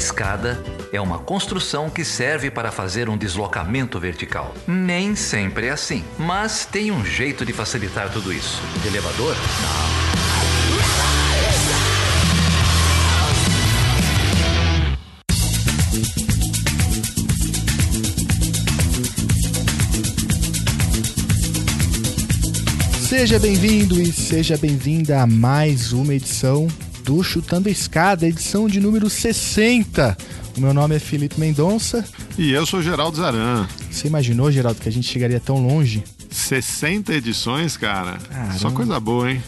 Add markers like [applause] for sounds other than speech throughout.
escada é uma construção que serve para fazer um deslocamento vertical. Nem sempre é assim, mas tem um jeito de facilitar tudo isso. De elevador? Não. Seja bem-vindo e seja bem-vinda a mais uma edição do Chutando a Escada, edição de número 60. O meu nome é Felipe Mendonça. E eu sou Geraldo Zaran. Você imaginou, Geraldo, que a gente chegaria tão longe? 60 edições, cara. Caramba. Só coisa boa, hein?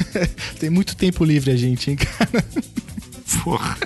[laughs] Tem muito tempo livre a gente, hein, cara? Porra.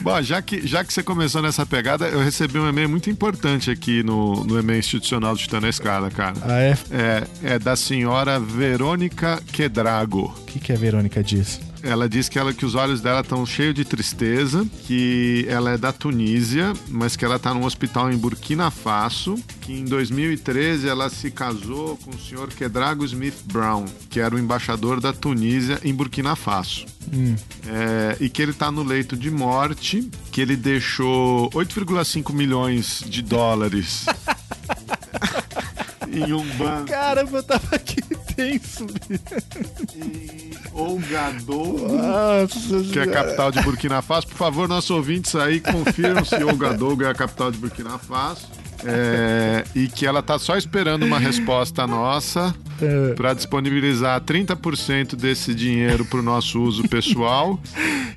Bom, já que, já que você começou nessa pegada, eu recebi um e-mail muito importante aqui no, no e-mail institucional do Chutando a Escada, cara. Ah, é? É, é da senhora Verônica Quedrago. O que, que a Verônica diz? Ela diz que, ela, que os olhos dela estão cheios de tristeza, que ela é da Tunísia, mas que ela está num hospital em Burkina Faso, que em 2013 ela se casou com o senhor Quedrago Smith Brown, que era o embaixador da Tunísia em Burkina Faso. Hum. É, e que ele está no leito de morte, que ele deixou 8,5 milhões de dólares [laughs] em um banco Caramba, eu tava aqui tenso. em Ouagadougou. Nossa, que é a capital de Burkina Faso. Por favor, nossos ouvintes aí, confirmam se Ouagadougou é a capital de Burkina Faso. É, e que ela tá só esperando uma resposta nossa É. para disponibilizar 30% desse dinheiro para o nosso uso pessoal.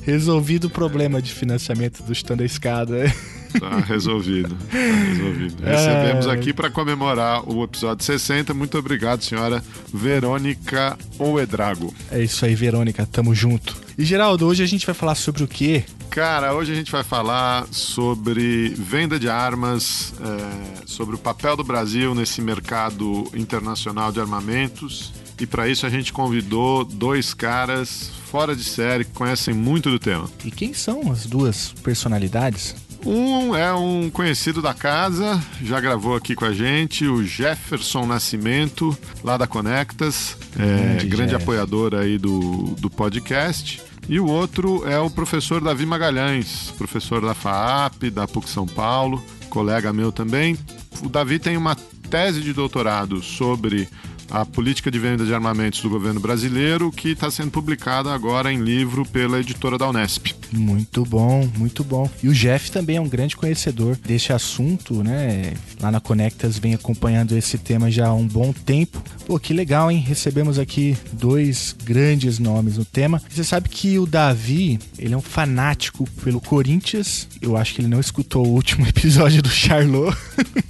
Resolvido o problema de financiamento do a Escada. Tá resolvido. Tá resolvido. Recebemos aqui para comemorar o episódio 60. Muito obrigado, senhora Verônica Oedrago. É isso aí, Verônica, tamo junto. E Geraldo, hoje a gente vai falar sobre o quê? Cara, hoje a gente vai falar sobre venda de armas, é, sobre o papel do Brasil nesse mercado internacional de armamentos. E para isso a gente convidou dois caras fora de série que conhecem muito do tema. E quem são as duas personalidades? Um é um conhecido da casa, já gravou aqui com a gente, o Jefferson Nascimento, lá da Conectas, é, Grande grande Jeff. apoiador aí do, do podcast. E o outro é o professor Davi Magalhães, professor da FAAP, da PUC São Paulo, colega meu também. O Davi tem uma tese de doutorado sobre a política de venda de armamentos do governo brasileiro, que está sendo publicada agora em livro pela editora da Unesp. Muito bom, muito bom. E o Jeff também é um grande conhecedor desse assunto, né? Lá na Conectas vem acompanhando esse tema já há um bom tempo. Pô, que legal, hein? Recebemos aqui dois grandes nomes no tema. Você sabe que o Davi, ele é um fanático pelo Corinthians. Eu acho que ele não escutou o último [laughs] episódio do Charlot.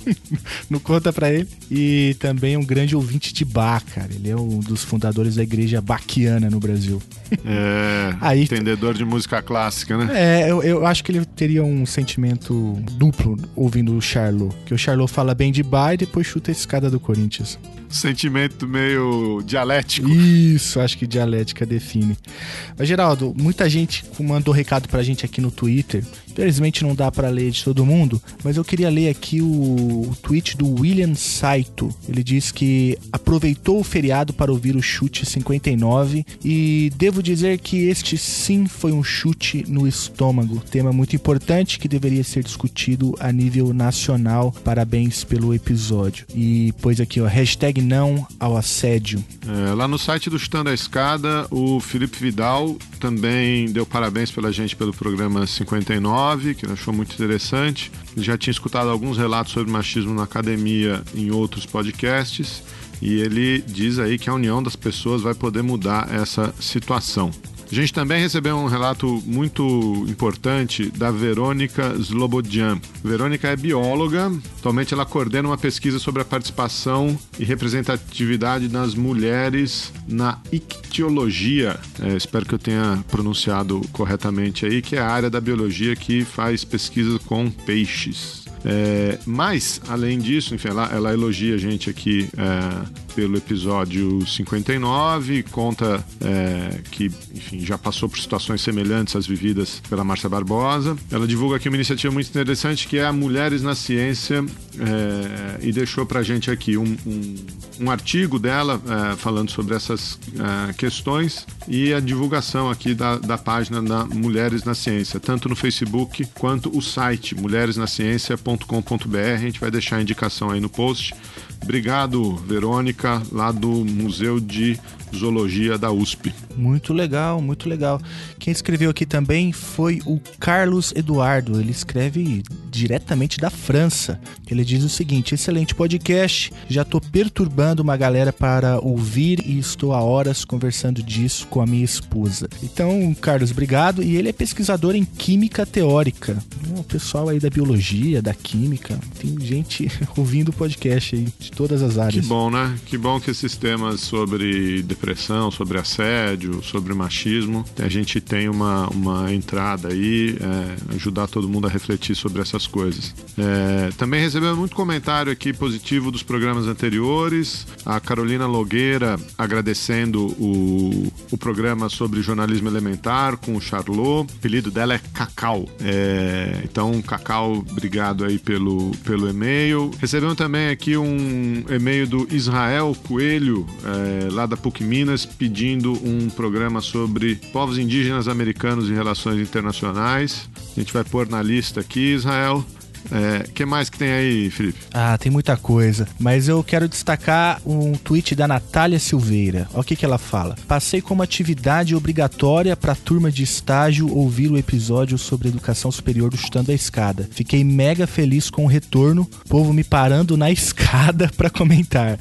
[laughs] não conta pra ele. E também um grande ouvinte de Bach, cara. Ele é um dos fundadores da igreja baquiana no Brasil. É, [laughs] Aí- entendedor de música clássica, né? É, eu, eu acho que ele teria um sentimento duplo ouvindo o Charlot. Que o Charlot fala bem de Bar e depois chuta a escada do Corinthians. Sentimento meio dialético. Isso, acho que dialética define. Mas, Geraldo, muita gente mandou recado pra gente aqui no Twitter. Infelizmente não dá pra ler de todo mundo, mas eu queria ler aqui o, o tweet do William Saito. Ele diz que aproveitou o feriado para ouvir o chute 59 e devo dizer que este sim foi um chute no estômago. Tema muito importante que deveria ser discutido a nível nacional. Parabéns pelo episódio. E pôs aqui, ó, hashtag não ao assédio. É, lá no site do Chutando a Escada, o Felipe Vidal também deu parabéns pela gente pelo programa 59, que achou muito interessante. Ele já tinha escutado alguns relatos sobre machismo na academia em outros podcasts. E ele diz aí que a união das pessoas vai poder mudar essa situação. A gente também recebeu um relato muito importante da Verônica Slobodian. Verônica é bióloga, atualmente ela coordena uma pesquisa sobre a participação e representatividade das mulheres na ictiologia. É, espero que eu tenha pronunciado corretamente aí, que é a área da biologia que faz pesquisa com peixes. É, mas, além disso, enfim, ela, ela elogia a gente aqui é, pelo episódio 59, conta é, que, enfim, já passou por situações semelhantes às vividas pela Márcia Barbosa. Ela divulga aqui uma iniciativa muito interessante que é a Mulheres na Ciência é, e deixou para a gente aqui um, um, um artigo dela é, falando sobre essas é, questões e a divulgação aqui da, da página da Mulheres na Ciência, tanto no Facebook quanto o site mulheresnaciencia.com.br. A gente vai deixar a indicação aí no post. Obrigado, Verônica, lá do Museu de Zoologia da USP. Muito legal, muito legal. Quem escreveu aqui também foi o Carlos Eduardo. Ele escreve diretamente da França. Ele diz o seguinte: excelente podcast. Já estou perturbando uma galera para ouvir e estou há horas conversando disso com a minha esposa. Então, Carlos, obrigado. E ele é pesquisador em química teórica. O pessoal aí da biologia, da química. Tem gente [laughs] ouvindo o podcast aí de todas as áreas. Que bom, né? Que bom que esses temas sobre depressão, sobre assédio, sobre machismo, a gente tem uma, uma entrada aí, é, ajudar todo mundo a refletir sobre essas coisas. É, também recebemos muito comentário aqui positivo dos programas anteriores. A Carolina Logueira agradecendo o, o programa sobre jornalismo elementar com o Charlot. O apelido dela é Cacau. É, então, Cacau, obrigado aí pelo, pelo e-mail. Recebemos também aqui um e-mail do Israel Coelho, é, lá da PUC Minas, pedindo um programa sobre povos indígenas americanos e relações internacionais. A gente vai pôr na lista aqui, Israel. É, que mais que tem aí, Felipe? Ah, tem muita coisa. Mas eu quero destacar um tweet da Natália Silveira. Olha o que, que ela fala. Passei como atividade obrigatória para turma de estágio ouvir o episódio sobre educação superior do Chutando a Escada. Fiquei mega feliz com o retorno, povo me parando na [laughs] escada para comentar.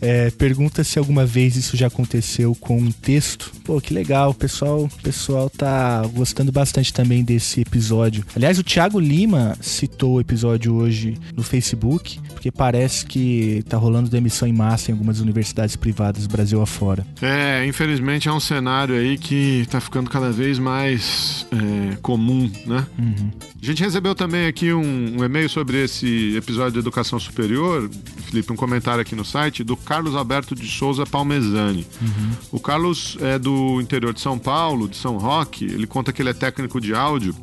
É, pergunta se alguma vez isso já aconteceu com um texto. Pô, que legal, o pessoal, o pessoal tá gostando bastante também desse episódio. Aliás, o Thiago Lima citou o episódio hoje no Facebook, porque parece que tá rolando demissão em massa em algumas universidades privadas Brasil afora. É, infelizmente é um cenário aí que tá ficando cada vez mais é, comum, né? Uhum. A gente recebeu também aqui um, um e-mail sobre esse episódio de educação superior, Felipe, um comentário aqui no site do Carlos Alberto de Souza Palmezani. Uhum. O Carlos é do interior de São Paulo, de São Roque. Ele conta que ele é técnico de áudio.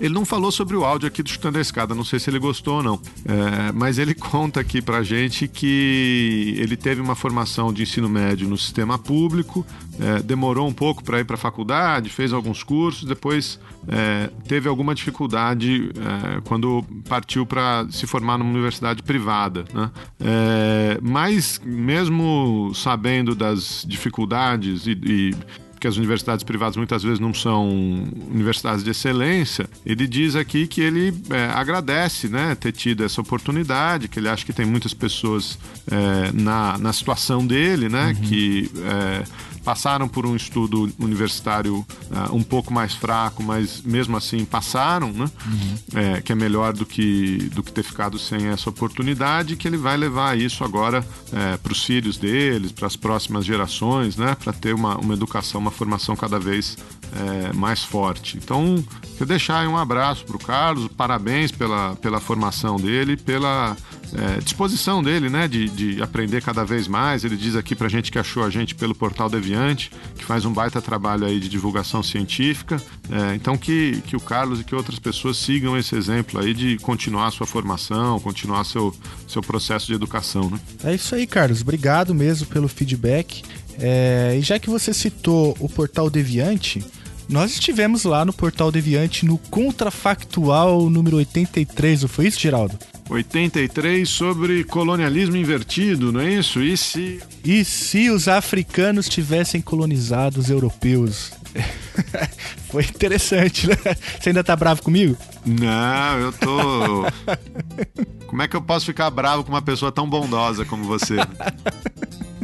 Ele não falou sobre o áudio aqui do Chutando a Escada, não sei se ele gostou ou não. É, mas ele [laughs] conta aqui pra gente que ele teve uma formação de ensino médio no sistema público, é, demorou um pouco para ir para a faculdade, fez alguns cursos, depois é, teve alguma dificuldade é, quando partiu para se formar numa universidade privada. Né? É, mas, mesmo sabendo das dificuldades e, e que as universidades privadas muitas vezes não são universidades de excelência, ele diz aqui que ele é, agradece né, ter tido essa oportunidade, que ele acha que tem muitas pessoas é, na, na situação dele, né, uhum. que é, passaram por um estudo universitário uh, um pouco mais fraco, mas mesmo assim passaram, né? Uhum. É, que é melhor do que, do que ter ficado sem essa oportunidade, que ele vai levar isso agora é, para os filhos deles, para as próximas gerações, né? Para ter uma, uma educação, uma formação cada vez é, mais forte. Então, eu deixar aí um abraço para o Carlos, parabéns pela, pela formação dele, pela é, disposição dele, né, de, de aprender cada vez mais. Ele diz aqui pra gente que achou a gente pelo Portal Deviante, que faz um baita trabalho aí de divulgação científica. É, então que, que o Carlos e que outras pessoas sigam esse exemplo aí de continuar sua formação, continuar seu, seu processo de educação, né? É isso aí, Carlos. Obrigado mesmo pelo feedback. É, e já que você citou o Portal Deviante, nós estivemos lá no Portal Deviante no Contrafactual número 83, não foi isso, Geraldo? 83 sobre colonialismo invertido, não é isso? E se. E se os africanos tivessem colonizado os europeus? [laughs] Foi interessante, né? Você ainda tá bravo comigo? Não, eu tô. [laughs] Como é que eu posso ficar bravo com uma pessoa tão bondosa como você? [laughs]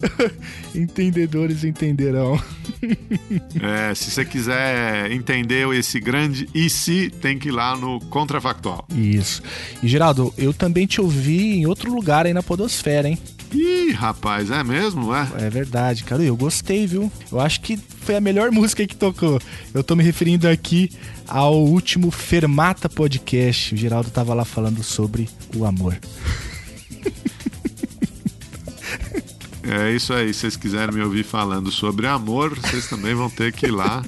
[laughs] Entendedores entenderão. [laughs] É, se você quiser entender esse grande e se, tem que ir lá no Contrafactual. Isso. E Geraldo, eu também te ouvi em outro lugar aí na Podosfera, hein? Ih, rapaz, é mesmo? É? É verdade, cara. Eu gostei, viu? Eu acho que foi a melhor [laughs] música que tocou. Eu tô me referindo aqui ao último Fermata Podcast. O Geraldo tava lá falando sobre o amor. É isso aí. Se vocês quiserem me ouvir falando sobre amor, vocês também vão ter que ir lá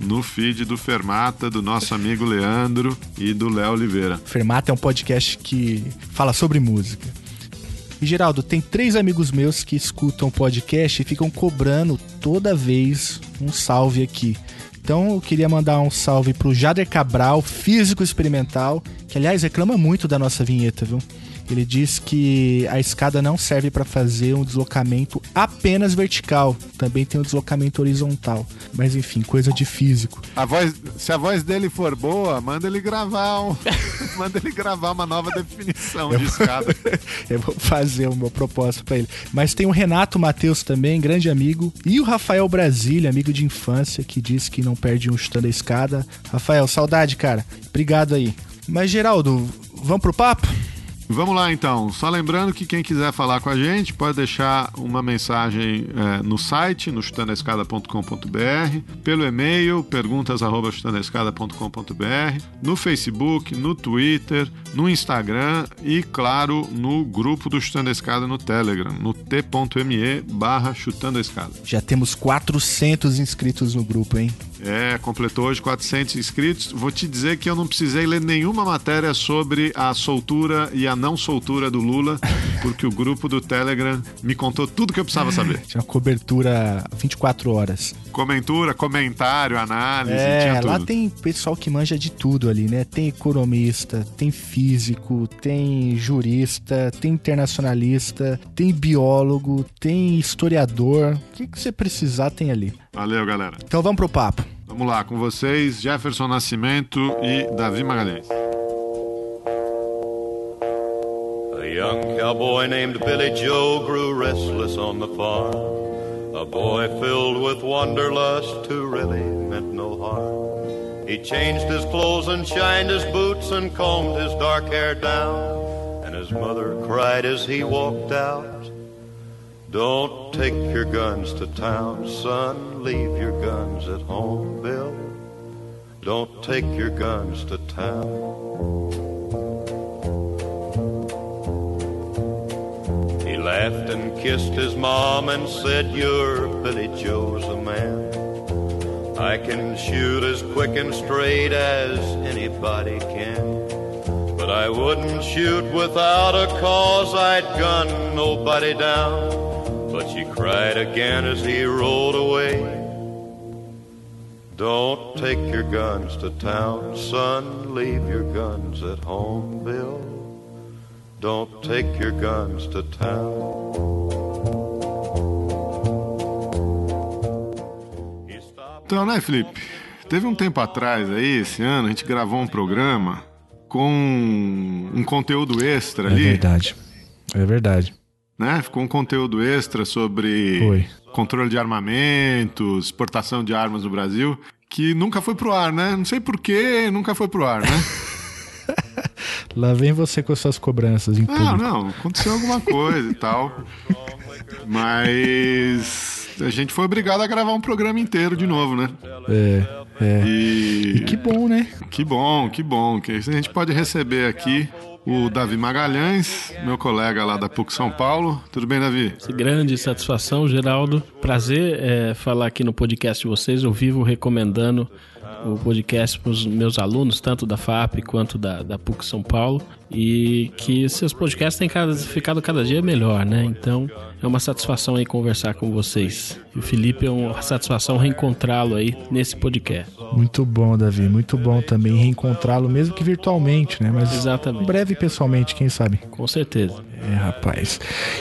no feed do Fermata, do nosso amigo Leandro e do Léo Oliveira. Fermata é um podcast que fala sobre música. E Geraldo, tem três amigos meus que escutam podcast e ficam cobrando toda vez um salve aqui. Então eu queria mandar um salve pro Jader Cabral, físico experimental, que aliás reclama muito da nossa vinheta, viu? Ele diz que a escada não serve para fazer um deslocamento apenas vertical, também tem um deslocamento horizontal. Mas enfim, coisa de físico. A voz, se a voz dele for boa, manda ele gravar um, [laughs] manda ele gravar uma nova definição de escada. [laughs] Eu vou fazer uma proposta para ele. Mas tem o Renato Matheus também, grande amigo, e o Rafael Brasília, amigo de infância, que diz que não perde um chutando a escada. Rafael, saudade, cara. Obrigado aí. Mas Geraldo, vamos pro papo? Vamos lá então. Só lembrando que quem quiser falar com a gente pode deixar uma mensagem é, no site, no chutandoescada.com.br, pelo e-mail, perguntas.chutandoescada.com.br, no Facebook, no Twitter, no Instagram e, claro, no grupo do Chutando a Escada no Telegram, no t.me barra Chutando a Escada. Já temos 400 inscritos no grupo, hein? É, completou hoje 400 inscritos. Vou te dizer que eu não precisei ler nenhuma matéria sobre a soltura e a não soltura do Lula, porque o grupo do Telegram me contou tudo que eu precisava saber. Tinha cobertura 24 horas. Comentura, comentário, análise, é, lá tem pessoal que manja de tudo ali, né? Tem economista, tem físico, tem jurista, tem internacionalista, tem biólogo, tem historiador. O que, que você precisar tem ali. Valeu, galera. Então vamos pro papo. Vamos lá, com vocês, Jefferson Nascimento e Davi Magalhães. Young cowboy named Billy Joe grew restless on the farm. A boy filled with wanderlust who really meant no harm. He changed his clothes and shined his boots and combed his dark hair down. And his mother cried as he walked out. Don't take your guns to town, son. Leave your guns at home, Bill. Don't take your guns to town. And kissed his mom and said, You're Billy Joe's the man. I can shoot as quick and straight as anybody can. But I wouldn't shoot without a cause, I'd gun nobody down. But she cried again as he rolled away. Don't take your guns to town, son. Leave your guns at home, Bill. Don't take your guns to town. Então, né, Felipe? Teve um tempo atrás aí, esse ano, a gente gravou um programa com um conteúdo extra ali. É verdade. É verdade. né? Ficou um conteúdo extra sobre Foi. controle de armamentos, exportação de armas no Brasil, que nunca foi pro ar, né? Não sei por que nunca foi pro ar, né? [laughs] Lá vem você com as suas cobranças em Não, público. não, aconteceu alguma coisa e tal. Mas a gente foi obrigado a gravar um programa inteiro de novo, né? É, é. E E que bom, né? que bom, que bom. Que a gente pode receber aqui o Davi Magalhães, meu colega lá da PUC São Paulo. Tudo bem, Davi? Grande satisfação, Geraldo. Prazer é, falar aqui no podcast de vocês. Eu vivo recomendando o podcast para os meus alunos, tanto da FAP quanto da, da PUC São Paulo. E que seus podcasts têm cada, ficado cada dia melhor, né? Então é uma satisfação aí conversar com vocês. E o Felipe é uma satisfação reencontrá-lo aí nesse podcast. Muito bom, Davi. Muito bom também reencontrá-lo, mesmo que virtualmente, né? Mas Exatamente. em breve pessoalmente, quem sabe? Com certeza. É, rapaz.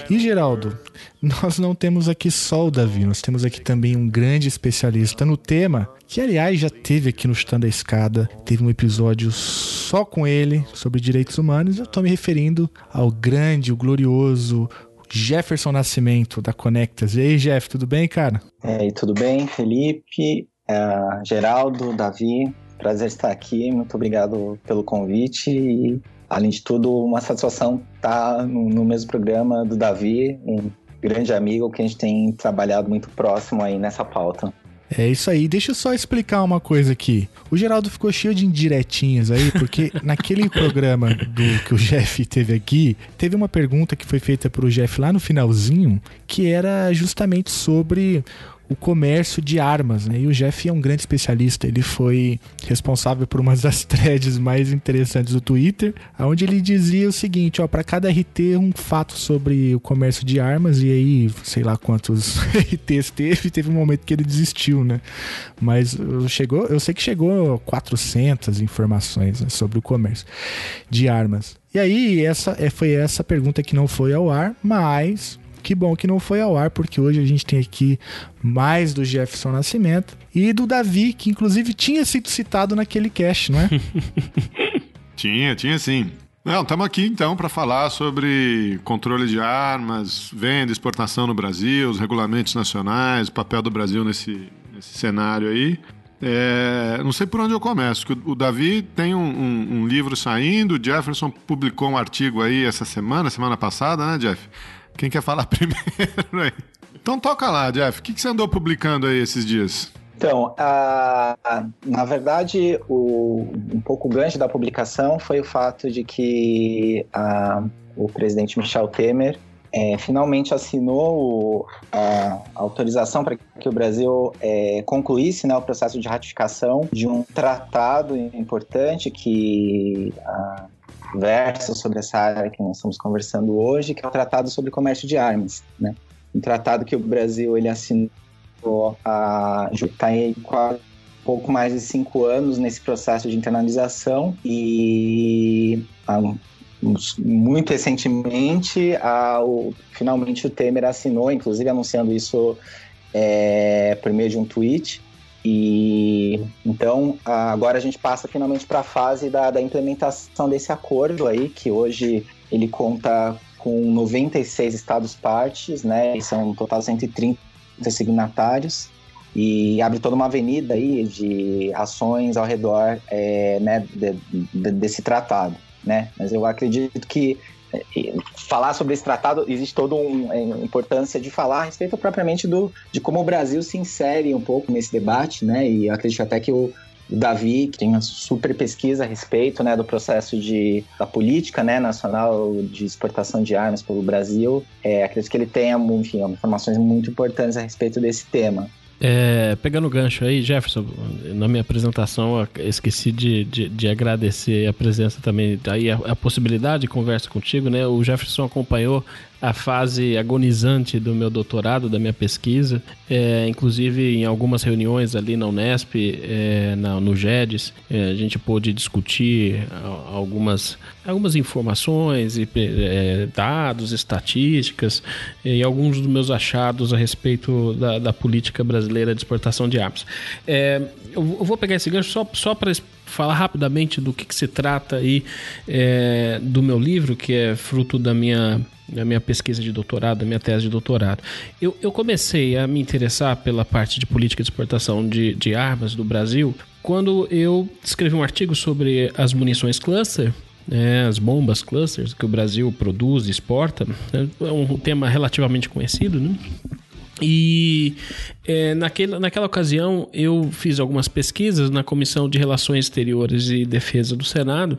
E Geraldo, nós não temos aqui só o Davi, nós temos aqui também um grande especialista no tema, que aliás já teve aqui no Chutando a Escada, teve um episódio só com ele sobre direitos humanos. Eu tô me referindo ao grande, o glorioso Jefferson Nascimento da Conectas. E aí, Jeff, tudo bem, cara? É, tudo bem, Felipe, é, Geraldo, Davi, prazer estar aqui, muito obrigado pelo convite e, além de tudo, uma satisfação estar no, no mesmo programa do Davi, um grande amigo que a gente tem trabalhado muito próximo aí nessa pauta. É isso aí. Deixa eu só explicar uma coisa aqui. O Geraldo ficou cheio de indiretinhas aí, porque [laughs] naquele programa do que o Jeff teve aqui, teve uma pergunta que foi feita pro Jeff lá no finalzinho, que era justamente sobre o comércio de armas, né? E o Jeff é um grande especialista. Ele foi responsável por uma das [laughs] threads mais interessantes do Twitter, onde ele dizia o seguinte: ó, para cada RT um fato sobre o comércio de armas e aí sei lá quantos [laughs] RTs teve, teve um momento que ele desistiu, né? Mas chegou, eu sei que chegou 400 informações né, sobre o comércio de armas. E aí essa é, foi essa pergunta que não foi ao ar, mas que bom que não foi ao ar, porque hoje a gente tem aqui mais do Jefferson Nascimento e do Davi, que inclusive tinha sido citado naquele cast, não é? [laughs] tinha, tinha sim. Não, estamos aqui então para falar sobre controle de armas, venda, exportação no Brasil, os regulamentos nacionais, o papel do Brasil nesse, nesse cenário aí. É, não sei por onde eu começo. O Davi tem um, um, um, livro saindo, o Jefferson publicou um artigo aí essa semana, semana passada, né, Jeff? Quem quer falar [laughs] primeiro aí? Então toca lá, Jeff. O que, você andou publicando aí esses dias? Então, na verdade, o, um pouco gancho da publicação foi o fato de que o presidente Michel Temer é, finalmente assinou a autorização para que o Brasil é, concluísse né, o processo de ratificação de um tratado importante que versa sobre essa área que nós estamos conversando hoje, que é o Tratado sobre Comércio de Armas, né? Um tratado que o Brasil ele assinou há está em quase pouco mais de cinco anos nesse processo de internalização e muito recentemente a, o, finalmente o Temer assinou, inclusive anunciando isso é, por meio de um tweet, e então agora a gente passa finalmente para a fase da, da implementação desse acordo aí, que hoje ele conta com 96 estados partes, né? São um total 130 signatários e abre toda uma avenida aí de ações ao redor é, né, de, de, desse tratado, né? Mas eu acredito que falar sobre esse tratado, existe toda uma é, importância de falar a respeito propriamente do, de como o Brasil se insere um pouco nesse debate, né? E acredito até que o, o Davi, que tem uma super pesquisa a respeito né, do processo de, da política né, nacional de exportação de armas pelo Brasil, é, acredito que ele tenha enfim, informações muito importantes a respeito desse tema. É, pegando o gancho aí, Jefferson, na minha apresentação esqueci de, de, de agradecer a presença também, aí a, a, possibilidade de conversa contigo, né? O Jefferson acompanhou a fase agonizante do meu doutorado, da minha pesquisa, é, inclusive em algumas reuniões ali na Unesp, é, na, no GEDES, é, a gente pôde discutir algumas, algumas informações, e, é, dados, estatísticas e alguns dos meus achados a respeito da, da política brasileira de exportação de armas. É, eu vou pegar esse gancho só, só para falar rapidamente do que, que se trata aí é, do meu livro, que é fruto da minha da minha pesquisa de doutorado, da minha tese de doutorado. Eu, eu comecei a me interessar pela parte de política de exportação de, de armas do Brasil quando eu escrevi um artigo sobre as munições cluster né, as bombas clusters que o Brasil produz e exporta. É um tema relativamente conhecido, né? E é, naquele, naquela ocasião eu fiz algumas pesquisas na Comissão de Relações Exteriores e Defesa do Senado,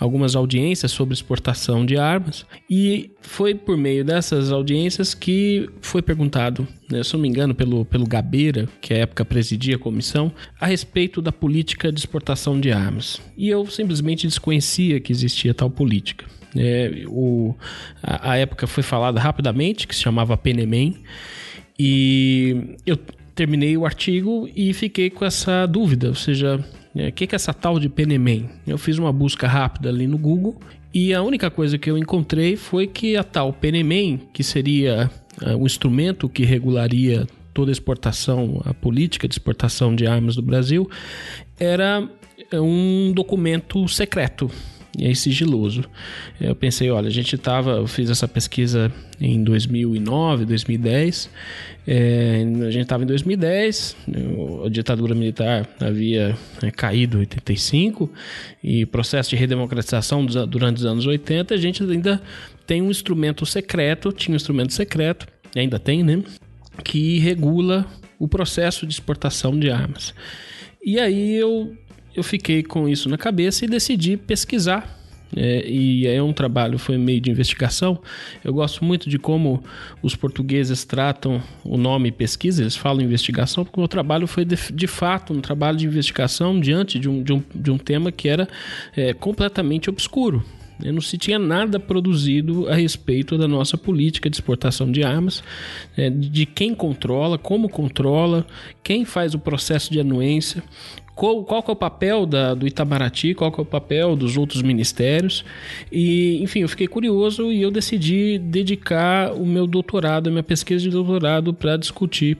algumas audiências sobre exportação de armas, e foi por meio dessas audiências que foi perguntado, né, se não me engano, pelo, pelo Gabeira, que à época presidia a comissão, a respeito da política de exportação de armas. E eu simplesmente desconhecia que existia tal política. É, o, a, a época foi falada rapidamente, que se chamava Penemem, e eu terminei o artigo e fiquei com essa dúvida, ou seja, né, o que, que é essa tal de Penemem? Eu fiz uma busca rápida ali no Google e a única coisa que eu encontrei foi que a tal Penemem, que seria uh, um instrumento que regularia toda a exportação, a política de exportação de armas do Brasil, era um documento secreto e aí sigiloso. Eu pensei, olha, a gente estava, eu fiz essa pesquisa em 2009, 2010, é, a gente estava em 2010, a ditadura militar havia é, caído em 85 e processo de redemocratização durante os anos 80, a gente ainda tem um instrumento secreto, tinha um instrumento secreto, ainda tem, né, que regula o processo de exportação de armas. E aí eu eu fiquei com isso na cabeça e decidi pesquisar é, e é um trabalho, foi meio de investigação. Eu gosto muito de como os portugueses tratam o nome pesquisa, eles falam investigação, porque o meu trabalho foi de, de fato um trabalho de investigação diante de um, de um, de um tema que era é, completamente obscuro. Não se tinha nada produzido a respeito da nossa política de exportação de armas, é, de quem controla, como controla, quem faz o processo de anuência, qual, qual é o papel da, do Itamaraty, qual é o papel dos outros ministérios. E, enfim, eu fiquei curioso e eu decidi dedicar o meu doutorado, a minha pesquisa de doutorado, para discutir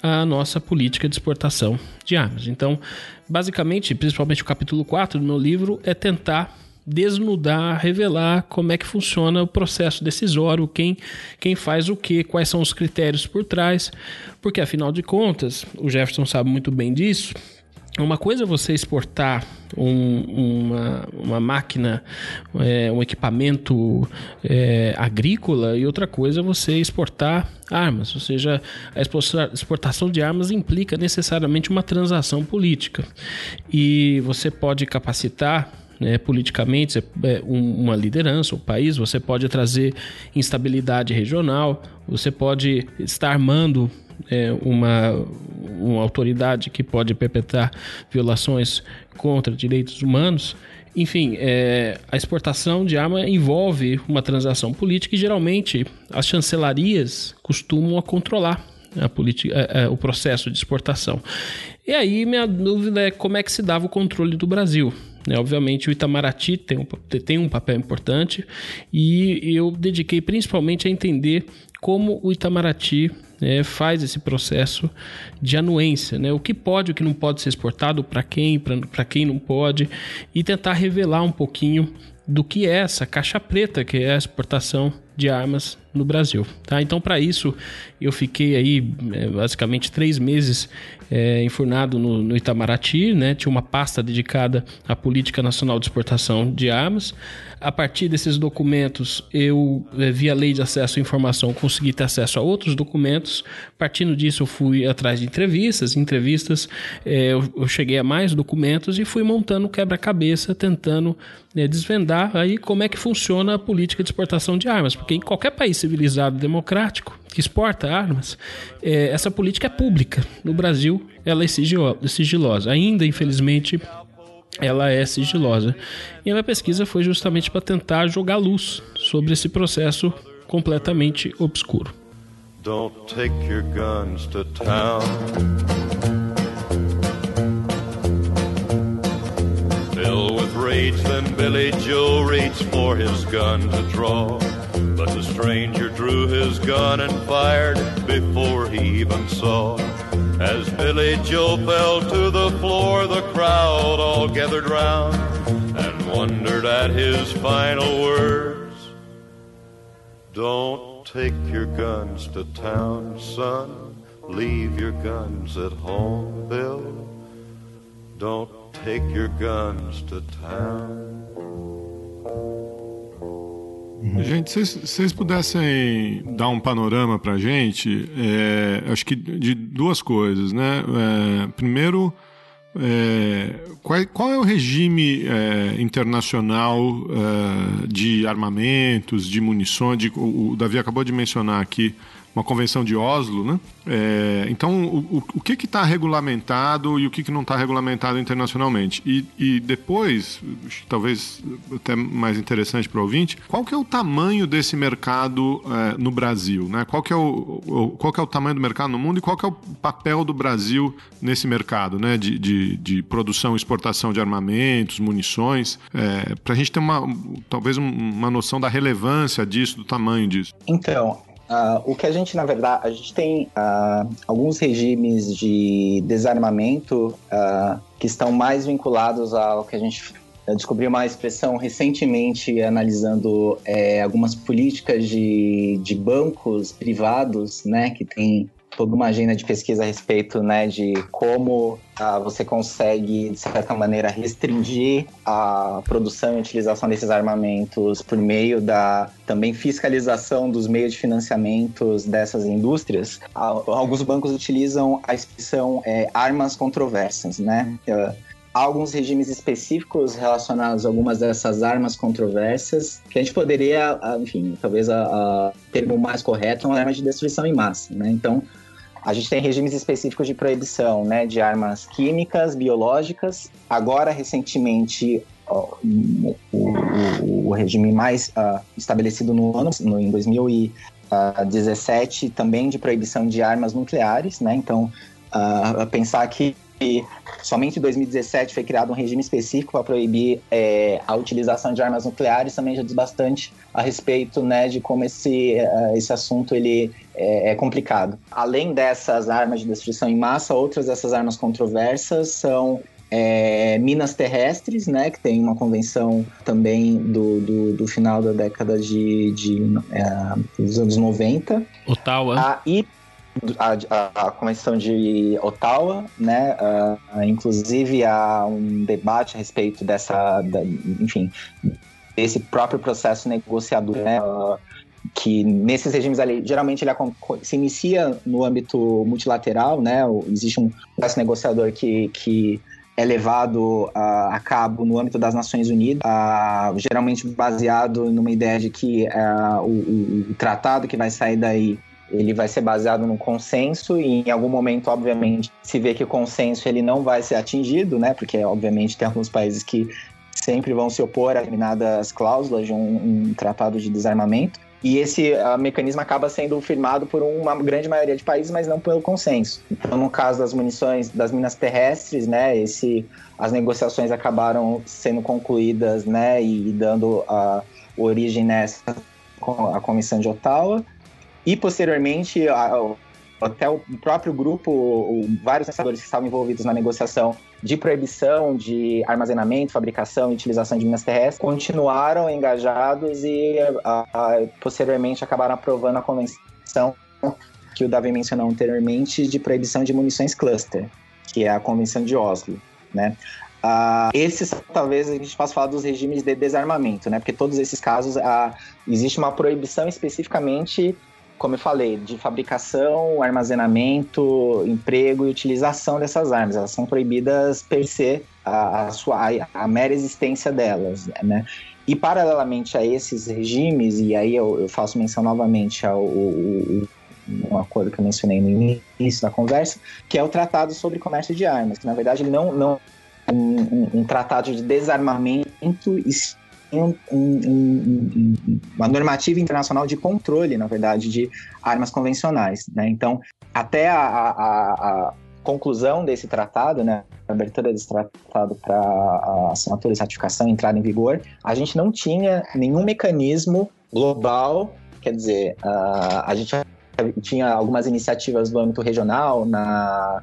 a nossa política de exportação de armas. Então, basicamente, principalmente o capítulo 4 do meu livro, é tentar desnudar, revelar como é que funciona o processo decisório, quem, quem faz o que, quais são os critérios por trás, porque afinal de contas, o Jefferson sabe muito bem disso, uma coisa é você exportar um, uma, uma máquina, é, um equipamento é, agrícola e outra coisa é você exportar armas. Ou seja, a exportação de armas implica necessariamente uma transação política. E você pode capacitar né, politicamente, é, uma liderança, o um país, você pode trazer instabilidade regional, você pode estar armando é, uma, uma autoridade que pode perpetrar violações contra direitos humanos. Enfim, é, a exportação de arma envolve uma transação política e geralmente as chancelarias costumam a controlar a política, é, é, o processo de exportação. E aí minha dúvida é como é que se dava o controle do Brasil. Né? Obviamente o Itamaraty tem um, tem um papel importante e eu dediquei principalmente a entender como o Itamaraty é, faz esse processo de anuência, né? o que pode, o que não pode ser exportado, para quem, para quem não pode, e tentar revelar um pouquinho do que é essa caixa preta que é a exportação de armas no Brasil. Tá? Então, para isso, eu fiquei aí é, basicamente três meses é, enfurnado no, no, Itamaraty, né? tinha uma pasta dedicada à Política Nacional de Exportação de Armas. A partir desses documentos, eu, é, via lei de acesso à informação, consegui ter acesso a outros documentos. Partindo disso, eu fui atrás de entrevistas. Em entrevistas, é, eu, eu, cheguei a mais documentos e fui montando quebra-cabeça, tentando é, desvendar aí como é que funciona a política de exportação de armas. Porque em qualquer país civilizado democrático que exporta armas, é, essa política é pública. No Brasil, ela é sigilosa. Ainda, infelizmente, ela é sigilosa. E a pesquisa foi justamente para tentar jogar luz sobre esse processo completamente obscuro. Don't take your guns to town. Fill with rage, then Billy Joe reached for his gun to draw. But the stranger drew his gun and fired before he even saw. As Billy Joe fell to the floor, the crowd all gathered round and wondered at his final words. Don't take your guns to town, son. Leave your guns at home, Bill. Don't take your guns to town. Uhum. Gente, se vocês pudessem dar um panorama para a gente, é, acho que de duas coisas, né? É, primeiro, é, qual, qual, é o regime é, internacional é, de armamentos, de munições? De, o, o Davi acabou de mencionar aqui uma convenção de Oslo, né? É, então, o, o que está regulamentado e o que, que não está regulamentado internacionalmente? E, e depois, talvez até mais interessante para o ouvinte, qual que é o tamanho desse mercado é, no Brasil? Né? Qual, que é o, o, qual que é o tamanho do mercado no mundo e qual que é o papel do Brasil nesse mercado né? de, de, de produção e exportação de armamentos, munições, é, para a gente ter uma, talvez uma noção da relevância disso, do tamanho disso? Então, Uh, o que a gente, na verdade, a gente tem uh, alguns regimes de desarmamento uh, que estão mais vinculados ao que a gente descobriu uma expressão recentemente analisando é, algumas políticas de, de bancos privados, né, que tem toda uma agenda de pesquisa a respeito né, de como ah, você consegue, de certa maneira, restringir a produção e utilização desses armamentos por meio da também fiscalização dos meios de financiamentos dessas indústrias. Ah, alguns bancos utilizam a expressão é, armas controversas, né? há alguns regimes específicos relacionados a algumas dessas armas controversas, que a gente poderia, enfim, talvez o termo mais correto é uma arma de destruição em massa, né? Então, a gente tem regimes específicos de proibição, né, de armas químicas, biológicas. Agora, recentemente, o, o, o regime mais uh, estabelecido no ano, no, em 2017, também de proibição de armas nucleares, né? Então, uh, pensar que somente em 2017 foi criado um regime específico para proibir é, a utilização de armas nucleares, também já diz bastante a respeito né, de como esse, uh, esse assunto ele é, é, complicado. Além dessas armas de destruição em massa, outras dessas armas controversas são é, minas terrestres, né, que tem uma convenção também do, do, do final da década de, de é, dos anos 90. Ottawa. Ah, e a, a, a, Convenção de Ottawa, né? Uh, inclusive há um debate a respeito dessa, da, enfim, desse próprio processo negociador, né? Uh, que nesses regimes ali, geralmente ele se inicia no âmbito multilateral, né? Existe um processo negociador que, que é levado a cabo no âmbito das Nações Unidas, geralmente baseado numa ideia de que uh, o, o, tratado que vai sair daí ele vai ser baseado no consenso e em algum momento, obviamente, se vê que o consenso ele não vai ser atingido, né? Porque, obviamente, tem alguns países que sempre vão se opor a determinadas cláusulas de um, um tratado de desarmamento. E esse uh, mecanismo acaba sendo firmado por uma grande maioria de países, mas não pelo consenso. Então, no caso das munições, das minas terrestres, né, esse, as negociações acabaram sendo concluídas, né, e dando uh, origem nessa a Comissão de Ottawa. E posteriormente, até o próprio grupo, vários pensadores que estavam envolvidos na negociação de proibição de armazenamento, fabricação e utilização de minas terrestres continuaram engajados e posteriormente acabaram aprovando a convenção que o Davi mencionou anteriormente de proibição de munições cluster, que é a convenção de Oslo, né? Uh, esses talvez a gente possa falar dos regimes de desarmamento, né? Porque todos esses casos uh, existe uma proibição especificamente como eu falei, de fabricação, armazenamento, emprego e utilização dessas armas. Elas são proibidas per se, a, a, sua, a, a mera existência delas, né? E paralelamente a esses regimes, e aí eu, eu faço menção novamente ao, ao, ao, acordo que eu mencionei no início da conversa, que é o Tratado sobre Comércio de Armas, que na verdade ele não, não um, um, um tratado de desarmamento e um, um, uma normativa internacional de controle, na verdade, de armas convencionais. Né? Então, até a, a, a conclusão desse tratado, né, a abertura desse tratado para assinatura e ratificação entrar em vigor, a gente não tinha nenhum mecanismo global, quer dizer, uh, a gente tinha algumas iniciativas do âmbito regional, na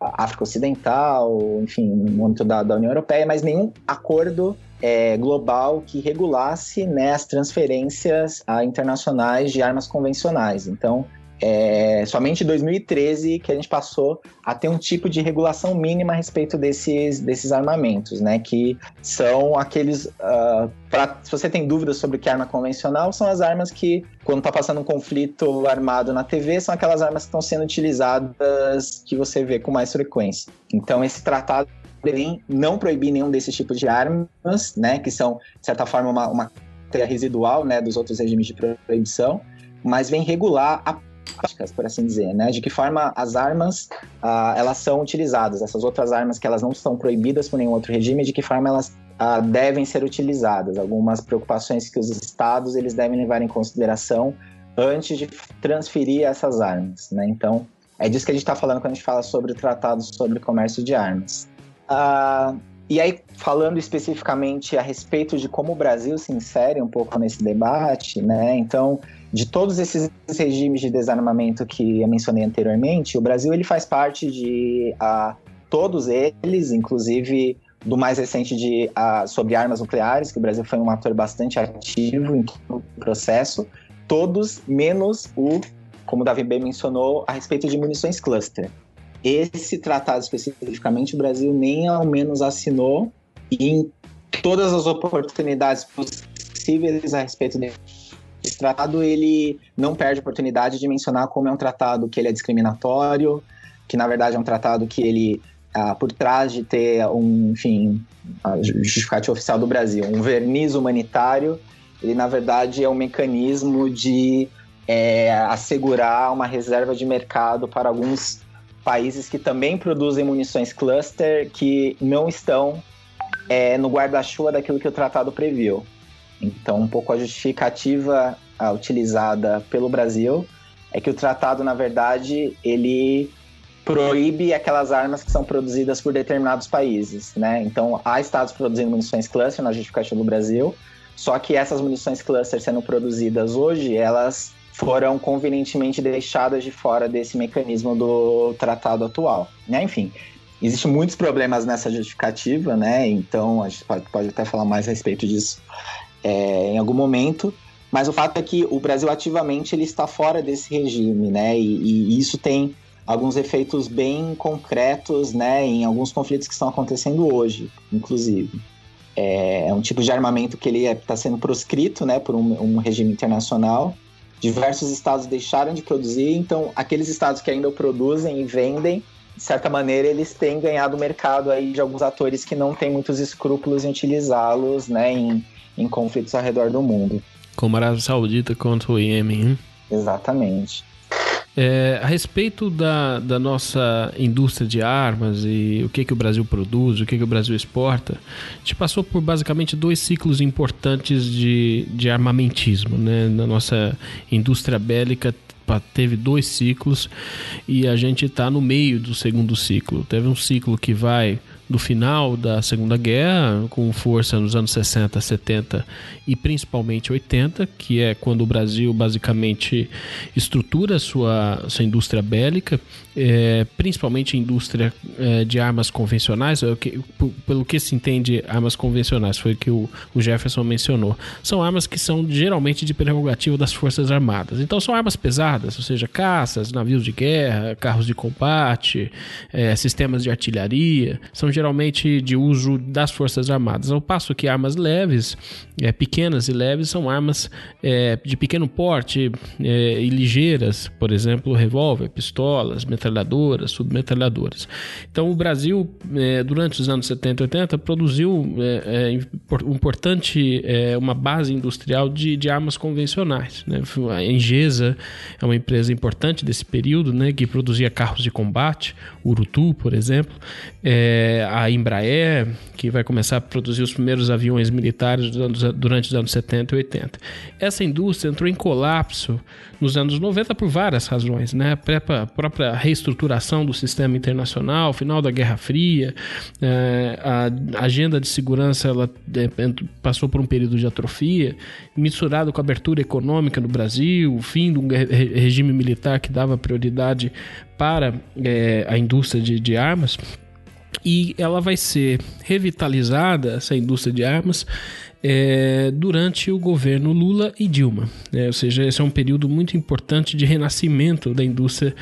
África Ocidental, enfim, no âmbito da, da União Europeia, mas nenhum acordo é, global que regulasse né, as transferências a, internacionais de armas convencionais. Então, é somente em 2013 que a gente passou a ter um tipo de regulação mínima a respeito desses, desses armamentos, né? Que são aqueles. Uh, pra, se você tem dúvidas sobre que é arma convencional, são as armas que, quando está passando um conflito armado na TV, são aquelas armas que estão sendo utilizadas que você vê com mais frequência. Então, esse tratado Belém não proibir nenhum desses tipos de armas, né, que são, de certa forma, uma, uma residual né, dos outros regimes de proibição, mas vem regular a por assim dizer, né? De que forma as armas uh, elas são utilizadas, essas outras armas que elas não são proibidas por nenhum outro regime, de que forma elas uh, devem ser utilizadas, algumas preocupações que os estados eles devem levar em consideração antes de transferir essas armas, né? Então é disso que a gente está falando quando a gente fala sobre o tratado sobre comércio de armas. Uh, e aí, falando especificamente a respeito de como o Brasil se insere um pouco nesse debate, né? Então, de todos esses regimes de desarmamento que eu mencionei anteriormente, o Brasil ele faz parte de uh, todos eles, inclusive do mais recente de uh, sobre armas nucleares, que o Brasil foi um ator bastante ativo em todo o processo, todos menos o, como o Davi B mencionou, a respeito de munições cluster. Esse tratado especificamente o Brasil nem ao menos assinou e em todas as oportunidades possíveis a respeito desse tratado, ele não perde a oportunidade de mencionar como é um tratado que ele é discriminatório, que na verdade é um tratado que ele ah, por trás de ter um, enfim, a justificativa oficial do Brasil, um verniz humanitário, ele na verdade é um mecanismo de é, assegurar uma reserva de mercado para alguns países que também produzem munições cluster que não estão é, no guarda-chuva daquilo que o tratado previu. Então, um pouco a justificativa a, utilizada pelo Brasil é que o tratado, na verdade, ele proíbe aquelas armas que são produzidas por determinados países, né? Então, há estados produzindo munições cluster na justificativa do Brasil, só que essas munições cluster sendo produzidas hoje, elas foram convenientemente deixadas de fora desse mecanismo do tratado atual, né? Enfim, existem muitos problemas nessa justificativa, né? Então, a gente pode, pode até falar mais a respeito disso é, em algum momento, mas o fato é que o Brasil ativamente ele está fora desse regime, né? E, e isso tem alguns efeitos bem concretos, né, em alguns conflitos que estão acontecendo hoje, inclusive. É, é um tipo de armamento que ele está é, sendo proscrito, né, por um, um, regime internacional. Diversos estados deixaram de produzir, então aqueles estados que ainda produzem e vendem, de certa maneira, eles têm ganhado mercado aí de alguns atores que não têm muitos escrúpulos em utilizá-los, né, em, em conflitos ao redor do mundo. Como a Arábia Saudita contra o Iêmen. Exatamente. É, a respeito da, da nossa indústria de armas e o que, que o Brasil produz, o que, que o Brasil exporta, a gente passou por basicamente dois ciclos importantes de, de armamentismo. Né? Na nossa indústria bélica teve dois ciclos e a gente está no meio do segundo ciclo. Teve um ciclo que vai do final da Segunda Guerra, com força nos anos 60, 70 e principalmente 80, que é quando o Brasil basicamente estrutura sua, sua indústria bélica, é, principalmente indústria é, de armas convencionais, é que, pelo que se entende armas convencionais, foi o que o, o Jefferson mencionou. São armas que são geralmente de prerrogativa das Forças Armadas. Então são armas pesadas, ou seja, caças, navios de guerra, carros de combate, é, sistemas de artilharia, são geralmente de uso das Forças Armadas, ao passo que armas leves, é, pequenas e leves, são armas é, de pequeno porte e ligeiras, por exemplo, revólver, pistolas, metralhadoras, submetralhadoras. Então, o Brasil, é, durante os anos 70 e 80, produziu é, é, importante, é, uma base industrial de, de armas convencionais. Né? A Engesa é uma empresa importante desse período, né, que produzia carros de combate, Urutu, por exemplo, a Embraer, que vai começar a produzir os primeiros aviões militares durante os anos 70 e 80. Essa indústria entrou em colapso nos anos 90 por várias razões, né? A própria reestruturação do sistema internacional, final da Guerra Fria, é, a agenda de segurança ela passou por um período de atrofia, misturado com a abertura econômica no Brasil, o fim de um regime militar que dava prioridade para é, a indústria de, de armas e ela vai ser revitalizada, essa indústria de armas, é, durante o governo Lula e Dilma. Né? Ou seja, esse é um período muito importante de renascimento da indústria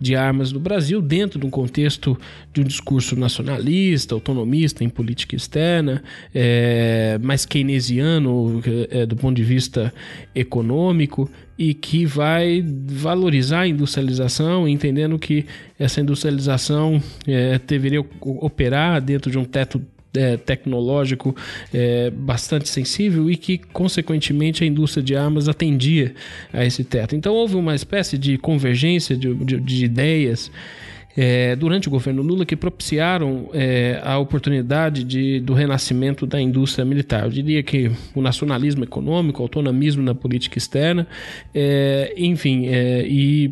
de armas no Brasil, dentro de um contexto de um discurso nacionalista, autonomista em política externa, é, mais keynesiano é, do ponto de vista econômico e que vai valorizar a industrialização, entendendo que essa industrialização é, deveria operar dentro de um teto é, tecnológico é, bastante sensível e que, consequentemente, a indústria de armas atendia a esse teto. Então, houve uma espécie de convergência de, de, de ideias. É, durante o governo Lula que propiciaram é, a oportunidade de, do renascimento da indústria militar. Eu diria que o nacionalismo econômico, o autonomismo na política externa, é, enfim, é, e,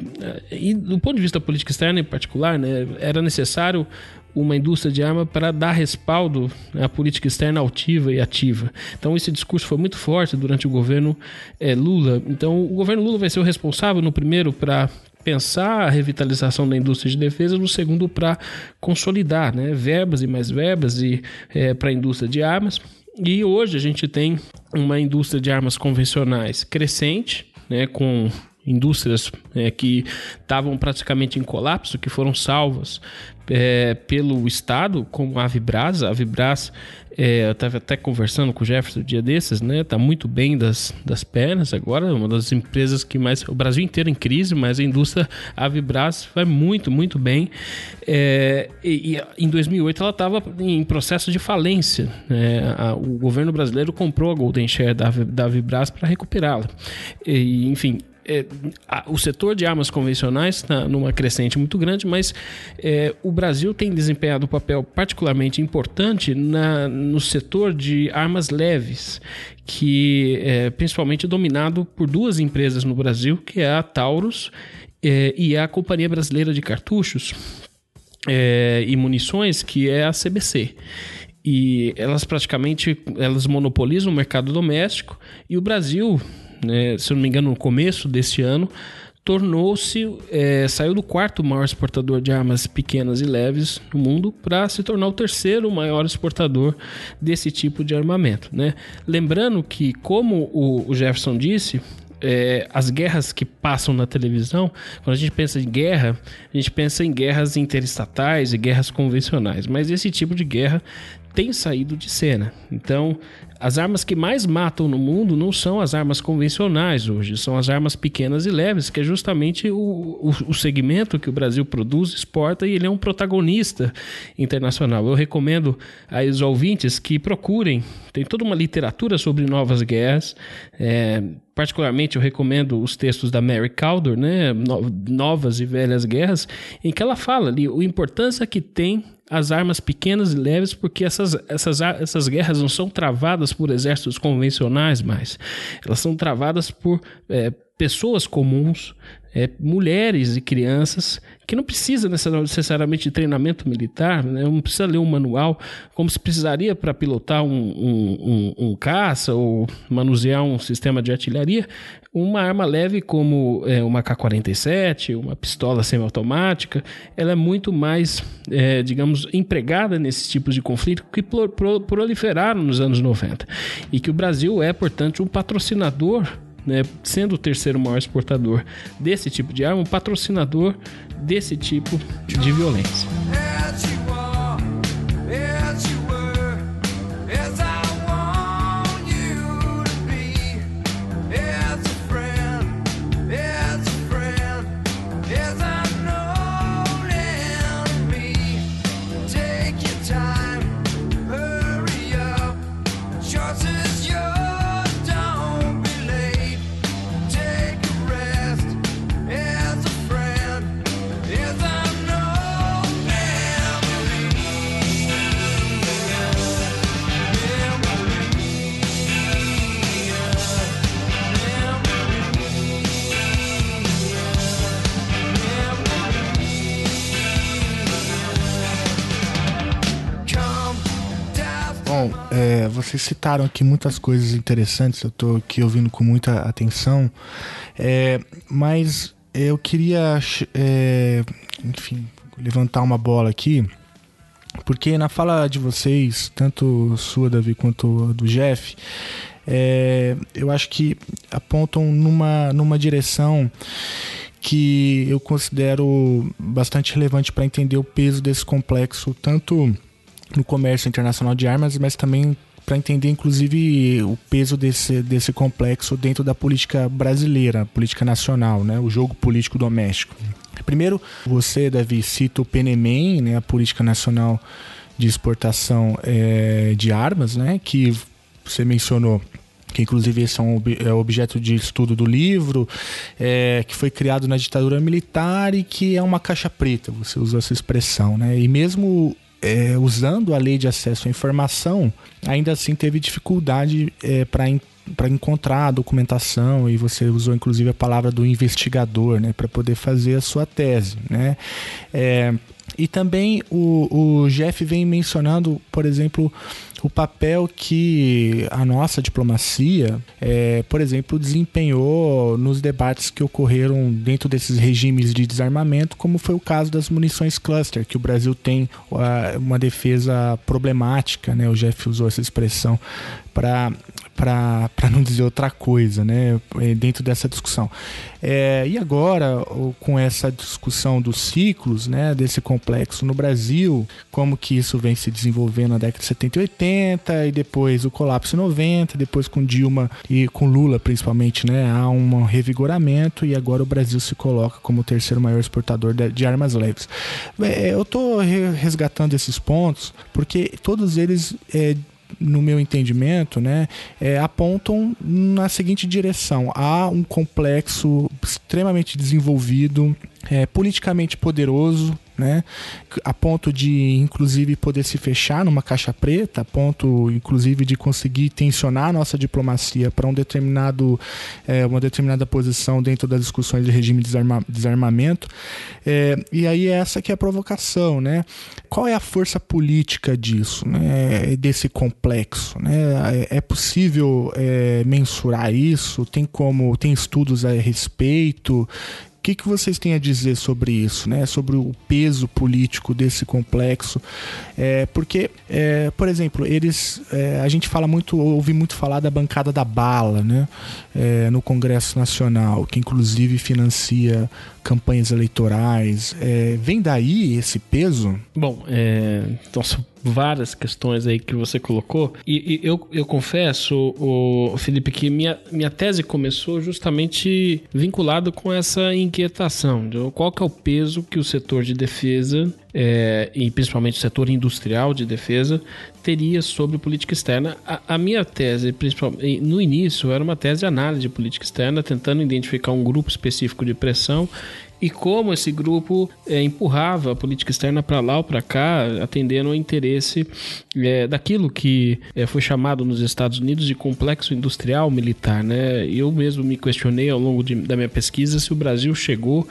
e do ponto de vista da política externa em particular, né, era necessário uma indústria de arma para dar respaldo à política externa altiva e ativa. Então esse discurso foi muito forte durante o governo é, Lula. Então o governo Lula vai ser o responsável no primeiro para pensar a revitalização da indústria de defesa, no segundo para consolidar, né, verbas e mais verbas e é, para a indústria de armas. E hoje a gente tem uma indústria de armas convencionais crescente, né, com indústrias é, que estavam praticamente em colapso, que foram salvas é, pelo Estado, como a Avibras. A Avibras, é, eu estava até conversando com o Jefferson dia desses, né? Está muito bem das, das pernas agora, uma das empresas que mais. O Brasil inteiro em crise, mas a indústria Avibras vai muito, muito bem. É, e, e, em 2008 ela estava em processo de falência. Né? A, o governo brasileiro comprou a Golden Share da, da Avibras para recuperá-la. enfim, é, a, o setor de armas convencionais está numa crescente muito grande, mas é, o Brasil tem desempenhado um papel particularmente importante na, no setor de armas leves, que é principalmente dominado por duas empresas no Brasil, que é a Taurus é, e a Companhia Brasileira de Cartuchos é, e Munições, que é a CBC e elas praticamente elas monopolizam o mercado doméstico e o Brasil né, se eu não me engano, no começo desse ano, tornou-se, é, saiu do quarto maior exportador de armas pequenas e leves no mundo para se tornar o terceiro maior exportador desse tipo de armamento. Né? Lembrando que, como o, o Jefferson disse, é, as guerras que passam na televisão, quando a gente pensa em guerra, a gente pensa em guerras interestatais e guerras convencionais, mas esse tipo de guerra tem saído de cena. Então, as armas que mais matam no mundo não são as armas convencionais hoje, são as armas pequenas e leves, que é justamente o, o, o, segmento que o Brasil produz, exporta e ele é um protagonista internacional. Eu recomendo aos ouvintes que procurem, tem toda uma literatura sobre novas guerras. É, particularmente eu recomendo os textos da Mary Caldor, né, Novas e Velhas Guerras, em que ela fala ali a importância que tem as armas pequenas e leves, porque essas, essas, essas guerras não são travadas por exércitos convencionais mais. Elas são travadas por é, pessoas comuns, é, mulheres e crianças que não precisa necessariamente de treinamento militar, né? não precisa ler um manual, como se precisaria para pilotar um, um, um, um, caça ou manusear um sistema de artilharia, uma arma leve como é, uma K-47, uma pistola semiautomática, ela é muito mais, é, digamos, empregada nesses tipos de conflito que proliferaram nos anos 90 e que o Brasil é, portanto, um patrocinador né, sendo o terceiro maior exportador desse tipo de arma, um patrocinador desse tipo de violência. É, vocês citaram aqui muitas coisas interessantes, eu estou aqui ouvindo com muita atenção, é, mas eu queria, é, enfim, levantar uma bola aqui, porque na fala de vocês, tanto sua, Davi, quanto do Jeff, é, eu acho que apontam numa, numa direção que eu considero bastante relevante para entender o peso desse complexo, tanto no comércio internacional de armas, mas também para entender, inclusive, o peso desse, desse complexo dentro da política brasileira, política nacional, né? o jogo político doméstico. Primeiro, você, Davi, cita o PNEMEN, né? a Política Nacional de Exportação é, de Armas, né? que você mencionou que inclusive esse é, é objeto de estudo do livro, é, que foi criado na ditadura militar e que é uma caixa preta, você usou essa expressão, né? E mesmo é, usando a lei de acesso à informação, ainda assim teve dificuldade é, para encontrar a documentação e você usou inclusive a palavra do investigador, né, para poder fazer a sua tese, né? É, e também o, o Jeff vem mencionando, por exemplo, o papel que a nossa diplomacia, é, por exemplo, desempenhou nos debates que ocorreram dentro desses regimes de desarmamento, como foi o caso das munições cluster, que o Brasil tem uh, uma defesa problemática, né? o Jeff usou essa expressão para para não dizer outra coisa, né, é, dentro dessa discussão. É, e agora, com essa discussão dos ciclos, né, desse complexo no Brasil, como que isso vem se desenvolvendo na década de 70 e 80, e depois o colapso em 90, depois com Dilma e com Lula principalmente, né, há um revigoramento e agora o Brasil se coloca como o terceiro maior exportador de armas leves. É, eu estou resgatando esses pontos porque todos eles é, no meu entendimento, né, é, apontam na seguinte direção: há um complexo extremamente desenvolvido, é, politicamente poderoso, né? A ponto de, inclusive, poder se fechar numa caixa preta, a ponto, inclusive, de conseguir tensionar a nossa diplomacia para um determinado, é, uma determinada posição dentro das discussões de regime de desarma, desarmamento. É, e aí essa que é a provocação, né? Qual é a força política disso, né? Desse complexo, né? É, é possível é, mensurar isso? Tem como, tem estudos a respeito? Que, que vocês têm a dizer sobre isso, né? Sobre o peso político desse complexo? É, porque, é, por exemplo, eles, é, a gente fala muito, ouvi muito falar da bancada da bala, né? É, no Congresso Nacional, que inclusive financia campanhas eleitorais. É, vem daí esse peso? Bom, é, então, várias questões aí que você colocou. E, e eu, eu confesso, o Felipe, que minha, minha tese começou justamente vinculado com essa inquietação de qual que é o peso que o setor de defesa é, e principalmente o setor industrial de defesa, teria sobre política externa. A, a, minha tese, principalmente no início, era uma tese de análise de política externa, tentando identificar um grupo específico de pressão e como esse grupo é, empurrava a política externa para lá ou para cá, atendendo ao interesse é, daquilo que é, foi chamado nos Estados Unidos de complexo industrial militar. Né? Eu mesmo me questionei ao longo de, da minha pesquisa se o Brasil chegou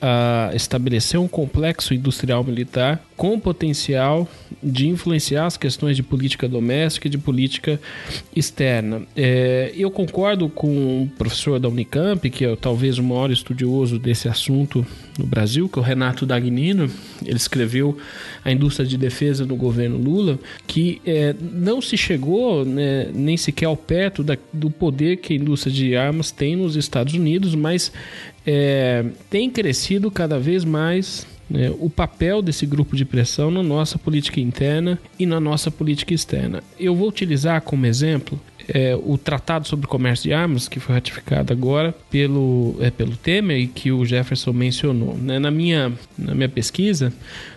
a estabelecer um complexo industrial militar com potencial de influenciar as questões de política doméstica e de política externa. É, eu concordo com o professor da Unicamp, que é talvez o maior estudioso desse assunto no Brasil, que é o Renato Dagnino. Ele escreveu A Indústria de Defesa no governo Lula, que é, não se chegou né, nem sequer ao perto da, do poder que a indústria de armas tem nos Estados Unidos, mas é, tem crescido cada vez mais né, o papel desse grupo de pressão na nossa política interna e na nossa política externa. Eu vou utilizar como exemplo é, o Tratado sobre o Comércio de Armas, que foi ratificado agora pelo, é, pelo Temer e que o Jefferson mencionou. Né? Na, minha, na minha pesquisa,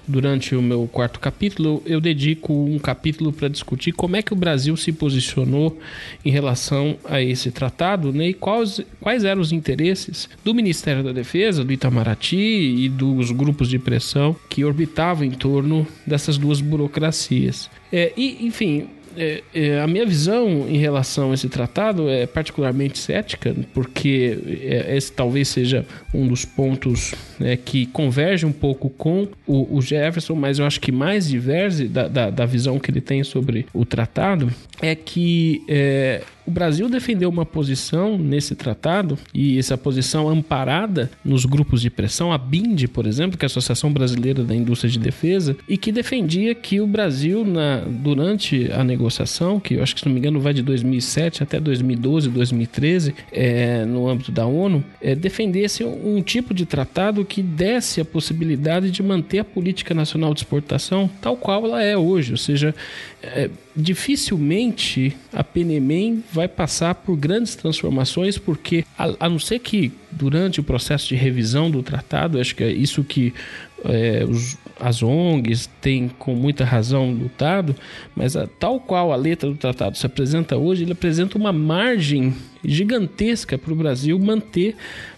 durante o meu quarto capítulo, eu dedico um capítulo para discutir como é que o Brasil se posicionou em relação a esse tratado né? e quais, quais eram os interesses do Ministério da Defesa, do Itamaraty e dos grupos de pressão que orbitavam em torno dessas duas burocracias. É, e, enfim, é, é, a minha visão em relação a esse tratado é particularmente cética, porque é, esse talvez seja um dos pontos né, que converge um pouco com o, o, Jefferson, mas eu acho que mais diverge da, da, da, visão que ele tem sobre o tratado é que é, o Brasil defendeu uma posição nesse tratado e essa posição amparada nos grupos de pressão, a BIND, por exemplo, que é a Associação Brasileira da Indústria de Defesa, e que defendia que o Brasil, na, durante a negociação, que eu acho que se não me engano vai de 2007 até 2012, 2013, é, no âmbito da ONU, é, defendesse um tipo de tratado que desse a possibilidade de manter a política nacional de exportação tal qual ela é hoje, ou seja, é, dificilmente a Penemem vai passar por grandes transformações, porque a, a, não ser que durante o processo de revisão do tratado, acho que é isso que é, os, as ONGs têm com muita razão lutado, mas a, tal qual a letra do tratado se apresenta hoje, ele apresenta uma margem gigantesca para o Brasil manter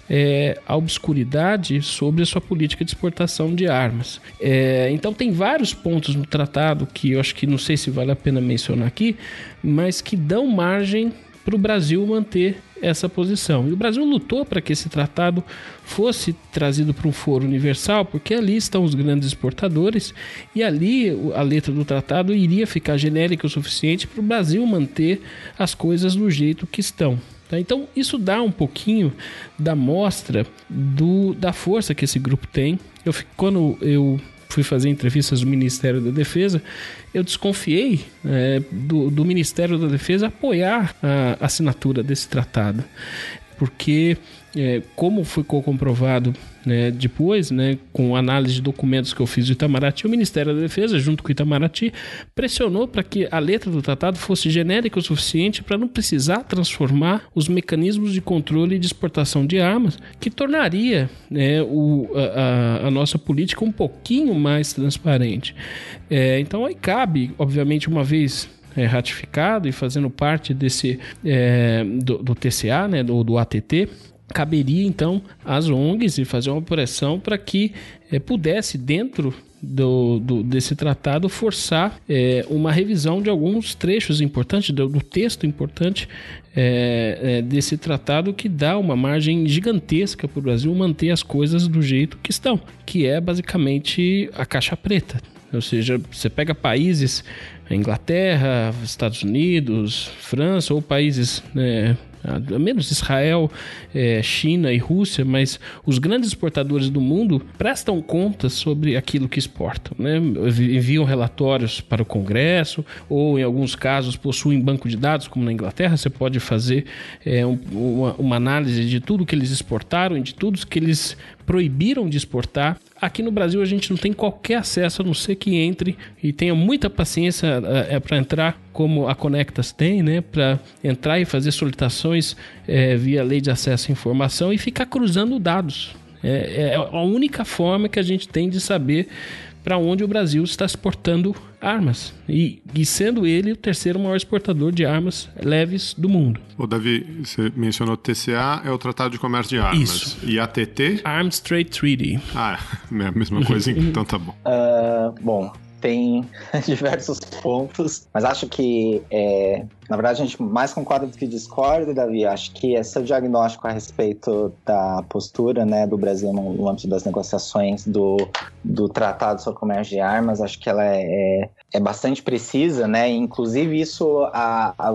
é, a obscuridade sobre a sua política de exportação de armas. É, então tem vários pontos no tratado que eu acho que não sei se vale a pena mencionar aqui, mas que dão margem para o Brasil manter essa posição. E o Brasil lutou para que esse tratado fosse trazido para um foro universal, porque ali estão os grandes exportadores e ali a letra do tratado iria ficar genérica o suficiente para o Brasil manter as coisas do jeito que estão. Tá? Então, isso dá um pouquinho da mostra do, da força que esse grupo tem. Eu, quando eu fui fazer entrevistas do Ministério da Defesa, eu desconfiei é, do, do, Ministério da Defesa apoiar a assinatura desse tratado, porque é, como ficou comprovado né, depois, né, com análise de documentos que eu fiz do Itamaraty, o Ministério da Defesa, junto com o Itamaraty, pressionou para que a letra do tratado fosse genérica o suficiente para não precisar transformar os mecanismos de controle de exportação de armas, que tornaria né, o, a, a, nossa política um pouquinho mais transparente. É, então aí cabe, obviamente, uma vez é, ratificado e fazendo parte desse é, do, do, TCA, né, do, do ATT, caberia então às ONGs e fazer uma pressão para que é, pudesse, dentro do, do, desse tratado, forçar é, uma revisão de alguns trechos importantes, do, do texto importante é, desse tratado, que dá uma margem gigantesca para o Brasil manter as coisas do jeito que estão, que é basicamente a caixa preta. Ou seja, você pega países, Inglaterra, Estados Unidos, França, ou países né, menos Israel, é, China e Rússia, mas os grandes exportadores do mundo prestam contas sobre aquilo que exportam, né? enviam relatórios para o Congresso ou, em alguns casos, possuem banco de dados, como na Inglaterra, você pode fazer é, um, uma, uma análise de tudo que eles exportaram e de tudo que eles proibiram de exportar. Aqui no Brasil a gente não tem qualquer acesso, a não ser que entre e tenha muita paciência é, para entrar, como a Conectas tem, né? Para entrar e fazer solicitações é, via lei de acesso à informação e ficar cruzando dados. É, é a única forma que a gente tem de saber para onde o Brasil está exportando armas. E, e, sendo ele o terceiro maior exportador de armas leves do mundo. Ô, Davi, você mencionou TCA, é o Tratado de Comércio de Armas. Isso. E ATT? Arms Trade Treaty. Ah, [laughs] é a mesma coisa, então tá bom. Uh, [laughs] bom, tem [laughs] diversos pontos, mas acho que, é, na verdade, a gente mais concorda do que discorda, Davi. Acho que esse é o diagnóstico a respeito da postura né, do Brasil no, no âmbito das negociações do, do Tratado sobre Comércio de Armas. Acho que ela é, é, é bastante precisa, né? Inclusive, isso a, a,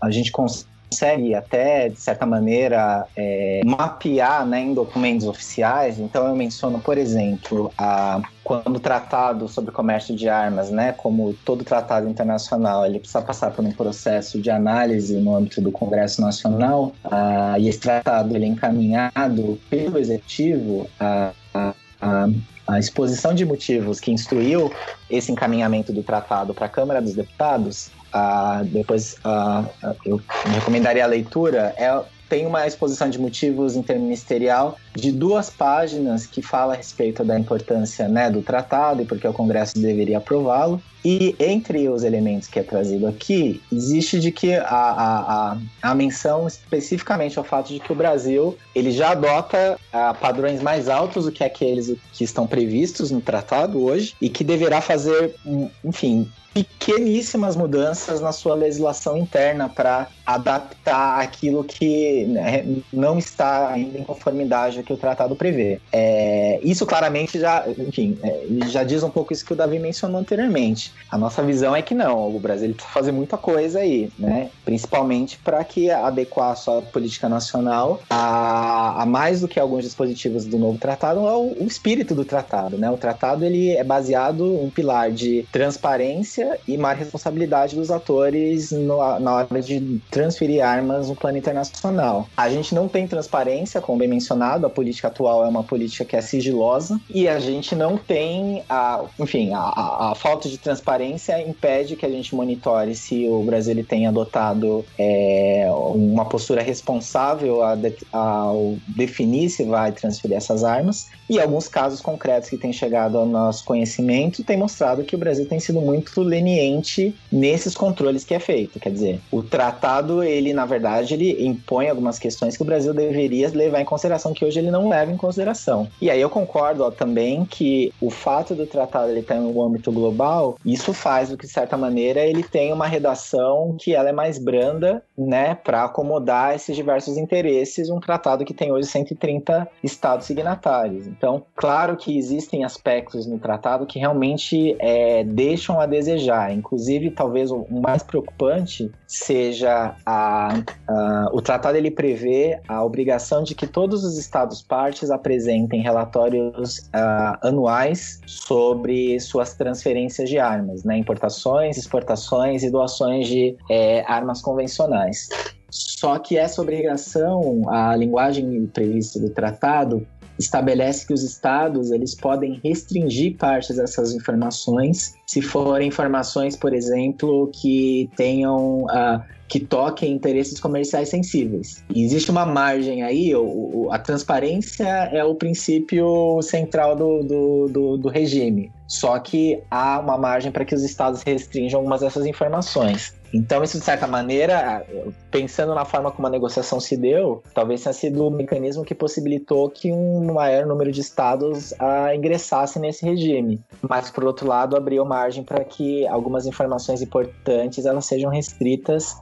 a gente consegue consegue até, de certa maneira, é, mapear né, em documentos oficiais. Então, eu menciono, por exemplo, a, quando tratado sobre comércio de armas, né, como todo tratado internacional, ele precisa passar por um processo de análise no âmbito do Congresso Nacional, uh, e esse tratado ele é encaminhado pelo Executivo a, a, a a exposição de motivos que instruiu esse encaminhamento do tratado para a Câmara dos Deputados Uh, depois uh, eu recomendaria a leitura. É, tem uma exposição de motivos interministerial de duas páginas que fala a respeito da importância né, do tratado e porque o Congresso deveria aprová-lo. E entre os elementos que é trazido aqui, existe de que a, a, a, a menção especificamente ao fato de que o Brasil ele já adota a, ah, padrões mais altos do que aqueles que estão previstos no tratado hoje e que deverá fazer, enfim, pequeníssimas mudanças na sua legislação interna para adaptar aquilo que né, não está ainda em conformidade ao que o tratado prevê. É, isso claramente já, enfim, é, já diz um pouco isso que o Davi mencionou anteriormente. A nossa visão é que não, o Brasil precisa fazer muita coisa aí, né? Principalmente para que adequar a sua política nacional a, a, mais do que alguns dispositivos do novo tratado, ao o espírito do tratado, né? O tratado ele é baseado um pilar de transparência e mais responsabilidade dos atores no, na hora de transferir armas no plano internacional. A gente não tem transparência, como bem mencionado, a política atual é uma política que é sigilosa e a gente não tem, a, enfim, a, a falta de transparência impede que a gente monitore se o Brasil ele tem adotado é, uma postura responsável a de, ao definir se vai transferir essas armas e alguns casos concretos que têm chegado ao nosso conhecimento têm mostrado que o Brasil tem sido muito leniente nesses controles que é feito. Quer dizer, o tratado ele, na verdade, ele impõe algumas questões que o Brasil deveria levar em consideração, que hoje ele não leva em consideração. E aí eu concordo ó, também que o fato do tratado ele estar em um âmbito global, isso faz com que, de certa maneira, ele tenha uma redação que ela é mais branda, né, para acomodar esses diversos interesses, um tratado que tem hoje 130 estados signatários. Então, claro que existem aspectos no tratado que realmente é, deixam a desejar. Inclusive, talvez o mais preocupante seja a, a, o tratado ele prevê a obrigação de que todos os estados partes apresentem relatórios uh, anuais sobre suas transferências de armas, né? importações, exportações e doações de é, armas convencionais. Só que essa obrigação, a linguagem prevista do tratado, estabelece que os estados eles podem restringir partes dessas informações se forem informações, por exemplo, que tenham uh, que toquem interesses comerciais sensíveis. E existe uma margem aí, o, o, a transparência é o princípio central do, do, do, do regime. Só que há uma margem para que os estados restringam algumas dessas informações. Então, isso, de certa maneira, pensando na forma como a negociação se deu, talvez tenha sido o mecanismo que possibilitou que um maior número de estados ah, ingressasse nesse regime. Mas, por outro lado, abriu margem para que algumas informações importantes elas sejam restritas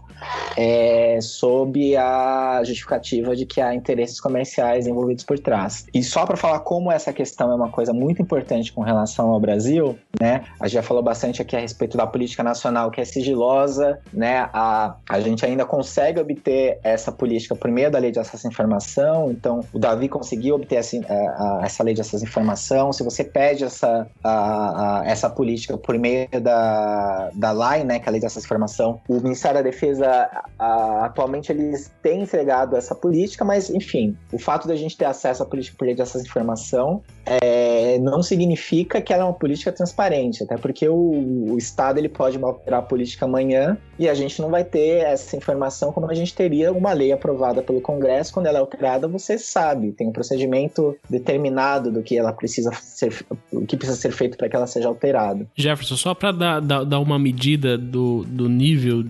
é, sob a justificativa de que há interesses comerciais envolvidos por trás. E só para falar como essa questão é uma coisa muito importante com relação ao Brasil, né? A gente já falou bastante aqui a respeito da política nacional que é sigilosa, né? A, a gente ainda consegue obter essa política por meio da lei de acesso à informação, então o Davi conseguiu obter essa, a, a, essa lei de acesso à informação. Se você pede essa, a, essa política por meio da, da LAI, né? Que é a lei de acesso à informação, o Ministério da Defesa a, atualmente eles têm entregado essa política, mas enfim, o fato da gente ter acesso à política por meio dessa informação é, não significa que ela é uma política transparente, até porque o, o, Estado ele pode alterar a política amanhã e a gente não vai ter essa informação como a gente teria uma lei aprovada pelo Congresso, quando ela é alterada, você sabe, tem um procedimento determinado do que ela precisa ser, o que precisa ser feito para que ela seja alterada. Jefferson, só para dar, dar, dar, uma medida do, do nível,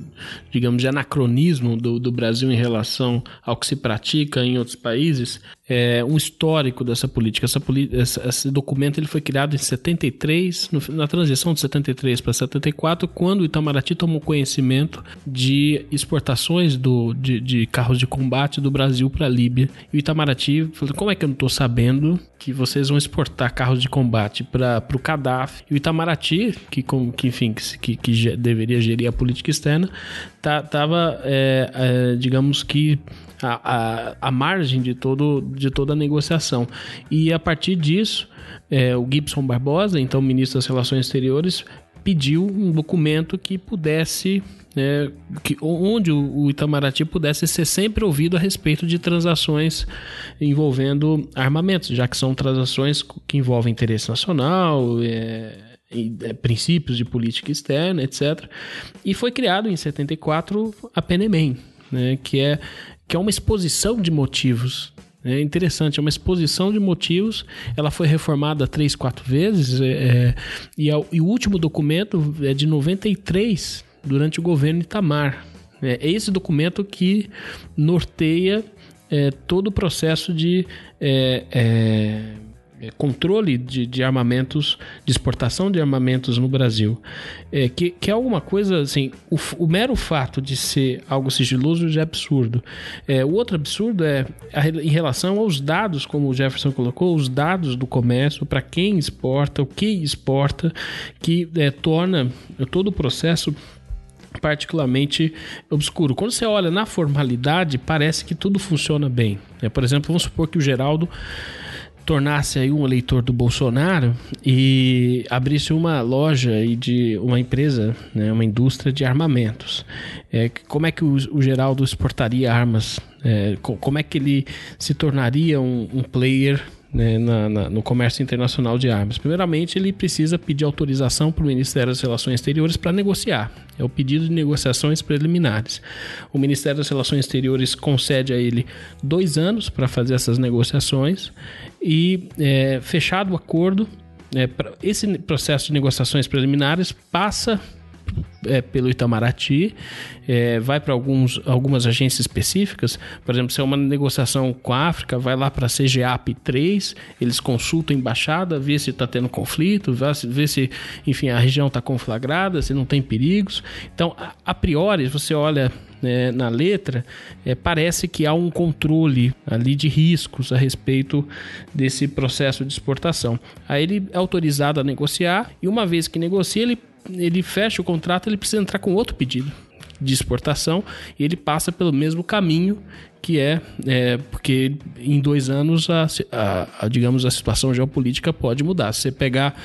digamos, de anacronismo do, do Brasil em relação ao que se pratica em outros países, é, um histórico dessa política. Essa, esse documento ele foi criado em 73, no, na transição de 73 para 74, quando o Itamaraty tomou conhecimento de exportações do, de, de carros de combate do Brasil para a Líbia. E o Itamaraty falou: como é que eu não estou sabendo que vocês vão exportar carros de combate para o Gaddafi? E o Itamaraty, que, com, que enfim, que, que, deveria gerir a política externa, tá, é, é, digamos que a, a, a margem de, todo, de toda a negociação. E a partir disso, é, o Gibson Barbosa, então ministro das Relações Exteriores, pediu um documento que pudesse né, que, onde o Itamaraty pudesse ser sempre ouvido a respeito de transações envolvendo armamentos, já que são transações que envolvem interesse nacional, é, é, princípios de política externa, etc. E foi criado em 74 a PNEMEM, né, que é que é uma exposição de motivos. É interessante, é uma exposição de motivos. Ela foi reformada três, quatro vezes. É, é e, é, e, o último documento é de 93, durante o governo Itamar. É, é esse documento que norteia é, todo o processo de é, é, controle de, de, armamentos, de exportação de armamentos no Brasil, é, que, que é alguma coisa assim, o, o, mero fato de ser algo sigiloso já é absurdo. É, o outro absurdo é a, em relação aos dados, como o Jefferson colocou, os dados do comércio, para quem exporta, o que exporta, que é, torna todo o processo particularmente obscuro. Quando você olha na formalidade, parece que tudo funciona bem. É, por exemplo, vamos supor que o Geraldo tornasse aí um eleitor do Bolsonaro e abrisse uma loja e de uma empresa, né, uma indústria de armamentos. É, como é que o, o Geraldo exportaria armas? É, como é que ele se tornaria um, um player né, na, na, no comércio internacional de armas. Primeiramente, ele precisa pedir autorização para o Ministério das Relações Exteriores para negociar. É o pedido de negociações preliminares. O Ministério das Relações Exteriores concede a ele dois anos para fazer essas negociações e, é, fechado o acordo, é, esse processo de negociações preliminares passa é, pelo Itamaraty, é, vai para algumas agências específicas, por exemplo, se é uma negociação com a África, vai lá para a CGAP 3, eles consultam a embaixada, vê se está tendo conflito, vê se, enfim, a região está conflagrada, se não tem perigos. Então, a, a priori, você olha né, na letra, é, parece que há um controle ali de riscos a respeito desse processo de exportação. Aí ele é autorizado a negociar e uma vez que negocia, ele ele fecha o contrato, ele precisa entrar com outro pedido de exportação e ele passa pelo mesmo caminho que é, é porque em dois anos a, a, a, digamos a situação geopolítica pode mudar. Se você pegar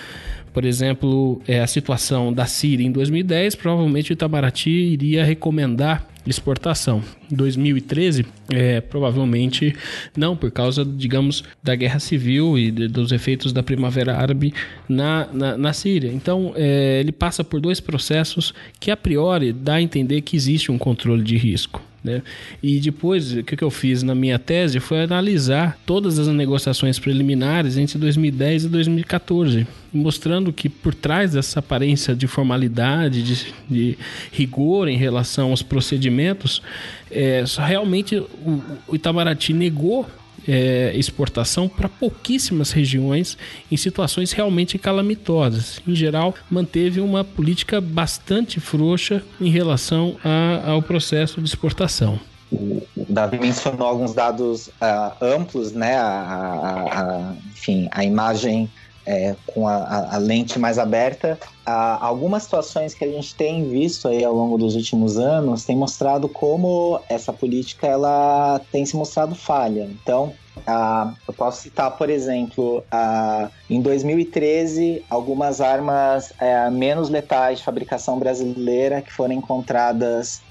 por exemplo, é, a situação da Síria em 2010, provavelmente o Itamaraty iria recomendar exportação. Em 2013, é, provavelmente não, por causa, digamos, da guerra civil e de, dos efeitos da Primavera Árabe na, na, na Síria. Então, é, ele passa por dois processos que, a priori, dá a entender que existe um controle de risco. Né? E depois, o que eu fiz na minha tese foi analisar todas as negociações preliminares entre 2010 e 2014, mostrando que por trás dessa aparência de formalidade, de, de rigor em relação aos procedimentos, é, realmente o, o Itamaraty negou é, exportação para pouquíssimas regiões em situações realmente calamitosas. Em geral, manteve uma política bastante frouxa em relação a, ao processo de exportação. O Davi mencionou alguns dados uh, amplos, né? A, a, a, enfim, a imagem é, com a, a, lente mais aberta. algumas situações que a gente tem visto aí ao longo dos últimos anos tem mostrado como essa política ela tem se mostrado falha. Então, eu posso citar, por exemplo, em 2013, algumas armas é, menos letais de fabricação brasileira que foram encontradas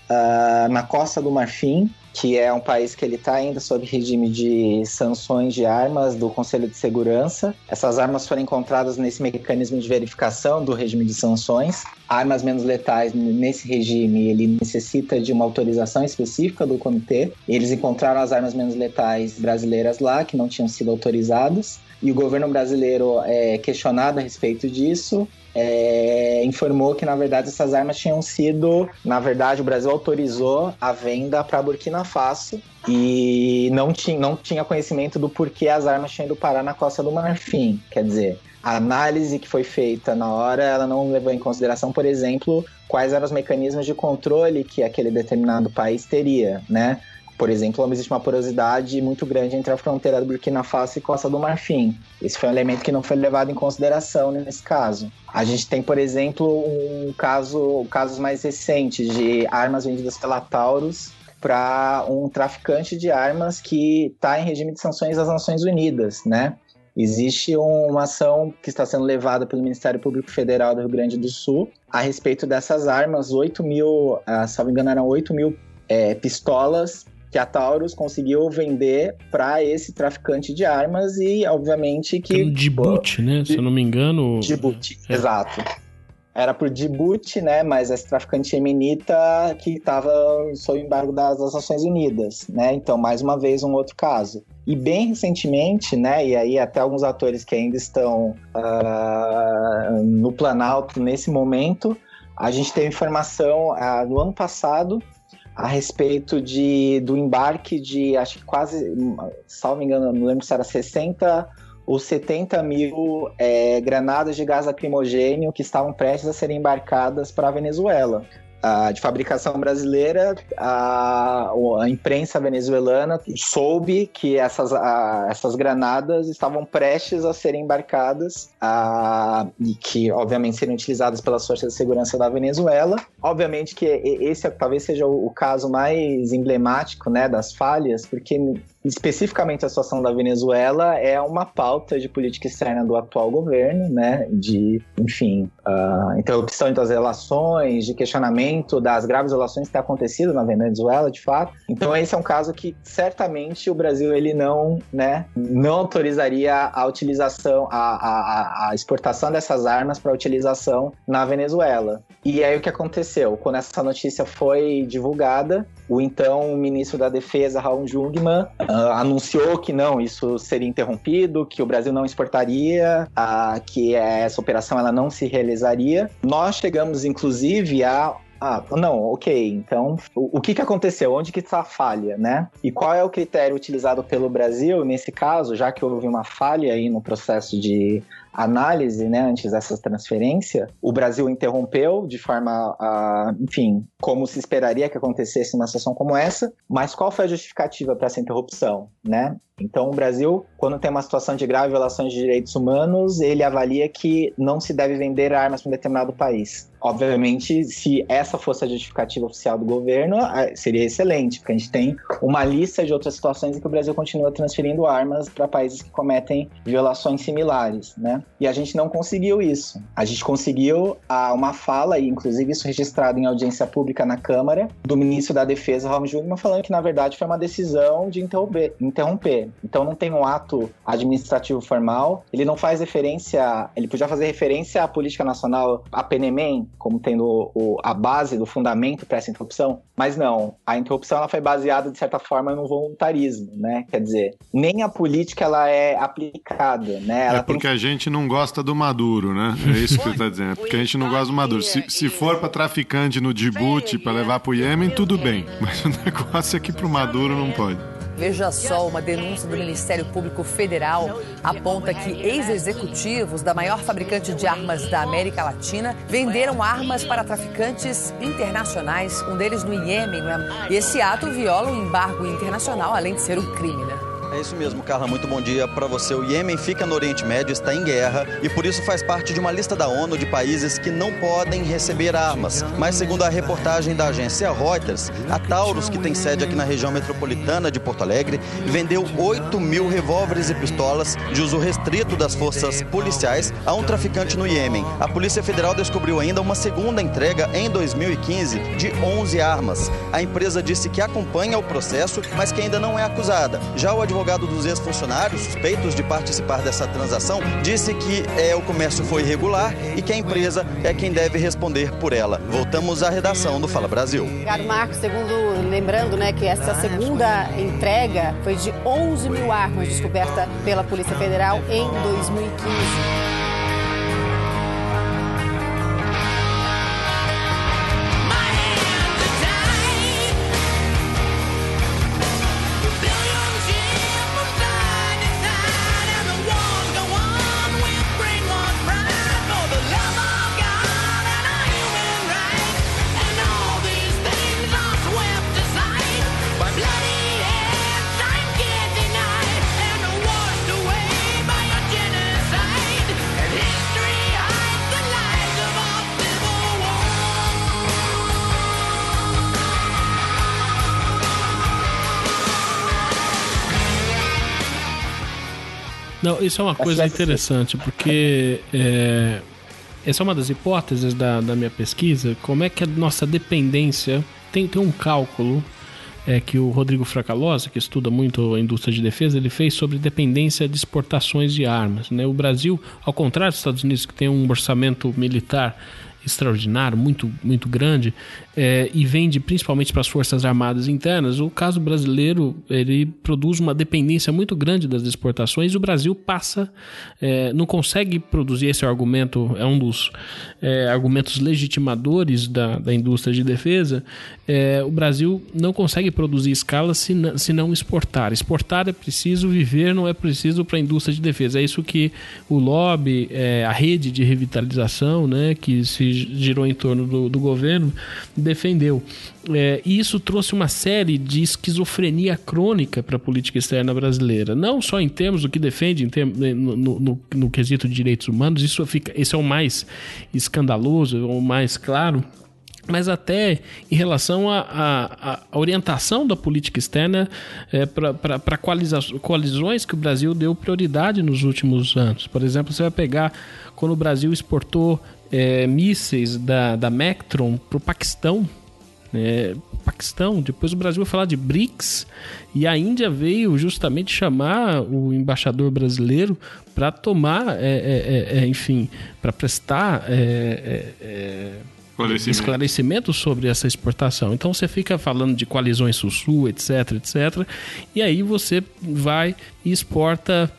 na Costa do Marfim, que é um país que ele está ainda sob regime de sanções de armas do Conselho de Segurança. Essas armas foram encontradas nesse mecanismo de verificação do regime de sanções. Armas menos letais nesse regime, ele necessita de uma autorização específica do comitê. Eles encontraram as armas menos letais brasileiras lá, que não tinham sido autorizadas. E o governo brasileiro é questionado a respeito disso é, informou que, na verdade, essas armas tinham sido. Na verdade, o Brasil autorizou a venda para Burkina Faso e não tinha, não tinha conhecimento do porquê as armas tinham ido parar na costa do Marfim. Quer dizer, a análise que foi feita na hora, ela não levou em consideração, por exemplo, quais eram os mecanismos de controle que aquele determinado país teria, né? Por exemplo, existe uma porosidade muito grande entre a fronteira do Burkina Faso e Costa do Marfim. Esse foi um elemento que não foi levado em consideração nesse caso. A gente tem, por exemplo, um caso, casos mais recentes de armas vendidas pela Taurus para um traficante de armas que está em regime de sanções das Nações Unidas, né? Existe uma ação que está sendo levada pelo Ministério Público Federal do Rio Grande do Sul a respeito dessas armas, 8 mil, se não me engano, eram 8 mil é, pistolas que a Taurus conseguiu vender para esse traficante de armas e, obviamente, que. Djibouti, né? Se eu não me engano. Djibouti, é. exato. Era por Djibouti, né? Mas esse traficante yemenita que estava sob embargo das, das Nações Unidas, né? Então, mais uma vez, um outro caso. E bem recentemente, né? E aí até alguns atores que ainda estão uh, no Planalto nesse momento, a gente teve informação uh, no ano passado a respeito de, do embarque de, acho que quase, salvo me engano, não lembro se era 60 ou 70 mil é, granadas de gás lacrimogênio que estavam prestes a serem embarcadas para a Venezuela de fabricação brasileira, a, a, imprensa venezuelana soube que essas, a, essas granadas estavam prestes a serem embarcadas e que, obviamente, seriam utilizadas pelas forças de segurança da Venezuela. Obviamente que esse talvez seja o, o caso mais emblemático né, das falhas, porque especificamente a situação da Venezuela é uma pauta de política externa do atual governo, né? De, enfim, uh, interrupção das relações, de questionamento das graves violações que têm acontecido na Venezuela, de fato. Então esse é um caso que certamente o Brasil ele não, né, não autorizaria a utilização, a, a, a exportação dessas armas para utilização na Venezuela. E aí o que aconteceu? Quando essa notícia foi divulgada, o então ministro da Defesa, Raul Jungmann, uh, anunciou que não, isso seria interrompido, que o Brasil não exportaria, uh, que essa operação ela não se realizaria. Nós chegamos, inclusive, a ah, não, ok. Então, o, o, que, que aconteceu? Onde que está a falha, né? E qual é o critério utilizado pelo Brasil nesse caso, já que houve uma falha aí no processo de análise, né, antes dessa transferência, o Brasil interrompeu de forma, a, enfim, como se esperaria que acontecesse numa situação como essa, mas qual foi a justificativa para essa interrupção, né? Então, o Brasil, quando tem uma situação de grave violação de direitos humanos, ele avalia que não se deve vender armas para um determinado país. Obviamente, se essa fosse a justificativa oficial do governo, seria excelente, porque a gente tem uma lista de outras situações em que o Brasil continua transferindo armas para países que cometem violações similares, né? E a gente não conseguiu isso. A gente conseguiu uma fala, e inclusive isso registrado em audiência pública na Câmara, do ministro da Defesa, Ron Jungmann, falando que na verdade foi uma decisão de interromper. interromper. Então não tem um ato administrativo formal, ele não faz referência, ele podia fazer referência à política nacional, a PNEMEM, como tendo o, a base do fundamento para essa interrupção, mas não. A interrupção ela foi baseada de certa forma no voluntarismo, né? Quer dizer, nem a política ela é aplicada, né? Ela é porque tem... a gente não gosta do Maduro, né? É isso que você está dizendo. É porque a gente não gosta do Maduro. Se, se for para traficante no Djibouti para levar para o Iêmen, tudo bem. Mas o negócio é que para o Maduro não pode. Veja só, uma denúncia do Ministério Público Federal aponta que ex-executivos da maior fabricante de armas da América Latina venderam armas para traficantes internacionais, um deles no Iêmen. Né? E esse ato viola o embargo internacional, além de ser um crime, né? É isso mesmo, Carla. Muito bom dia para você. O Iêmen fica no Oriente Médio, está em guerra e por isso faz parte de uma lista da ONU de países que não podem receber armas. Mas, segundo a reportagem da agência Reuters, a Taurus, que tem sede aqui na região metropolitana de Porto Alegre, vendeu 8 mil revólveres e pistolas de uso restrito das forças policiais a um traficante no Iêmen. A Polícia Federal descobriu ainda uma segunda entrega em 2015 de 11 armas. A empresa disse que acompanha o processo, mas que ainda não é acusada. Já o advogado advogado dos ex-funcionários suspeitos de participar dessa transação disse que é, o comércio foi irregular e que a empresa é quem deve responder por ela. Voltamos à redação do Fala Brasil. Caro Marcos, segundo, lembrando né, que essa segunda entrega foi de 11 mil armas descoberta pela Polícia Federal em 2015. Não, isso é uma coisa interessante, porque é, essa é uma das hipóteses da, da minha pesquisa. Como é que a nossa dependência. Tem, tem um cálculo é, que o Rodrigo Fracalosa, que estuda muito a indústria de defesa, ele fez sobre dependência de exportações de armas. Né? O Brasil, ao contrário dos Estados Unidos, que tem um orçamento militar extraordinário, muito, muito grande, é, e vende principalmente para as forças armadas internas, o caso brasileiro ele produz uma dependência muito grande das exportações. O Brasil passa, é, não consegue produzir esse argumento, é um dos é, argumentos legitimadores da, da indústria de defesa. É, o Brasil não consegue produzir escala se não, se não exportar. Exportar é preciso, viver não é preciso para a indústria de defesa. É isso que o lobby, é, a rede de revitalização, né, que se girou em torno do, do governo, defendeu. É, e isso trouxe uma série de esquizofrenia crônica para a política externa brasileira. Não só em termos do que defende termos, no, no, no, quesito de direitos humanos, isso, fica, isso é o mais escandaloso, o mais claro mas até em relação à orientação da política externa é, para coalizões que o Brasil deu prioridade nos últimos anos. Por exemplo, você vai pegar quando o Brasil exportou é, mísseis da, da Mectron para o Paquistão. É, Paquistão, depois o Brasil vai falar de BRICS e a Índia veio justamente chamar o embaixador brasileiro para tomar, é, é, é, é enfim, para prestar esclarecimento. esclarecimento sobre essa exportação. Então você fica falando de coalizões sul-sul, etc, etc, e aí você vai e exporta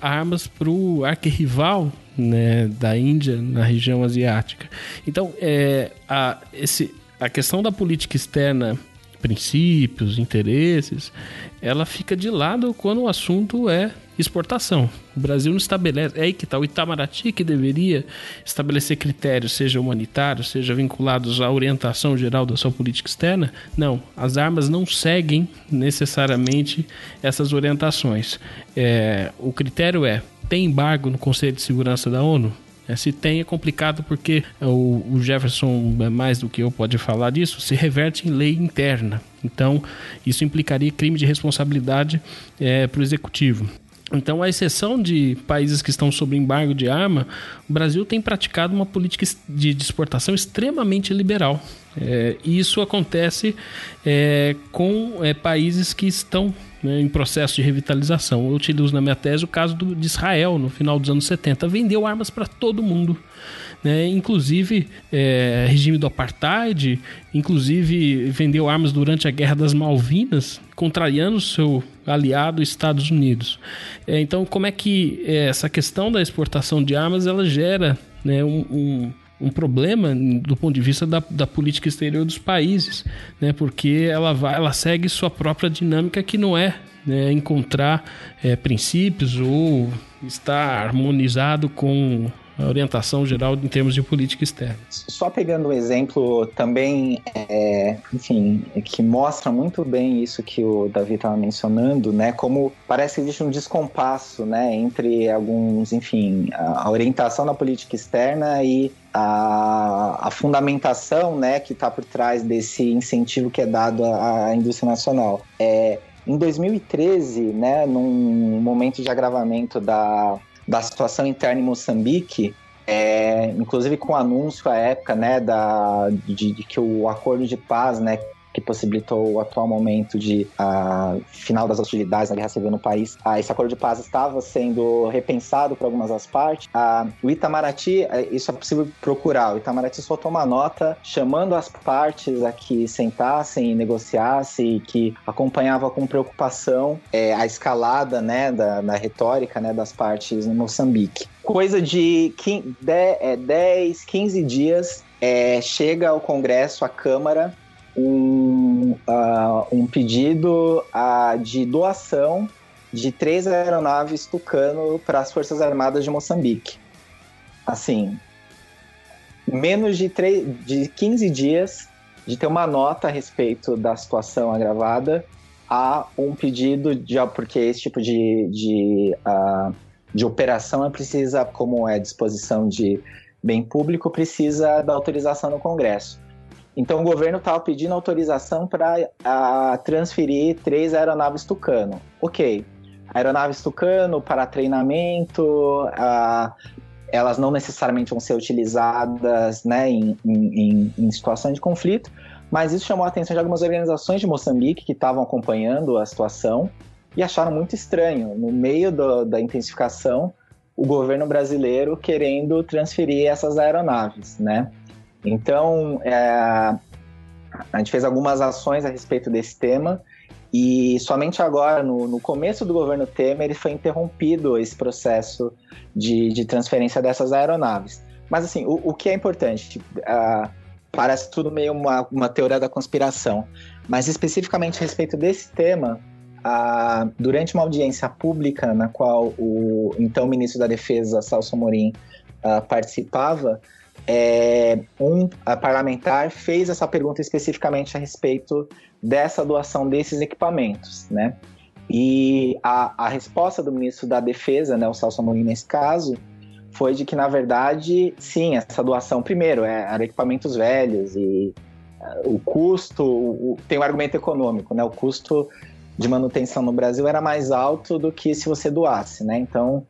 armas para o arquirrival né, da Índia na região asiática. Então, é, a, esse, a questão da política externa princípios, interesses, ela fica de lado quando o assunto é exportação. O Brasil não estabelece. É aí que está o Itamaraty que deveria estabelecer critérios, seja humanitários, seja vinculados à orientação geral da sua política externa. Não, as armas não seguem necessariamente essas orientações. É, o critério é: tem embargo no Conselho de Segurança da ONU? É, se tem é complicado porque o, o Jefferson, é mais do que eu, pode falar disso, se reverte em lei interna. Então, isso implicaria crime de responsabilidade é, para o executivo. Então, à exceção de países que estão sob embargo de arma, o Brasil tem praticado uma política de exportação extremamente liberal. É, e isso acontece é, com é, países que estão né, em processo de revitalização. Eu utilizo na minha tese o caso do, de Israel, no final dos anos 70. Vendeu armas para todo mundo. Né? Inclusive, é, regime do apartheid, inclusive vendeu armas durante a Guerra das Malvinas, contrariando o seu aliado Estados Unidos. É, então, como é que é, essa questão da exportação de armas ela gera né, um, um um problema do ponto de vista da, da política exterior dos países, né? porque ela, vai, ela segue sua própria dinâmica que não é né, encontrar é, princípios ou estar harmonizado com a orientação geral em termos de política externa. Só pegando um exemplo também, é, enfim, que mostra muito bem isso que o Davi estava mencionando, né? Como parece que existe um descompasso, né, entre alguns, enfim, a orientação da política externa e a, a, fundamentação né, que está por trás desse incentivo que é dado à, à indústria nacional. É, em 2013, né, num momento de agravamento da, da situação interna em Moçambique, é, inclusive com o anúncio à época, né, da, de, de, que o acordo de paz, né, que possibilitou o atual momento de uh, final das hostilidades na guerra civil no país. Uh, esse acordo de paz estava sendo repensado por algumas das partes. Uh, o Itamaraty, eh, isso é possível procurar, o Itamaraty soltou uma nota chamando as partes a que sentassem e negociassem, que acompanhava com preocupação é, a escalada né, da, da retórica né, das partes em Moçambique. Coisa de 10, 15 dias é, chega ao Congresso, à Câmara, um, uh, um pedido uh, de doação de três aeronaves Tucano para as Forças Armadas de Moçambique. Assim, menos de, de 15 dias de ter uma nota a respeito da situação agravada a um pedido de porque esse tipo de, de, uh, de operação é precisa, como é disposição de bem público, precisa da autorização no Congresso. Então o governo estava pedindo autorização para transferir três aeronaves Tucano. Ok, aeronaves Tucano para treinamento, elas não necessariamente vão ser utilizadas né, em, em, em situações de conflito, mas isso chamou a atenção de algumas organizações de Moçambique que estavam acompanhando a situação e acharam muito estranho, no meio do, da intensificação, o governo brasileiro querendo transferir essas aeronaves, né? Então, é, a gente fez algumas ações a respeito desse tema e somente agora, no, no começo do governo Temer, foi interrompido esse processo de, de transferência dessas aeronaves. Mas, assim, o, o que é importante? Uh, parece tudo meio uma, uma teoria da conspiração, mas especificamente a respeito desse tema, durante uma audiência pública na qual o então ministro da Defesa, Salso Morim, uh, participava, é, um parlamentar fez essa pergunta especificamente a respeito dessa doação desses equipamentos, né? E a, a resposta do ministro da Defesa, né, o Celso Amorim, nesse caso, foi de que, na verdade, sim, essa doação, primeiro, é, era equipamentos velhos e uh, o custo, o, tem um argumento econômico, né? O custo de manutenção no Brasil era mais alto do que se você doasse, né? Então,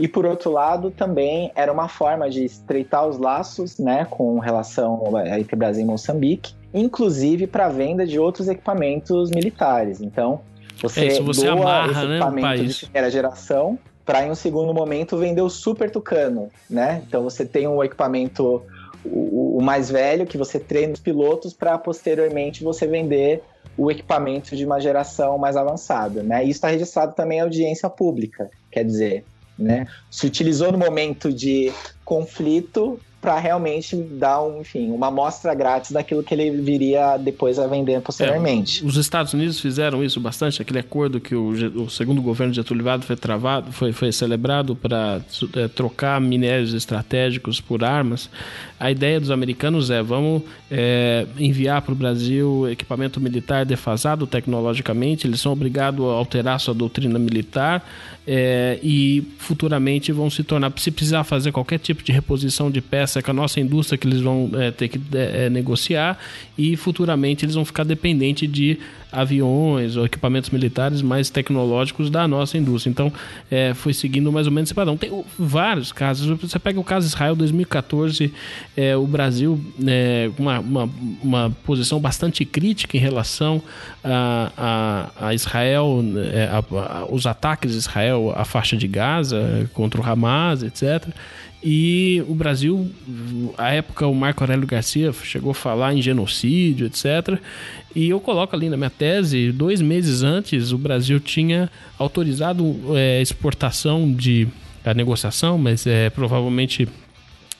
e por outro lado, também era uma forma de estreitar os laços, né, com relação entre Brasil e Moçambique, inclusive para venda de outros equipamentos militares. Então, você, é isso, você doa amarra, esse né, equipamento de primeira geração para em um segundo momento vender o Super Tucano, né? Então você tem um equipamento o, o mais velho que você treina os pilotos para posteriormente você vender o equipamento de uma geração mais avançada, né? Isso está registrado também em audiência pública, quer dizer, né? Se utilizou no momento de conflito para realmente dar, um, enfim, uma amostra grátis daquilo que ele viria depois a vender posteriormente. É, os Estados Unidos fizeram isso bastante, aquele acordo que o, o segundo governo de Getúlio foi travado, foi, foi celebrado para é, trocar minérios estratégicos por armas. A ideia dos americanos é vamos é, enviar para o Brasil equipamento militar defasado tecnologicamente, eles são obrigados a alterar sua doutrina militar é, e futuramente vão se tornar, se precisar fazer qualquer tipo de reposição de peça com a nossa indústria que eles vão é, ter que é, é, negociar e futuramente eles vão ficar dependentes de aviões ou equipamentos militares mais tecnológicos da nossa indústria. Então, é, foi seguindo mais ou menos esse padrão. Tem vários casos. Você pega o caso Israel 2014, é, o Brasil é, uma, uma, uma, posição bastante crítica em relação a, a, a Israel, é, a, a, os ataques de Israel à faixa de Gaza contra o Hamas, etc. E o Brasil, à época, o Marco Aurélio Garcia chegou a falar em genocídio, etc. E eu coloco ali na minha tese, dois meses antes, o Brasil tinha autorizado é, exportação de. a negociação, mas é, provavelmente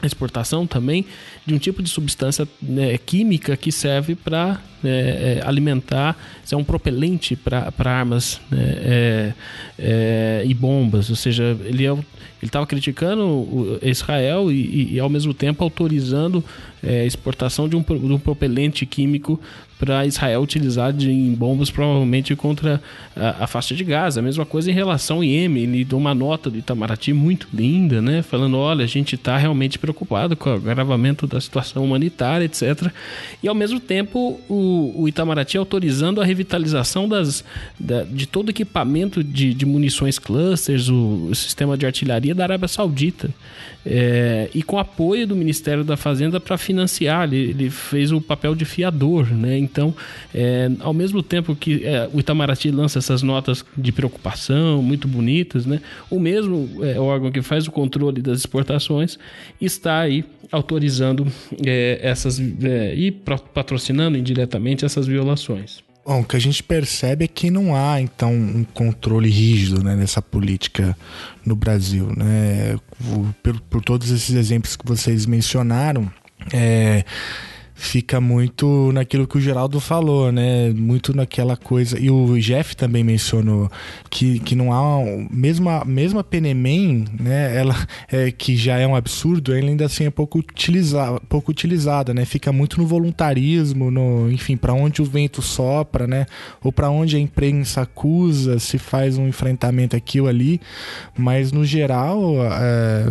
exportação também de um tipo de substância né, química que serve para é, é, alimentar, é um propelente para armas né, é, é, e bombas, ou seja, ele é estava criticando Israel e, e, e, ao mesmo tempo autorizando é, exportação de um, de um propelente químico para Israel utilizar de, em bombas provavelmente contra a, a, faixa de Gaza. A mesma coisa em relação ao Iêmen. Ele deu uma nota do Itamaraty muito linda, né? Falando, olha, a gente está realmente preocupado com o agravamento da situação humanitária, etc. E ao mesmo tempo o, o Itamaraty autorizando a revitalização das, da, de todo equipamento de, de munições clusters, o, o sistema de artilharia da Arábia Saudita. É, e com apoio do Ministério da Fazenda para financiar, ele, ele, fez o papel de fiador, né? Então, é, ao mesmo tempo que é, o Itamaraty lança essas notas de preocupação muito bonitas, né? O mesmo é, órgão que faz o controle das exportações está aí autorizando é, essas é, e patrocinando indiretamente essas violações. Bom, o que a gente percebe é que não há, então, um controle rígido né, nessa política no Brasil. Né? Por, por todos esses exemplos que vocês mencionaram, é, fica muito naquilo que o Geraldo falou, né? Muito naquela coisa. E o Jeff também mencionou que, que não há. Mesmo a, mesmo a né? Ela, é, que já é um absurdo, ela ainda assim é pouco, utiliza, pouco utilizada, né? Fica muito no voluntarismo, no, enfim, para onde o vento sopra, né? Ou para onde a imprensa acusa, se faz um enfrentamento aqui ou ali. Mas no geral, é,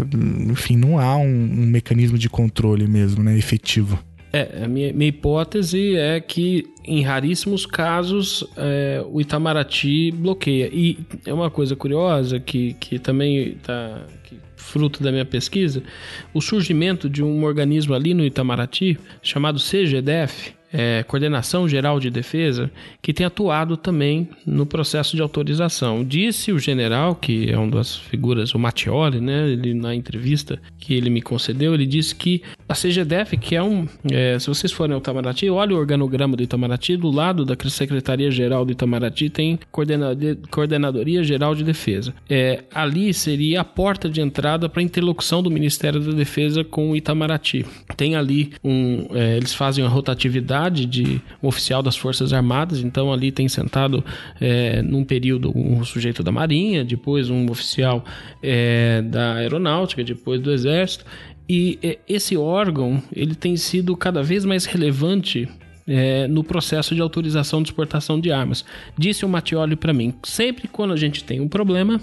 enfim, não há um, um mecanismo de controle mesmo, né? Efetivo. É, a minha, minha hipótese é que em raríssimos casos é, o Itamaraty bloqueia. E é uma coisa curiosa que, que também está fruto da minha pesquisa, o surgimento de um organismo ali no Itamaraty chamado CGDF, é, Coordenação Geral de Defesa, que tem atuado também no processo de autorização. Disse o general, que é uma das figuras, o Mattioli, né, ele, na entrevista que ele me concedeu, ele disse que a CGDF, que é um. É, se vocês forem ao Itamaraty, olha o organograma do Itamaraty, do lado da Secretaria-Geral do Itamaraty tem Coordenadoria Geral de Defesa. É, ali seria a porta de entrada para a interlocução do Ministério da Defesa com o Itamaraty. Tem ali um. É, eles fazem a rotatividade de oficial das Forças Armadas, então ali tem sentado é, num período um sujeito da Marinha, depois um oficial é, da Aeronáutica, depois do Exército, e é, esse órgão ele tem sido cada vez mais relevante é, no processo de autorização de exportação de armas. Disse o Mattioli para mim: sempre quando a gente tem um problema,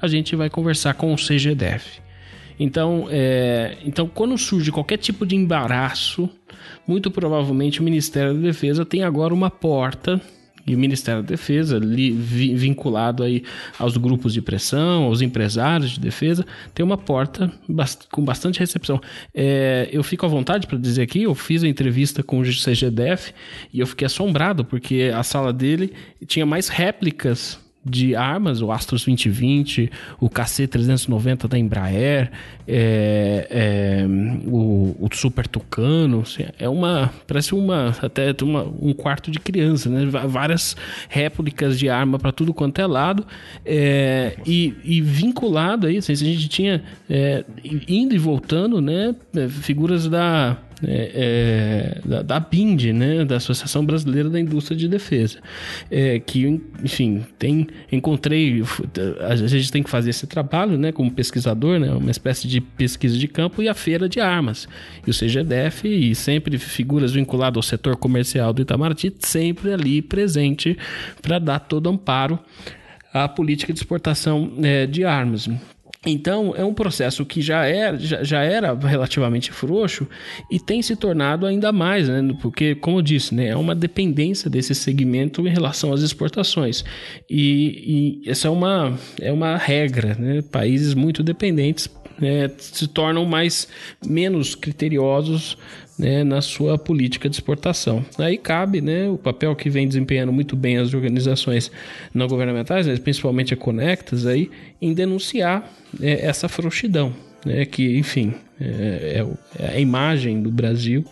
a gente vai conversar com o CGDF. Então, é, então, quando surge qualquer tipo de embaraço, muito provavelmente o Ministério da Defesa tem agora uma porta e o Ministério da Defesa, li, vi, vinculado aí aos grupos de pressão, aos empresários de defesa, tem uma porta bast com bastante recepção. É, eu fico à vontade para dizer aqui, eu fiz a entrevista com o CGDF e eu fiquei assombrado, porque a sala dele tinha mais réplicas de armas, o Astros 2020, o KC-390 da Embraer, é, é, o, o, Super Tucano, assim, é uma, parece uma, até uma, um quarto de criança, né? Várias réplicas de arma para tudo quanto é lado, é, e, e, vinculado aí, assim, a gente tinha é, indo e voltando, né? Figuras da é, é, da, da BIND, né, da Associação Brasileira da Indústria de Defesa, é, que, enfim, tem, encontrei, a gente tem que fazer esse trabalho, né, como pesquisador, né, uma espécie de pesquisa de campo e a feira de armas, e o CGDF e sempre figuras vinculadas ao setor comercial do Itamaraty, sempre ali presente para dar todo amparo à política de exportação é, de armas. Então, é um processo que já era, já, já, era relativamente frouxo e tem se tornado ainda mais, né? porque, como eu disse, né? é uma dependência desse segmento em relação às exportações. E, e essa é uma, é uma regra. Né? Países muito dependentes né, se tornam mais menos criteriosos né, na sua política de exportação. Aí cabe né, o papel que vem desempenhando muito bem as organizações não governamentais, né, principalmente a Conectas, aí, em denunciar é, essa frouxidão, né, que, enfim, é, é, é, a imagem do Brasil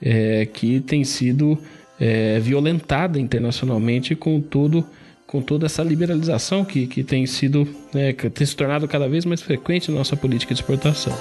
é, que tem sido é, violentada internacionalmente com tudo com toda essa liberalização que, que tem sido né, que tem se tornado cada vez mais frequente na nossa política de exportação.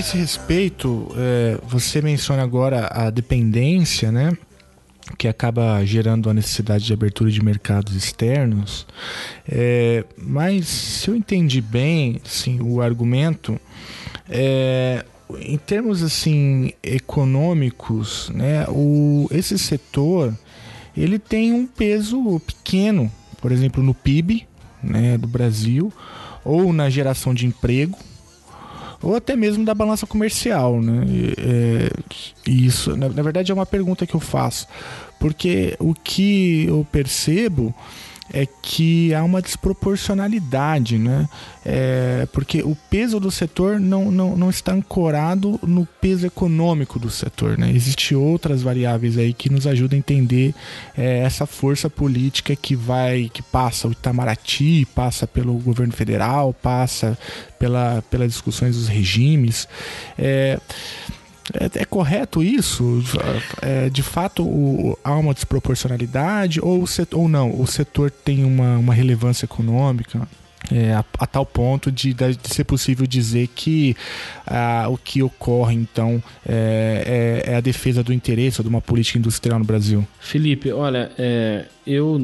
Esse respeito, é, você menciona agora a dependência, né? Que acaba gerando a necessidade de abertura de mercados externos. É, mas se eu entendi bem assim, o argumento, é, em termos assim econômicos, né, o, esse setor ele tem um peso pequeno, por exemplo, no PIB né, do Brasil ou na geração de emprego ou até mesmo da balança comercial, né? É, isso, na, na verdade, é uma pergunta que eu faço, porque o que eu percebo é que há uma desproporcionalidade, né? É, porque o peso do setor não, não, não está ancorado no peso econômico do setor, né? Existem outras variáveis aí que nos ajudam a entender é, essa força política que vai, que passa o Itamaraty, passa pelo governo federal, passa pela, pelas discussões dos regimes. É, é, é correto isso? É, de fato, o, há uma desproporcionalidade ou, setor, ou não? O setor tem uma, uma relevância econômica? É, a, a, tal ponto de, de, ser possível dizer que ah, o que ocorre então é, é, é, a defesa do interesse de uma política industrial no Brasil? Felipe, olha, é, eu,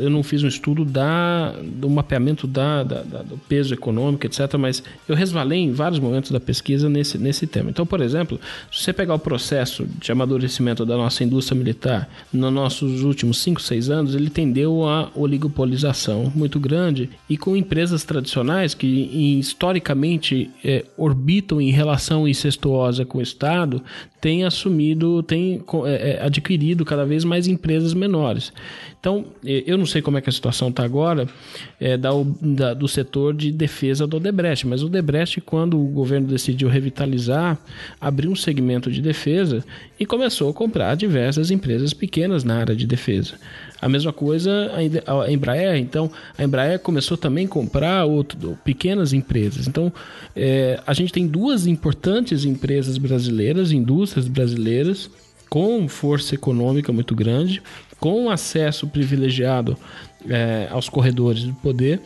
eu não fiz um estudo da, do mapeamento da, da, da, do peso econômico, etc., mas eu resvalei em vários momentos da pesquisa nesse, nesse tema. Então, por exemplo, se você pegar o processo de amadurecimento da nossa indústria militar nos nossos últimos 5, 6 anos, ele tendeu a oligopolização muito grande e com empresas tradicionais que historicamente é, orbitam em relação incestuosa com o Estado, têm assumido, têm é, é, adquirido cada vez mais empresas menores. Então, eu não sei como é que a situação está agora é, da, da, do setor de defesa do Odebrecht, mas o Odebrecht, quando o governo decidiu revitalizar, abriu um segmento de defesa e começou a comprar diversas empresas pequenas na área de defesa. A mesma coisa a Embraer, então a Embraer começou também a comprar outro, pequenas empresas. Então é, a gente tem duas importantes empresas brasileiras, indústrias brasileiras, com força econômica muito grande, com acesso privilegiado é, aos corredores do poder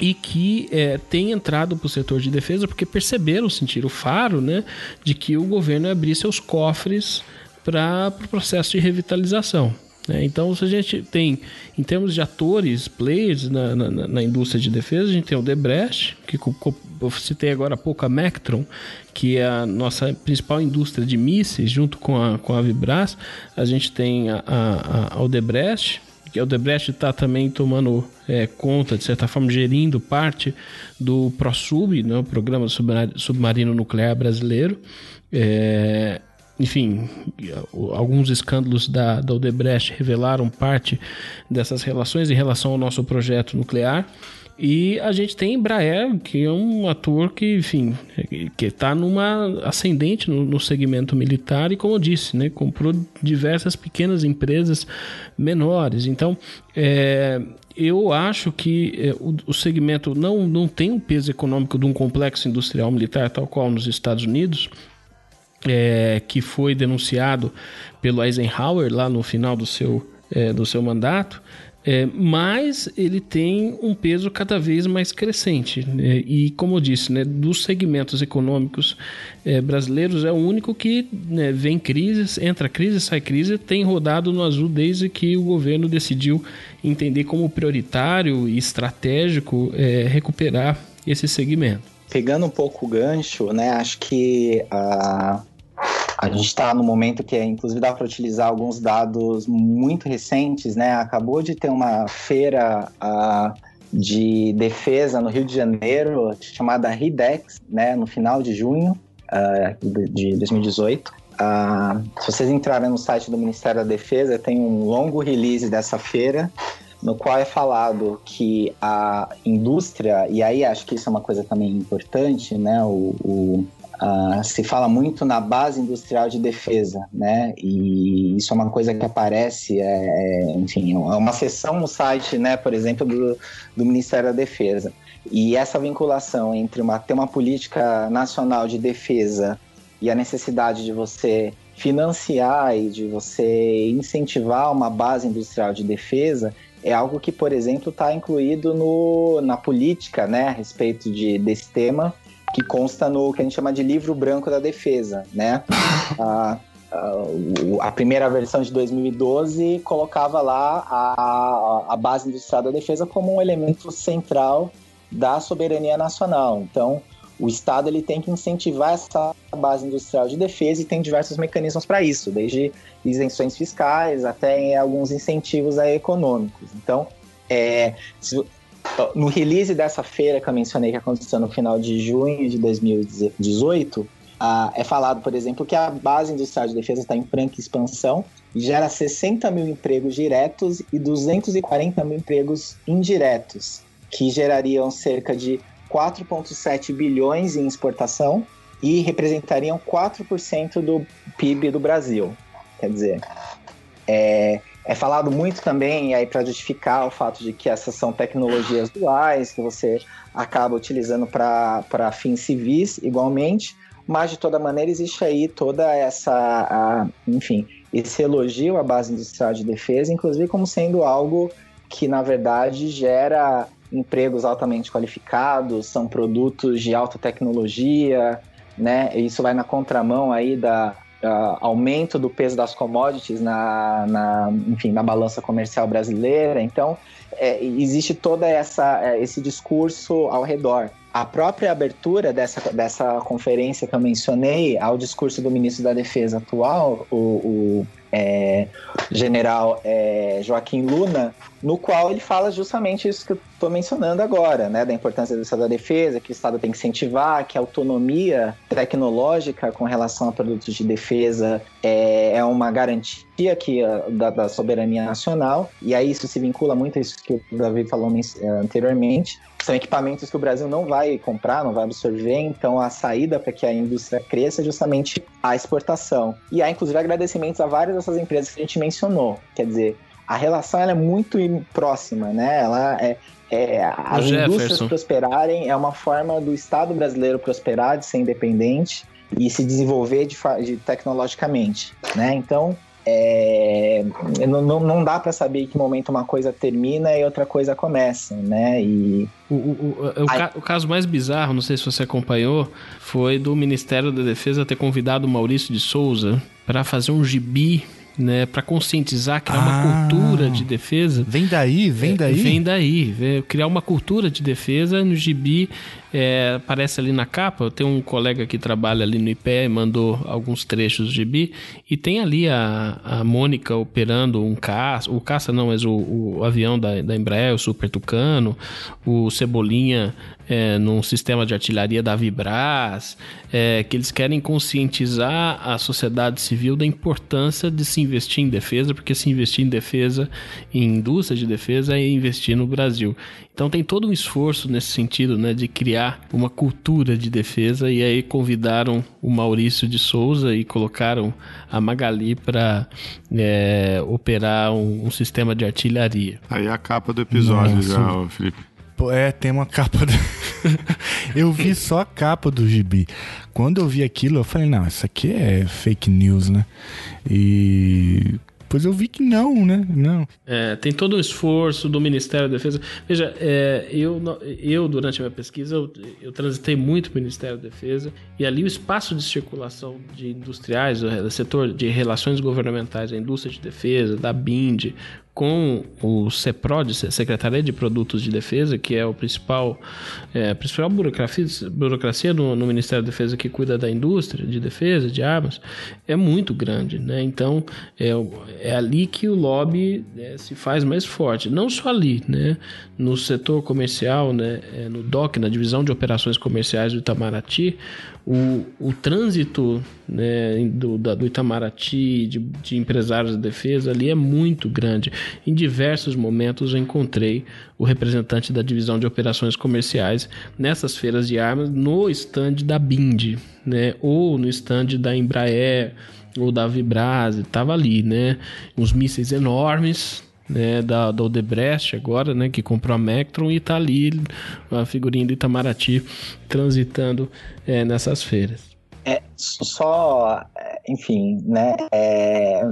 e que é, tem entrado para o setor de defesa porque perceberam, sentiram o faro, né, de que o governo ia abrir seus cofres para o pro processo de revitalização. Né? Então, se a gente tem, em termos de atores, players na, na, na indústria de defesa, a gente tem o Debrecht, que eu citei agora há pouco a Mectron, que é a nossa principal indústria de mísseis, junto com a, com a Vibras. A gente tem a, a, a Odebrecht, que a Odebrecht está também tomando é, conta, de certa forma, gerindo parte do ProSub, né, o Programa Submarino Nuclear Brasileiro. É, enfim, alguns escândalos da, da Odebrecht revelaram parte dessas relações em relação ao nosso projeto nuclear. E a gente tem Embraer, que é um ator que, enfim, que está numa ascendente no, no, segmento militar e, como eu disse, né, comprou diversas pequenas empresas menores. Então, é, eu acho que é, o, o, segmento não, não tem o peso econômico de um complexo industrial militar, tal qual nos Estados Unidos, é, que foi denunciado pelo Eisenhower lá no final do seu, é, do seu mandato. É, mas ele tem um peso cada vez mais crescente. Né? E, como eu disse, né, dos segmentos econômicos é, brasileiros, é o único que né, vem crise, entra crise, sai crise, tem rodado no azul desde que o governo decidiu entender como prioritário e estratégico é, recuperar esse segmento. Pegando um pouco o gancho, né, acho que a, a gente está no momento que, inclusive, dá para utilizar alguns dados muito recentes, né? Acabou de ter uma feira uh, de defesa no Rio de Janeiro, chamada RIDEX, né? No final de junho uh, de 2018. Uh, ah, se vocês entrarem no site do Ministério da Defesa, tem um longo release dessa feira, no qual é falado que a indústria, e aí acho que isso é uma coisa também importante, né? O, o Uh, se fala muito na base industrial de defesa, né? E isso é uma coisa que aparece, é, é, enfim, é uma seção no site, né? Por exemplo, do, do Ministério da Defesa. E essa vinculação entre uma, ter uma política nacional de defesa e a necessidade de você financiar e de você incentivar uma base industrial de defesa é algo que, por exemplo, está incluído no, na política, né, a respeito de, desse tema que consta no que a gente chama de livro branco da defesa, né? [laughs] A, a, a primeira versão de 2012 colocava lá a, a base industrial da defesa como um elemento central da soberania nacional. Então, o Estado ele tem que incentivar essa base industrial de defesa e tem diversos mecanismos para isso, desde isenções fiscais até alguns incentivos econômicos. Então, é, no release dessa feira que eu mencionei que aconteceu no final de junho de 2018, ah, é falado, por exemplo, que a base industrial de defesa está em franca expansão e gera 60 mil empregos diretos e 240 mil empregos indiretos, que gerariam cerca de 4,7 bilhões em exportação e representariam 4% do PIB do Brasil. Quer dizer, é, é falado muito também, aí para justificar o fato de que essas são tecnologias duais, que você acaba utilizando para fins civis igualmente, mas de toda maneira existe aí toda essa, a, enfim, esse elogio à base industrial de defesa, inclusive como sendo algo que na verdade gera empregos altamente qualificados, são produtos de alta tecnologia, né? Isso vai na contramão aí da, uh, aumento do peso das commodities na, na, enfim, na balança comercial brasileira. Então, é, existe todo essa, é, esse discurso ao redor. A própria abertura dessa, dessa conferência que eu mencionei, ao discurso do ministro da Defesa atual, o, o é, general é, Joaquim Luna, no qual ele fala justamente isso que estou mencionando agora, né, da importância do Estado da Defesa, que o Estado tem que incentivar, que a autonomia tecnológica com relação a produtos de defesa é, é uma garantia que, da, da, soberania nacional, e aí isso se vincula muito a isso que o Davi falou anteriormente, são equipamentos que o Brasil não vai comprar, não vai absorver, então a saída para que a indústria cresça é justamente a exportação. E há inclusive agradecimentos a várias dessas empresas que a gente mencionou, quer dizer, a relação é muito próxima, né? Ela é, é as indústrias prosperarem é uma forma do Estado brasileiro prosperar, de ser independente e se desenvolver de, de tecnologicamente, né? Então é, não, não, dá para saber em que momento uma coisa termina e outra coisa começa, né? E o, o, o, ca, o, caso mais bizarro, não sei se você acompanhou, foi do Ministério da Defesa ter convidado o Maurício de Souza para fazer um gibi né, para conscientizar, criar ah, uma cultura de defesa. Vem daí, vem é, daí. É, vem daí, criar uma cultura de defesa no gibi é, aparece ali na capa. Eu tenho um colega que trabalha ali no IPE, mandou alguns trechos do gibi, e tem ali a, a Mônica operando um caça, o caça não, mas o, o avião da, da Embraer, o Super Tucano, o Cebolinha é, num sistema de artilharia da Vibras, é, que eles querem conscientizar a sociedade civil da importância de se investir em defesa, porque se investir em defesa, em indústria de defesa, é investir no Brasil. Então tem todo um esforço nesse sentido, né, de criar uma cultura de defesa e aí convidaram o Maurício de Souza e colocaram a Magali para é, operar um, um, sistema de artilharia. Aí a capa do episódio Nossa. já, Felipe. É, tem uma capa. Do... [laughs] eu vi só a capa do gibi. Quando eu vi aquilo, eu falei, não, isso aqui é fake news, né? E depois eu vi que não, né? Não. É, tem todo um esforço do Ministério da Defesa. Veja, é, eu, eu, durante a minha pesquisa, eu, eu transitei muito para o Ministério da Defesa e ali o espaço de circulação de industriais, do setor de relações governamentais, a indústria de defesa, da BIND, com o CEPROD, Secretaria de Produtos de Defesa, que é o principal, é, a principal burocracia, burocracia no, no, Ministério da Defesa que cuida da indústria de defesa, de armas, é muito grande. Né? Então, é, é ali que o lobby é, se faz mais forte. Não só ali, né? no setor comercial, né? É, no DOC, na Divisão de Operações Comerciais do Itamaraty, o, o trânsito né, do, da, do Itamaraty, de, de empresários de defesa ali é muito grande. Em diversos momentos eu encontrei o representante da divisão de operações comerciais nessas feiras de armas no stand da Bind, né, ou no stand da Embraer ou da Vibras, estava ali, né, uns mísseis enormes, né, da, da Odebrecht agora, né, que comprou a Mectron e tá ali a figurinha do Itamaraty transitando é, nessas feiras. É, só, enfim, né, é,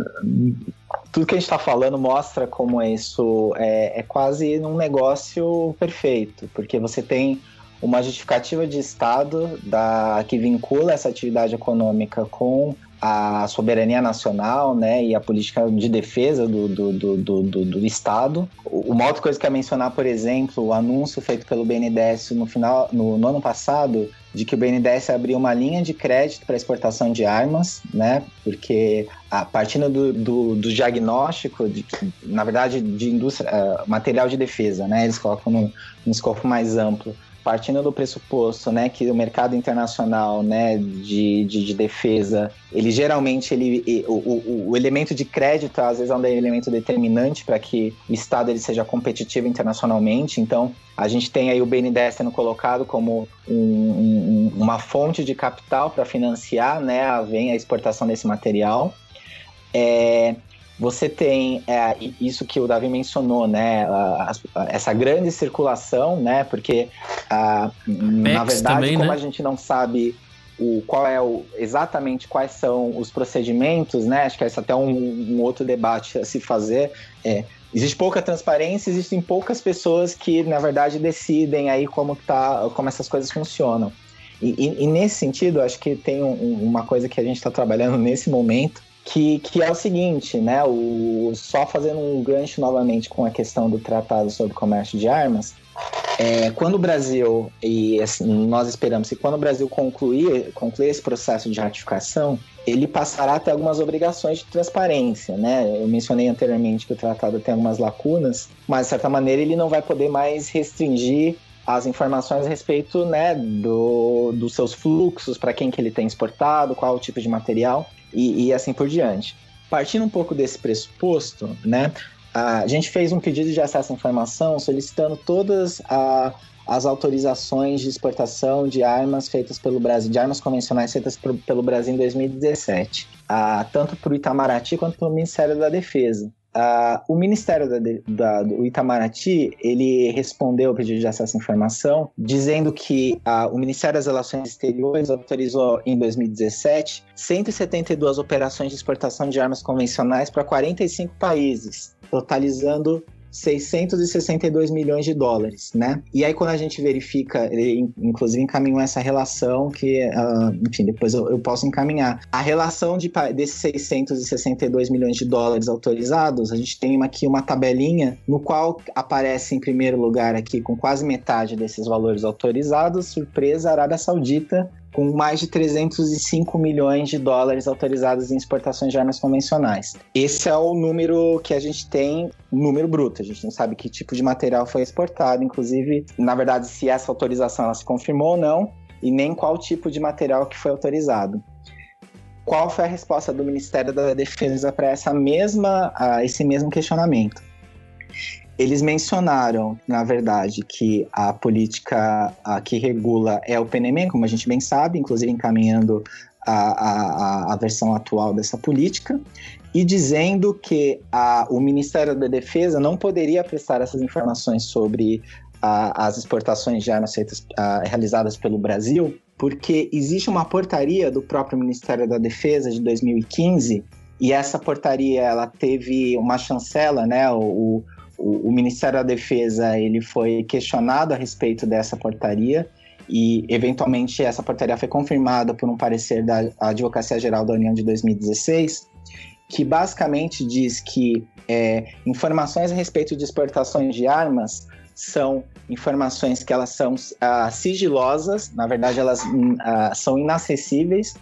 tudo que a gente está falando mostra como isso é, é quase um negócio perfeito, porque você tem uma justificativa de Estado da, que vincula essa atividade econômica com a soberania nacional né, e a política de defesa do, do, do, do, do Estado. Uma outra coisa que é mencionar, por exemplo, o anúncio feito pelo BNDES no, final, no, no ano passado de que o BNDES abriu uma linha de crédito para exportação de armas, né? Porque a partindo do, do, do diagnóstico, de, na verdade, de indústria, uh, material de defesa, né? Eles colocam num, num escopo mais amplo partindo do pressuposto, né, que o mercado internacional, né, de, de, de defesa, ele geralmente, ele, o, o, o, elemento de crédito, às vezes, é um elemento determinante para que o Estado ele seja competitivo internacionalmente. Então, a gente tem aí o BNDES sendo colocado como um, um, uma fonte de capital para financiar, né, a, vem a exportação desse material. É, você tem é, isso que o Davi mencionou, né? A, a, essa grande circulação, né? Porque a, na verdade, também, como né? a gente não sabe o qual é o, exatamente quais são os procedimentos, né? Acho que é até um, um outro debate a se fazer. É, existe pouca transparência, existem poucas pessoas que, na verdade, decidem aí como tá, como essas coisas funcionam. E, e, e nesse sentido, acho que tem um, uma coisa que a gente está trabalhando nesse momento, que, que é o seguinte, né? O, só fazendo um gancho novamente com a questão do Tratado sobre Comércio de Armas, é, quando o Brasil, e assim, nós esperamos que quando o Brasil concluir, concluir esse processo de ratificação, ele passará a ter algumas obrigações de transparência, né? Eu mencionei anteriormente que o tratado tem algumas lacunas, mas de certa maneira ele não vai poder mais restringir as informações a respeito né, do, dos seus fluxos, para quem que ele tem exportado, qual o tipo de material e, e assim por diante. Partindo um pouco desse pressuposto, né, a gente fez um pedido de acesso à informação solicitando todas a, as autorizações de exportação de armas feitas pelo Brasil, de armas convencionais feitas pelo Brasil em 2017, a, tanto para o Itamaraty quanto pelo Ministério da Defesa. Uh, o Ministério da, da, do Itamaraty, ele respondeu ao pedido de acesso à informação, dizendo que uh, o Ministério das Relações Exteriores autorizou em 2017 172 operações de exportação de armas convencionais para 45 países, totalizando 662 milhões de dólares, né? E aí quando a gente verifica, ele inclusive encaminhou essa relação que, uh, enfim, depois eu, eu, posso encaminhar. A relação de, desses 662 milhões de dólares autorizados, a gente tem aqui uma tabelinha no qual aparece em primeiro lugar aqui com quase metade desses valores autorizados, surpresa, Arábia Saudita com mais de 305 milhões de dólares autorizados em exportações de armas convencionais. Esse é o número que a gente tem, número bruto. A gente não sabe que tipo de material foi exportado, inclusive, na verdade, se essa autorização se confirmou ou não, e nem qual tipo de material que foi autorizado. Qual foi a resposta do Ministério da Defesa para essa mesma, esse mesmo questionamento? Eles mencionaram, na verdade, que a política a, que regula é o PNM, como a gente bem sabe, inclusive encaminhando a, a, a versão atual dessa política, e dizendo que a, o Ministério da Defesa não poderia prestar essas informações sobre as exportações de armas feitas, realizadas pelo Brasil, porque existe uma portaria do próprio Ministério da Defesa de 2015 e essa portaria ela teve uma chancela, né? O, o, o, Ministério da Defesa ele foi questionado a respeito dessa portaria e, eventualmente, essa portaria foi confirmada por um parecer da Advocacia Geral da União de 2016, que basicamente diz que é, informações a respeito de exportações de armas são informações que elas são uh, sigilosas, na verdade elas uh, são inacessíveis,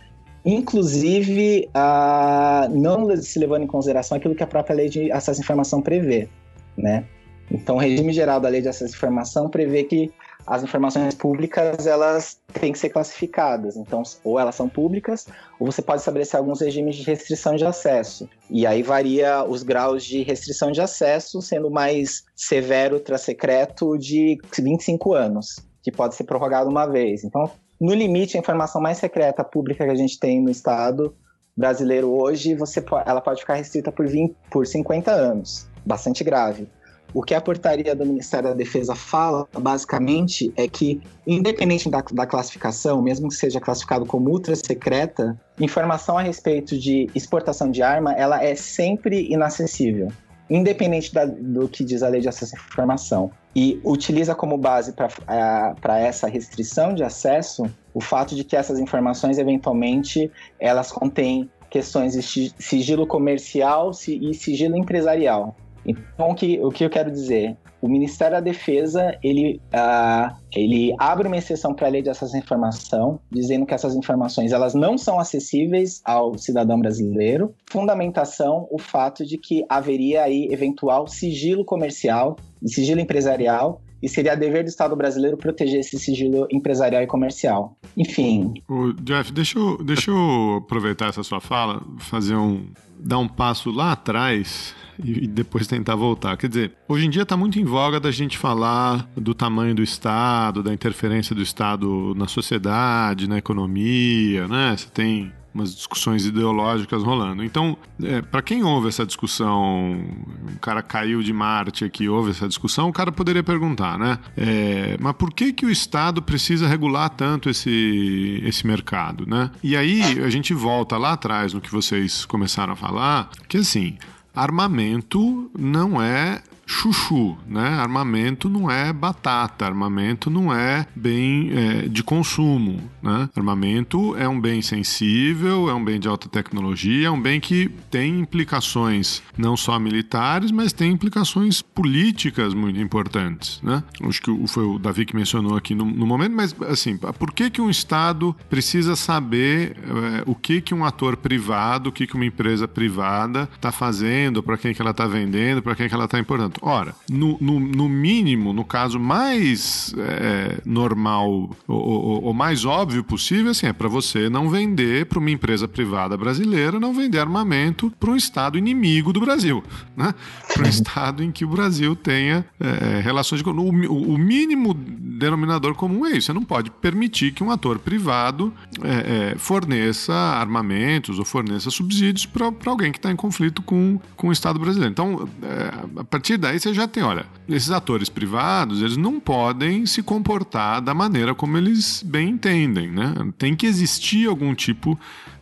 inclusive uh, não se levando em consideração aquilo que a própria lei de acesso à informação prevê né? Então, o regime geral da lei de acesso à informação prevê que as informações públicas elas têm que ser classificadas. Então, ou elas são públicas, ou você pode estabelecer alguns regimes de restrição de acesso. E aí varia os graus de restrição de acesso, sendo mais severo para secreto de 25 anos, que pode ser prorrogado uma vez. Então, no limite, a informação mais secreta pública que a gente tem no Estado brasileiro hoje, você, ela pode ficar restrita por, 20, por 50 anos bastante grave. O que a portaria do Ministério da Defesa fala, basicamente, é que, independente da, da classificação, mesmo que seja classificado como ultra secreta, informação a respeito de exportação de arma, ela é sempre inacessível, independente da, do que diz a lei de acesso à informação. E utiliza como base para essa restrição de acesso o fato de que essas informações, eventualmente, elas contêm questões de sigilo comercial e sigilo empresarial. Então, o que, o que eu quero dizer? O Ministério da Defesa, ele, uh, ele abre uma exceção para a lei de acesso à informação, dizendo que essas informações elas não são acessíveis ao cidadão brasileiro. Fundamentação, o fato de que haveria aí eventual sigilo comercial e sigilo empresarial e seria dever do Estado brasileiro proteger esse sigilo empresarial e comercial. Enfim. O Jeff, deixa eu, deixa eu aproveitar essa sua fala, fazer um dar um passo lá atrás e depois tentar voltar. Quer dizer, hoje em dia está muito em voga da gente falar do tamanho do Estado, da interferência do Estado na sociedade, na economia, né? Você tem umas discussões ideológicas rolando. Então, é, para quem ouve essa discussão, um cara caiu de Marte aqui, ouve essa discussão, o cara poderia perguntar, né? É, mas por que que o Estado precisa regular tanto esse, esse mercado, né? E aí a gente volta lá atrás no que vocês começaram a falar, que assim, armamento não é chuchu, né? Armamento não é batata, armamento não é bem é, de consumo, né? Armamento é um bem sensível, é um bem de alta tecnologia, é um bem que tem implicações não só militares, mas tem implicações políticas muito importantes, né? Acho que foi o Davi que mencionou aqui no, no momento, mas assim, por que que um Estado precisa saber é, o que que um ator privado, o que que uma empresa privada está fazendo, para quem que ela está vendendo, para quem que ela está importando? Ora, no, no, no mínimo, no caso mais é, normal ou, mais óbvio possível, assim, é para você não vender para uma empresa privada brasileira, não vender armamento para um Estado inimigo do Brasil, né? Para um Estado em que o Brasil tenha é, relações de... O, o, mínimo denominador comum é isso. Você não pode permitir que um ator privado é, é forneça armamentos ou forneça subsídios para alguém que está em conflito com, com o Estado brasileiro. Então, é, a partir daí você já tem, olha, esses atores privados, eles não podem se comportar da maneira como eles bem entendem, né? Tem que existir algum tipo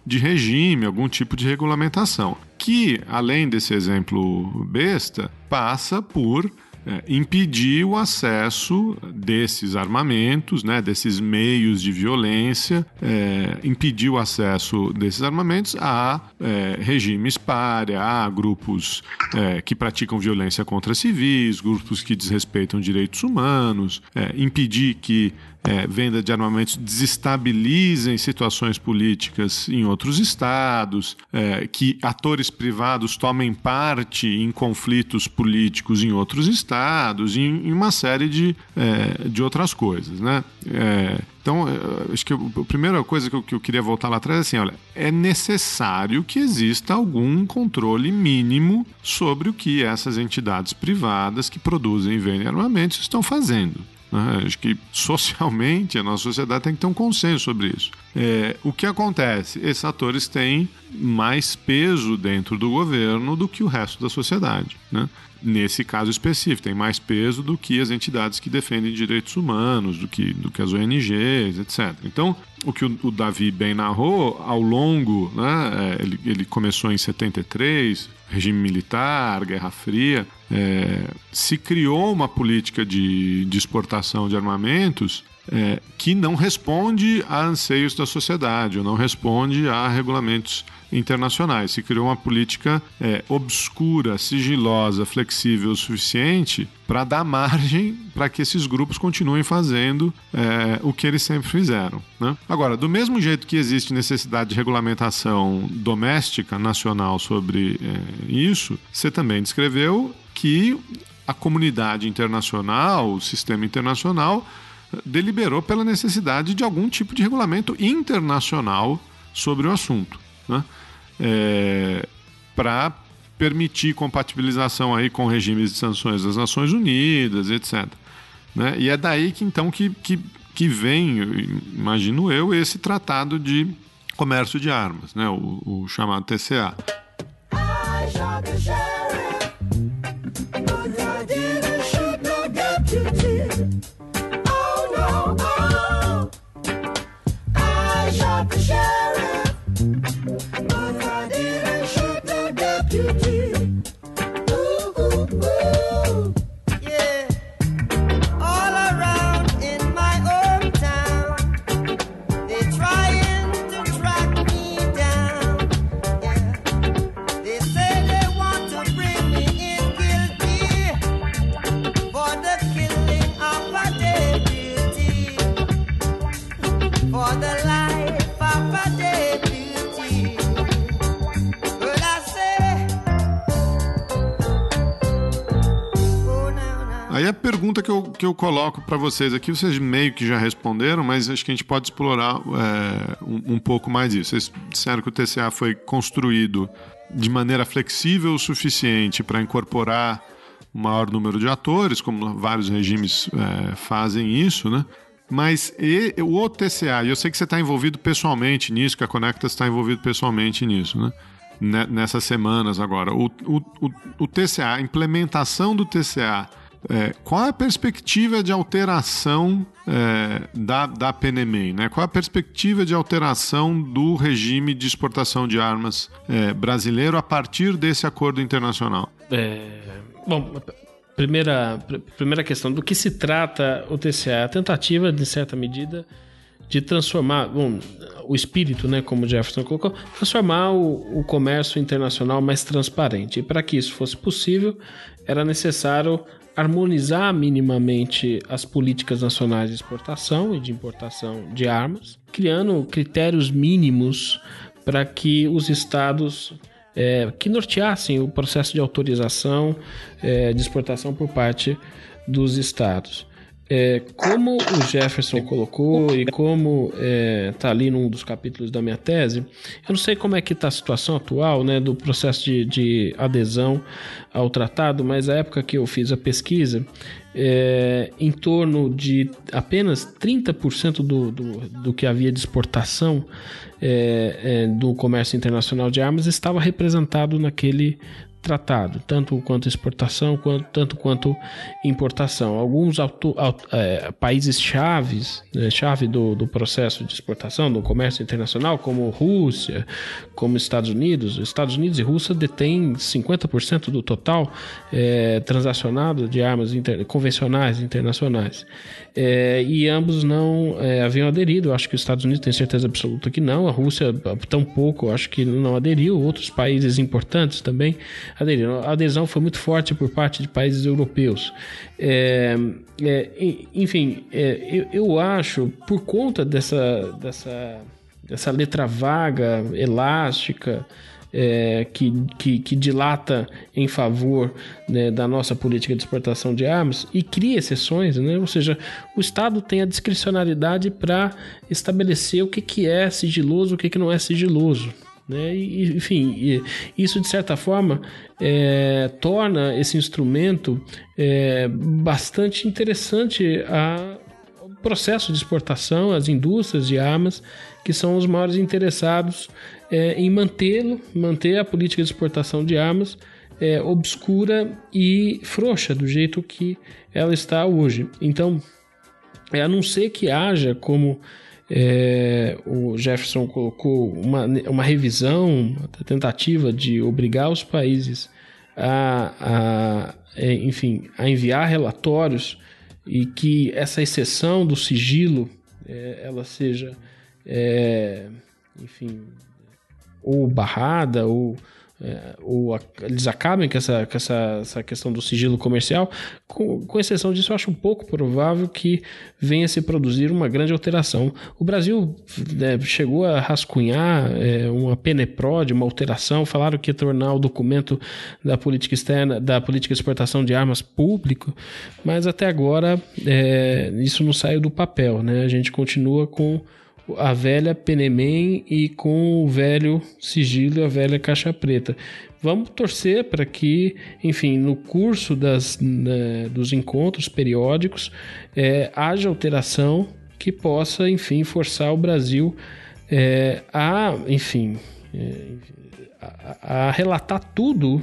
de regime, algum tipo de regulamentação, que, além desse exemplo besta, passa por é, impedir o acesso desses armamentos, né, desses meios de violência, é, impedir o acesso desses armamentos a é, regimes párea, a grupos é, que praticam violência contra civis, grupos que desrespeitam direitos humanos, é, impedir que é, venda de armamentos desestabilizem situações políticas em outros estados, é, que atores privados tomem parte em conflitos políticos em outros estados, em, em uma série de, é, de outras coisas. Né? É, então, é, acho que a primeira coisa que eu, que eu, queria voltar lá atrás é assim: olha, é necessário que exista algum controle mínimo sobre o que essas entidades privadas que produzem e vendem armamentos estão fazendo. Né? Acho que socialmente a nossa sociedade tem que ter um consenso sobre isso. É, o que acontece? Esses atores têm mais peso dentro do governo do que o resto da sociedade. Né? Nesse caso específico, tem mais peso do que as entidades que defendem direitos humanos, do que, do que as ONGs, etc. Então, o que o, o Davi bem narrou, ao longo, né, é, ele, ele começou em 73, regime militar, Guerra Fria, é, se criou uma política de, de exportação de armamentos é, que não responde a anseios da sociedade, ou não responde a regulamentos internacionais. Se criou uma política é, obscura, sigilosa, flexível o suficiente para dar margem para que esses grupos continuem fazendo é, o que eles sempre fizeram. Né? Agora, do mesmo jeito que existe necessidade de regulamentação doméstica, nacional sobre é, isso, você também descreveu que a comunidade internacional, o sistema internacional, deliberou pela necessidade de algum tipo de regulamento internacional sobre o assunto. Né? É, para permitir compatibilização aí com regimes de sanções das Nações Unidas, etc. Né? E é daí que então que, que, que vem, imagino eu, esse tratado de comércio de armas, né? o, o chamado TCA. Aí pergunta que eu, que eu coloco para vocês aqui, vocês meio que já responderam, mas acho que a gente pode explorar é, um, um, pouco mais isso. Vocês disseram que o TCA foi construído de maneira flexível o suficiente para incorporar o maior número de atores, como vários regimes é, fazem isso, né? Mas e, o TCA, e eu sei que você está envolvido pessoalmente nisso, que a Conectas está envolvido pessoalmente nisso, né? Nessas semanas agora. O, o, o, o TCA, a implementação do TCA é, qual é a perspectiva de alteração é, da, da PNMEI? Né? Qual é a perspectiva de alteração do regime de exportação de armas é, brasileiro a partir desse acordo internacional? É, bom, primeira, primeira questão, do que se trata o TCA? A tentativa, de certa medida, de transformar bom, o espírito, né, como Jefferson colocou, transformar o, o comércio internacional mais transparente. E para que isso fosse possível, era necessário harmonizar minimamente as políticas nacionais de exportação e de importação de armas, criando critérios mínimos para que os estados é, que norteassem o processo de autorização é, de exportação por parte dos estados. É, como o Jefferson colocou e como está é, tá ali num dos capítulos da minha tese, eu não sei como é que está a situação atual né, do processo de, de, adesão ao tratado, mas a época que eu fiz a pesquisa, é, em torno de apenas 30% do, do, do que havia de exportação é, é, do comércio internacional de armas estava representado naquele tratado, tanto quanto exportação, quanto, tanto quanto importação. Alguns auto, auto, é, países chaves, né, chave do, do processo de exportação, do comércio internacional, como Rússia, como Estados Unidos. Estados Unidos e Rússia detêm 50% do total é, transacionado de armas inter, convencionais internacionais. É, e ambos não é, haviam aderido. Acho que os Estados Unidos tem certeza absoluta que não, a Rússia tampouco, acho que não aderiu. Outros países importantes também aderiram. A adesão foi muito forte por parte de países europeus. É, é, enfim, é, eu, eu, acho, por conta dessa, dessa, dessa letra vaga, elástica, é, que, que, que, dilata em favor né, da nossa política de exportação de armas e cria exceções, né? ou seja, o Estado tem a discricionalidade para estabelecer o que, que é sigiloso, o que, que não é sigiloso. Né? E, enfim, isso de certa forma é, torna esse instrumento é, bastante interessante a processo de exportação, as indústrias de armas, que são os maiores interessados é, em mantê-lo, manter a política de exportação de armas é, obscura e frouxa do jeito que ela está hoje. Então, é, a não ser que haja como é, o Jefferson colocou uma, uma revisão, uma tentativa de obrigar os países a, a é, enfim, a enviar relatórios e que essa exceção do sigilo é, ela seja, é, enfim, ou barrada ou é, ou a, eles acabem com, essa, com essa, essa questão do sigilo comercial, com, com, exceção disso, eu acho um pouco provável que venha se produzir uma grande alteração. O Brasil né, chegou a rascunhar é, uma PNEPROD, uma alteração, falaram que ia tornar o documento da política externa, da política de exportação de armas público, mas até agora é, isso não saiu do papel, né? A gente continua com a velha Penemem e com o velho sigilo e a velha caixa preta. Vamos torcer para que, enfim, no curso das, né, dos encontros periódicos é, haja alteração que possa, enfim, forçar o Brasil é, a, enfim, é, a, a relatar tudo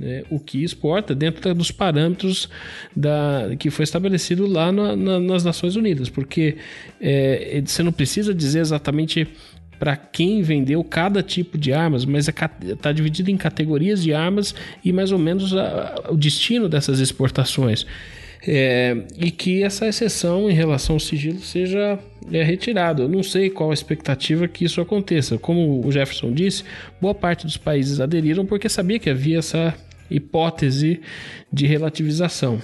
né, o que exporta dentro dos parâmetros da, que foi estabelecido lá na, na, nas Nações Unidas, porque é, você não precisa dizer exatamente para quem vendeu cada tipo de armas, mas está é, dividido em categorias de armas e mais ou menos a, o destino dessas exportações. É, e que essa exceção em relação ao sigilo seja é, retirada. Eu não sei qual a expectativa que isso aconteça. Como o Jefferson disse, boa parte dos países aderiram porque sabia que havia essa hipótese de relativização.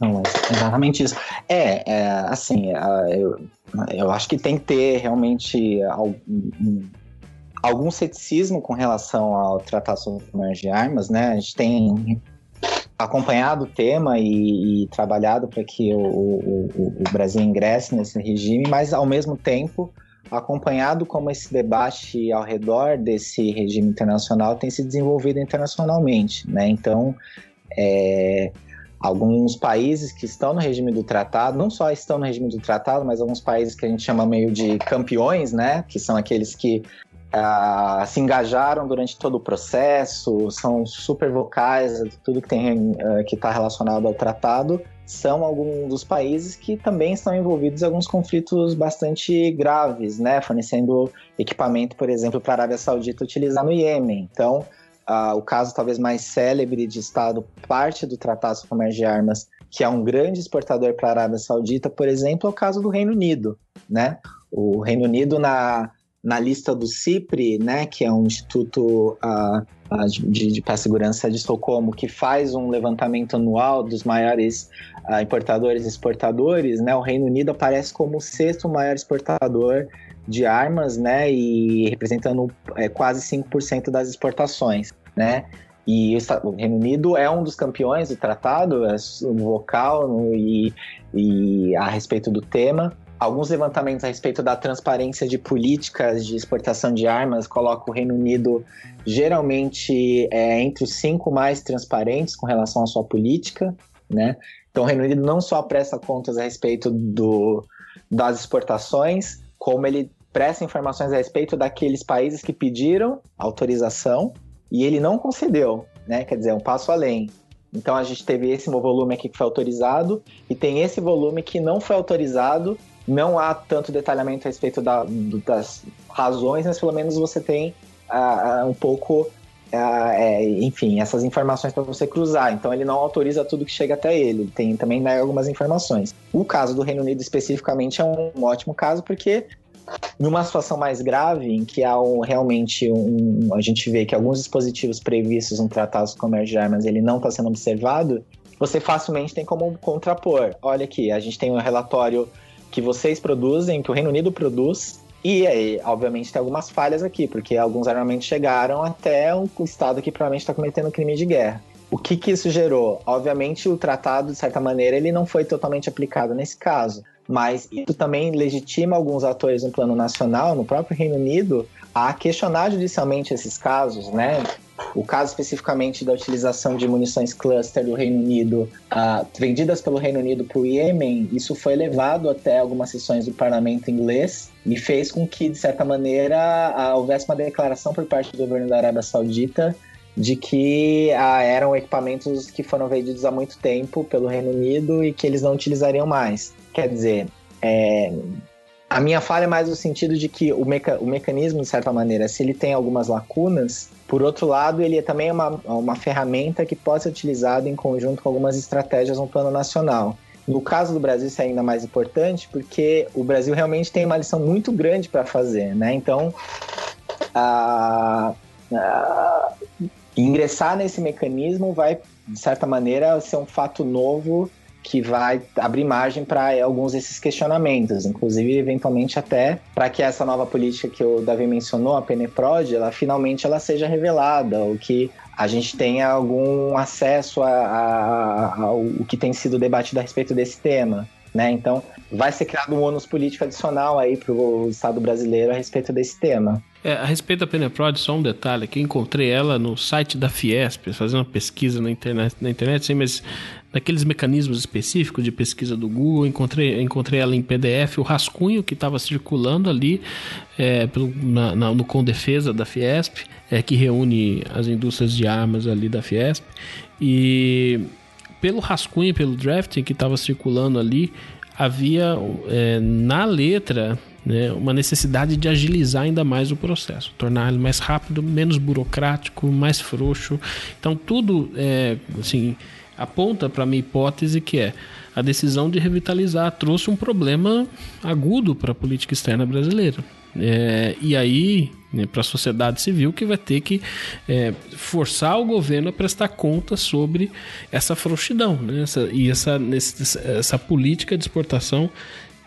Não, exatamente isso. É, é assim, eu, eu acho que tem que ter realmente algum, algum ceticismo com relação ao Tratado sobre de Armas, né? A gente tem acompanhado o tema e, e trabalhado para que o, o, o, Brasil ingresse nesse regime, mas ao mesmo tempo acompanhado como esse debate ao redor desse regime internacional tem se desenvolvido internacionalmente, né? Então, é, alguns países que estão no regime do tratado, não só estão no regime do tratado, mas alguns países que a gente chama meio de campeões, né? Que são aqueles que uh, se engajaram durante todo o processo, são super vocais, tudo que tem uh, que está relacionado ao tratado, são alguns dos países que também estão envolvidos em alguns conflitos bastante graves, né? Fornecendo equipamento, por exemplo, para a Arábia Saudita utilizar no Iêmen. Então, uh, o caso talvez mais célebre de Estado, parte do Tratado sobre Comércio de Armas, que é um grande exportador para a Arábia Saudita, por exemplo, é o caso do Reino Unido, né? O Reino Unido na na lista do CIPRE, né, que é um instituto uh, uh, de, de, segurança de Estocolmo, que faz um levantamento anual dos maiores uh, importadores e exportadores, né, o Reino Unido aparece como o sexto maior exportador de armas, né, e representando é, quase 5% das exportações, né. E o Reino Unido é um dos campeões do tratado, é vocal no, e, e a respeito do tema. Alguns levantamentos a respeito da transparência de políticas de exportação de armas colocam o Reino Unido geralmente é, entre os cinco mais transparentes com relação à sua política, né? Então, o Reino Unido não só presta contas a respeito do, das exportações, como ele presta informações a respeito daqueles países que pediram autorização e ele não concedeu, né? Quer dizer, um passo além. Então a gente teve esse volume aqui que foi autorizado e tem esse volume que não foi autorizado. Não há tanto detalhamento a respeito da, das razões, mas pelo menos você tem uh, um pouco, uh, é, enfim, essas informações para você cruzar. Então ele não autoriza tudo que chega até ele. Tem também né, algumas informações. O caso do Reino Unido especificamente é um ótimo caso porque numa situação mais grave, em que há um, realmente um, a gente vê que alguns dispositivos previstos no Tratado de Comércio de Armas ele não está sendo observado, você facilmente tem como contrapor. Olha aqui, a gente tem um relatório que vocês produzem, que o Reino Unido produz, e aí, obviamente, tem algumas falhas aqui, porque alguns armamentos chegaram até o Estado que provavelmente está cometendo crime de guerra. O que, que isso gerou? Obviamente, o tratado, de certa maneira, ele não foi totalmente aplicado nesse caso mas isso também legitima alguns atores no plano nacional, no próprio Reino Unido, a questionar judicialmente esses casos, né? O caso especificamente da utilização de munições cluster do Reino Unido, uh, vendidas pelo Reino Unido para o Iêmen, isso foi levado até algumas sessões do parlamento inglês e fez com que, de certa maneira, uh, houvesse uma declaração por parte do governo da Arábia Saudita de que uh, eram equipamentos que foram vendidos há muito tempo pelo Reino Unido e que eles não utilizariam mais. Quer dizer, é, a minha falha é mais no sentido de que o, meca, o mecanismo, de certa maneira, se ele tem algumas lacunas, por outro lado, ele é também uma, uma ferramenta que pode ser utilizada em conjunto com algumas estratégias no plano nacional. No caso do Brasil, isso é ainda mais importante, porque o Brasil realmente tem uma lição muito grande para fazer, né? Então, a, a, ingressar nesse mecanismo vai, de certa maneira, ser um fato novo que vai abrir margem para alguns desses questionamentos, inclusive eventualmente até para que essa nova política que o Davi mencionou, a Peneprod, ela finalmente ela seja revelada, ou que a gente tenha algum acesso ao que tem sido debatido a respeito desse tema. Né? Então, vai ser criado um ônus político adicional aí para o Estado brasileiro a respeito desse tema. É, a respeito da Peneprod, só um detalhe, que eu encontrei ela no site da Fiesp, fazendo uma pesquisa na internet, na internet sim, mas naqueles mecanismos específicos de pesquisa do Google, encontrei, encontrei ela em PDF, o rascunho que estava circulando ali é, pelo, na, na, no Condefesa da Fiesp, é, que reúne as indústrias de armas ali da Fiesp, e pelo rascunho, pelo drafting que estava circulando ali, havia é, na letra né, uma necessidade de agilizar ainda mais o processo, tornar ele mais rápido, menos burocrático, mais frouxo. Então tudo é, assim aponta para a minha hipótese que é a decisão de revitalizar trouxe um problema agudo para a política externa brasileira. É, e aí, né, para a sociedade civil, que vai ter que é, forçar o governo a prestar conta sobre essa frouxidão né, essa, e essa, essa política de exportação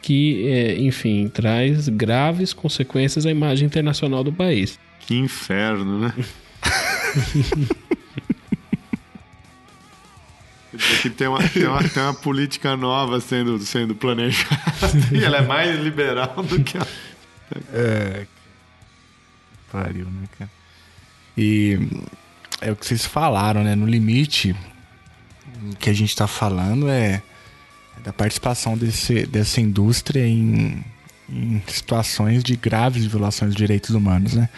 que, é, enfim, traz graves consequências à imagem internacional do país. Que inferno, né? [laughs] que tem uma, tem, uma, tem uma política nova sendo, sendo planejada e ela é mais liberal do que a. É. Pariu, né, cara? E é o que vocês falaram, né? No limite, o que a gente tá falando é, é da participação desse, dessa indústria em, em situações de graves violações de direitos humanos, né?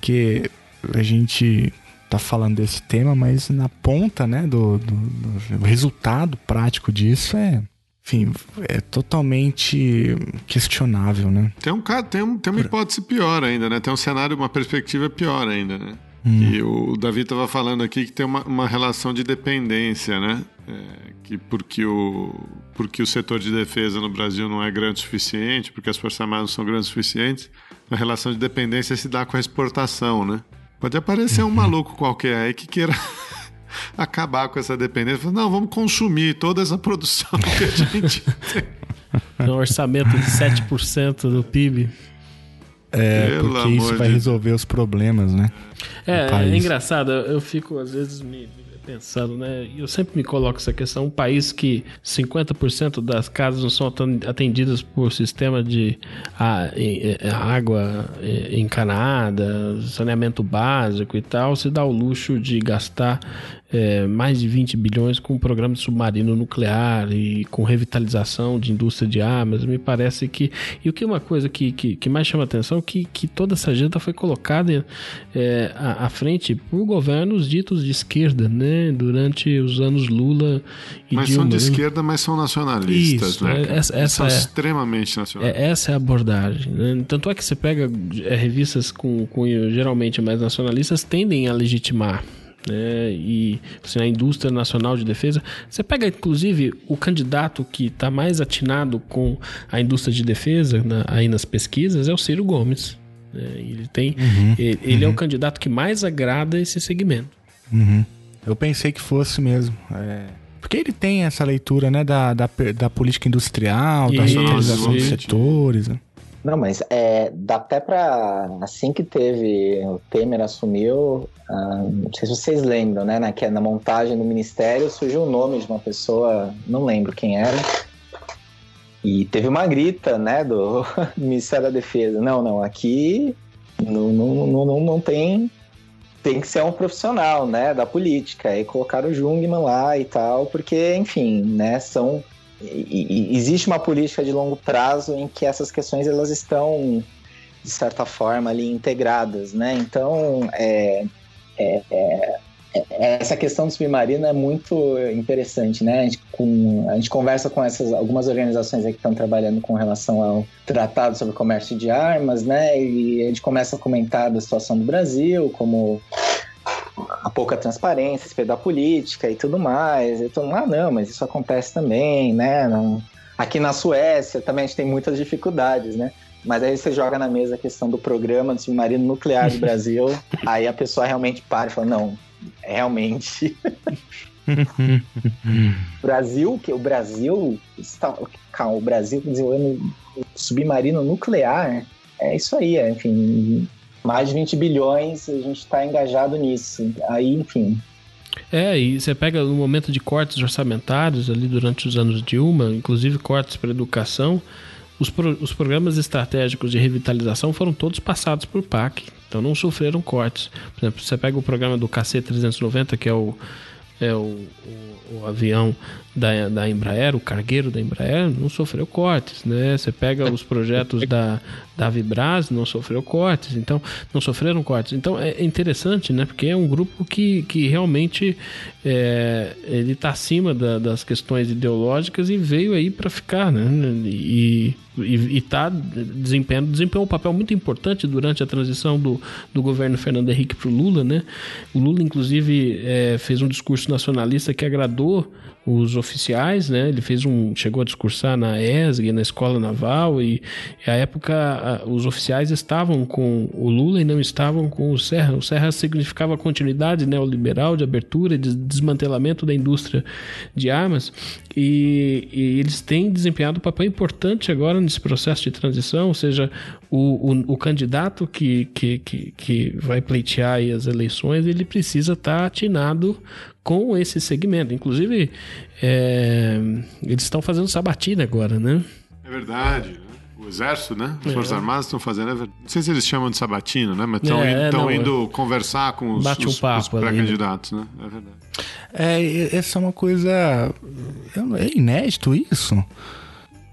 Que a gente tá falando desse tema, mas na ponta, né, do, do, do resultado prático disso é enfim, é totalmente questionável, né? Tem, um, tem, um, tem uma hipótese pior ainda, né? Tem um cenário, uma perspectiva pior ainda, né? Hum. E o Davi estava falando aqui que tem uma, uma relação de dependência, né? É, que porque o, porque o setor de defesa no Brasil não é grande o suficiente, porque as Forças Armadas não são grandes o suficiente, a relação de dependência se dá com a exportação, né? Pode aparecer um maluco qualquer aí que queira [laughs] acabar com essa dependência. Não, vamos consumir toda essa produção que a gente tem. [laughs] Um orçamento de 7% do PIB. É, Pelo porque isso vai de- resolver os problemas, né? É, é engraçado, eu fico às vezes me pensando, né? Eu sempre me coloco essa questão, um país que 50% das casas não são atendidas por sistema de e- água encanada, saneamento básico e tal, se dá o luxo de gastar eh, mais de 20 bilhões com um programa de submarino nuclear e com revitalização de indústria de armas. Me parece que. E o que é uma coisa que, que, que mais chama atenção que, que toda essa agenda foi colocada eh, à, à frente por governos ditos de esquerda, né? Durante os anos Lula e Mas Dilma. são de né? esquerda, mas são nacionalistas, Isso, né? é- essa- essa são é- extremamente nacionalistas. É, essa é a abordagem. né? Tanto é que você pega é, revistas com cunho geralmente mais nacionalistas tendem a legitimar. Né? E assim, a indústria nacional de defesa. Você pega, inclusive, o candidato que está mais atinado com a indústria de defesa na- aí nas pesquisas é o Ciro Gomes. né? Ele tem, ele, ele é o candidato que mais agrada esse segmento. Uhum. Eu pensei que fosse mesmo. é. Porque ele tem essa leitura, né, da, da, da política industrial, da Isso, socialização dos setores. né? Não, mas é, dá até pra. Assim que teve. O Temer assumiu. ah, não sei se vocês lembram, né? Na, na montagem do ministério surgiu o nome de uma pessoa, não lembro quem era. E teve uma grita, né, do [laughs] Ministério da Defesa. Não, não, aqui não, não, não, não, não tem. Tem que ser um profissional, né, da política. E colocaram o Jungmann lá e tal, porque, enfim, né, são existe uma política de longo prazo em que essas questões elas estão de certa forma ali integradas, né? Então é, é- é- é- essa questão do submarino é muito interessante, né? A gente, com- a gente conversa com essas algumas organizações que estão trabalhando com relação ao tratado sobre comércio de armas, né? E a gente começa a comentar da situação do Brasil, como a pouca transparência, a respeito da política e tudo mais. E todo mundo, ah, não, mas isso acontece também, né? Não- Aqui na Suécia também a gente tem muitas dificuldades, né? Mas aí você joga na mesa a questão do programa do submarino nuclear do [laughs] Brasil, aí a pessoa realmente para e fala, não, realmente. o [laughs] Brasil, que o Brasil está, calma, o Brasil desenvolvendo submarino nuclear, é isso aí, é, enfim, mais de 20 bilhões, a gente está engajado nisso. Aí, enfim, É, e você pega no momento de cortes orçamentários ali durante os anos Dilma, inclusive cortes para educação, os, pro- os programas estratégicos de revitalização foram todos passados por PAC, então não sofreram cortes. Por exemplo, você pega o programa do KC-390, que é o, é o, o, o avião da, da Embraer, o cargueiro da Embraer, não sofreu cortes, né? Você pega os projetos da, da Vibras, não sofreu cortes, então não sofreram cortes. Então é interessante, né? Porque é um grupo que, que realmente é, ele está acima da- das questões ideológicas e veio aí para ficar, né? E e está desempenhando desempenhou um papel muito importante durante a transição do, do governo Fernando Henrique para o Lula, né? O Lula inclusive é, fez um discurso nacionalista que agradou os oficiais, né? Ele fez um, chegou a discursar na ESG, na Escola Naval e, e época a- os oficiais estavam com o Lula e não estavam com o Serra. O Serra significava continuidade neoliberal de abertura e de desmantelamento da indústria de armas e, e eles têm desempenhado um papel importante agora nesse processo de transição, ou seja, o, o, o candidato que, que, que, que vai pleitear as eleições, ele precisa estar atinado com esse segmento. Inclusive, é, eles estão fazendo sabatina agora, né? É verdade, né? O exército, né? As É. Forças Armadas estão fazendo. é Não sei se eles chamam de sabatina, né? Mas estão É, não, indo conversar com os, Bate um os- papo os né? pré-candidatos, né? É verdade. É, essa é uma coisa. É inédito isso?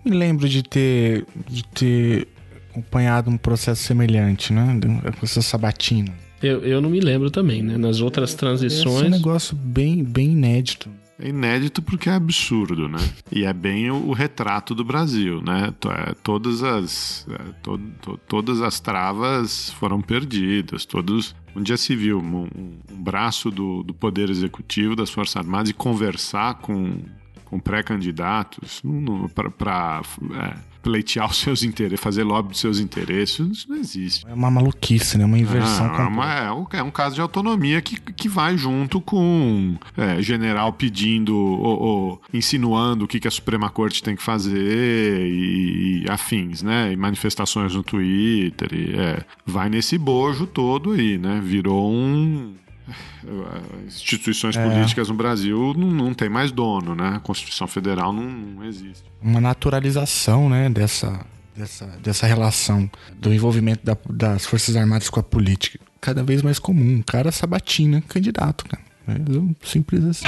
Me lembro de ter, de ter acompanhado um processo semelhante, né? Com essa sabatina. Eu, eu não me lembro também, né? Nas outras Esse é um transições. negócio bem, bem inédito. É inédito porque é absurdo, né? E é bem o, o retrato do Brasil, né? É, Todas as, é, to- to- todas as travas foram perdidas, todos... Onde já se viu um, um- um braço do, do Poder Executivo, das Forças Armadas, e conversar com, com pré-candidatos para pleitear os seus interesses, fazer lobby dos seus interesses, isso não existe. É uma maluquice, né? Uma inversão Ah, é, uma- é um, é um caso de autonomia que, que vai junto com é, general pedindo ou, ou insinuando o que, que a Suprema Corte tem que fazer e, e afins, né? E manifestações no Twitter. E, é, vai nesse bojo todo aí, né? Virou um. [laughs] Instituições É. políticas no Brasil não, não tem mais dono, né? A Constituição Federal não, não existe. Uma naturalização, né? Dessa, dessa, dessa relação do envolvimento da- das Forças Armadas com a política. Cada vez mais comum. Cara sabatina, candidato, cara. É simples assim.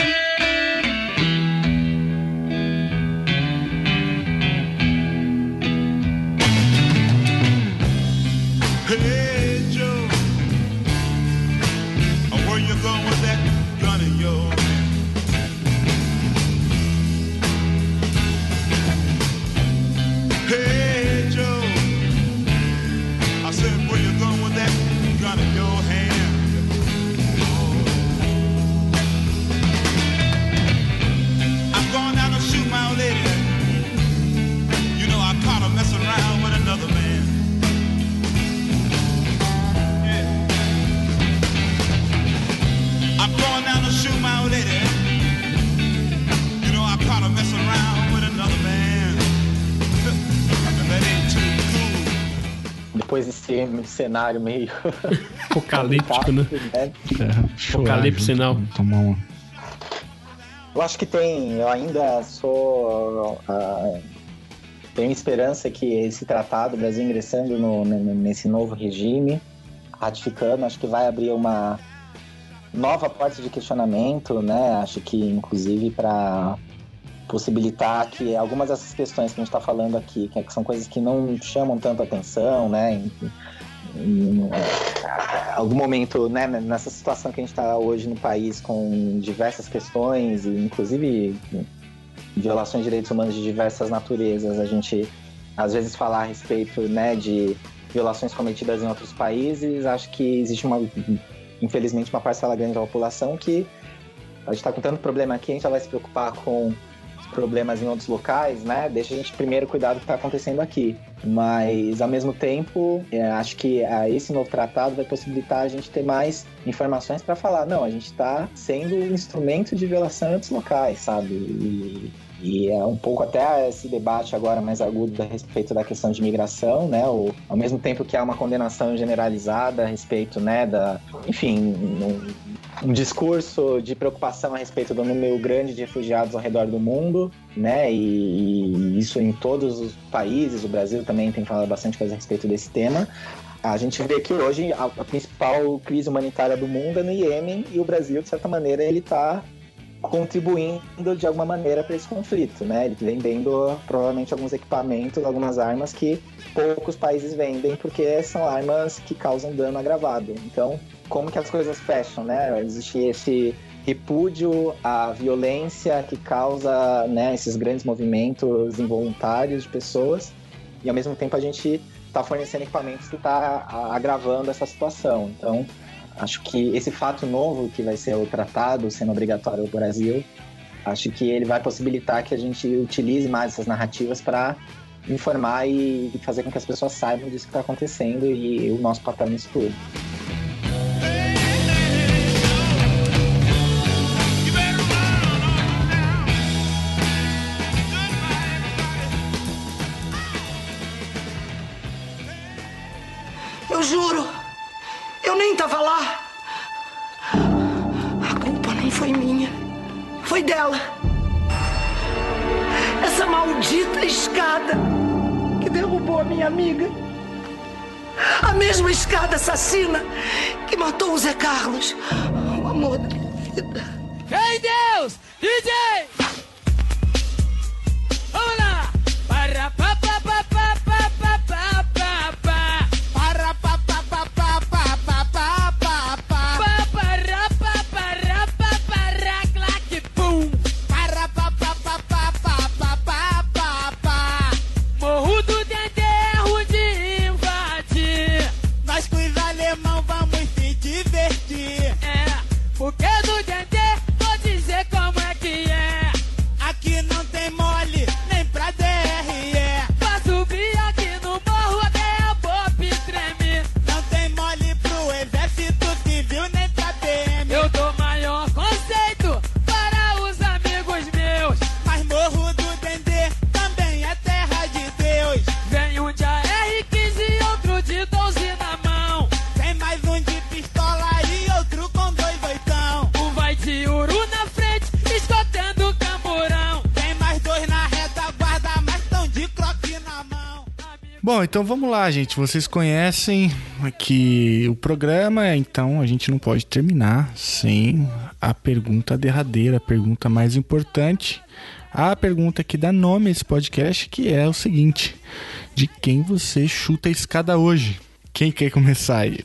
Depois desse cenário meio. [laughs] Apocalíptico, né? né? Apocalipse junto, não. Tomar uma. Eu acho que tem. Eu ainda sou. ah, tenho esperança que esse tratado, o Brasil ingressando no- no- nesse novo regime, ratificando, acho que vai abrir uma nova porta de questionamento, né? Acho que, inclusive, para possibilitar que algumas dessas questões que a gente está falando aqui, que são coisas que não chamam tanto atenção, né? Em, em- algum momento, né, nessa situação que a gente está hoje no país, com diversas questões, inclusive violações de direitos humanos de diversas naturezas, a gente às vezes falar a respeito né, de violações cometidas em outros países, acho que existe uma, infelizmente, uma parcela grande da população que a gente está com tanto problema aqui, a gente já vai se preocupar com problemas em outros locais, né? Deixa a gente primeiro cuidar do que está acontecendo aqui. Mas, ao mesmo tempo, é, acho que ah, esse novo tratado vai possibilitar a gente ter mais informações para falar, não, a gente está sendo um instrumento de violação em outros locais, sabe? E, e é um pouco até esse debate agora mais agudo a respeito da questão de imigração, né? O, ao mesmo tempo que há uma condenação generalizada a respeito, né, da, enfim, um, um discurso de preocupação a respeito do número grande de refugiados ao redor do mundo, né? E, e isso em todos os países, o Brasil também tem falado bastante coisa a respeito desse tema. A gente vê que hoje a, a principal crise humanitária do mundo é no Iêmen e o Brasil, de certa maneira, ele está contribuindo de alguma maneira para esse conflito, né? Ele vendendo provavelmente alguns equipamentos, algumas armas que poucos países vendem porque são armas que causam dano agravado. Então, como que as coisas fecham, né? Existe esse repúdio à violência que causa né, esses grandes movimentos involuntários de pessoas e ao mesmo tempo a gente está fornecendo equipamentos que está agravando essa situação. Então, acho que esse fato novo que vai ser o tratado sendo obrigatório no Brasil, acho que ele vai possibilitar que a gente utilize mais essas narrativas para informar e fazer com que as pessoas saibam disso que está acontecendo e o nosso papel nisso tudo. Eu nem tava lá. A culpa nem foi minha, foi dela. Essa maldita escada que derrubou a minha amiga. A mesma escada assassina que matou o Zé Carlos, o amor da minha vida. Ei, Deus! DJ! Bom, então vamos lá, gente. Vocês conhecem aqui o programa, então a gente não pode terminar sem a pergunta derradeira, a pergunta mais importante. A pergunta que dá nome a esse podcast, que é o seguinte: de quem você chuta a escada hoje? Quem quer começar aí?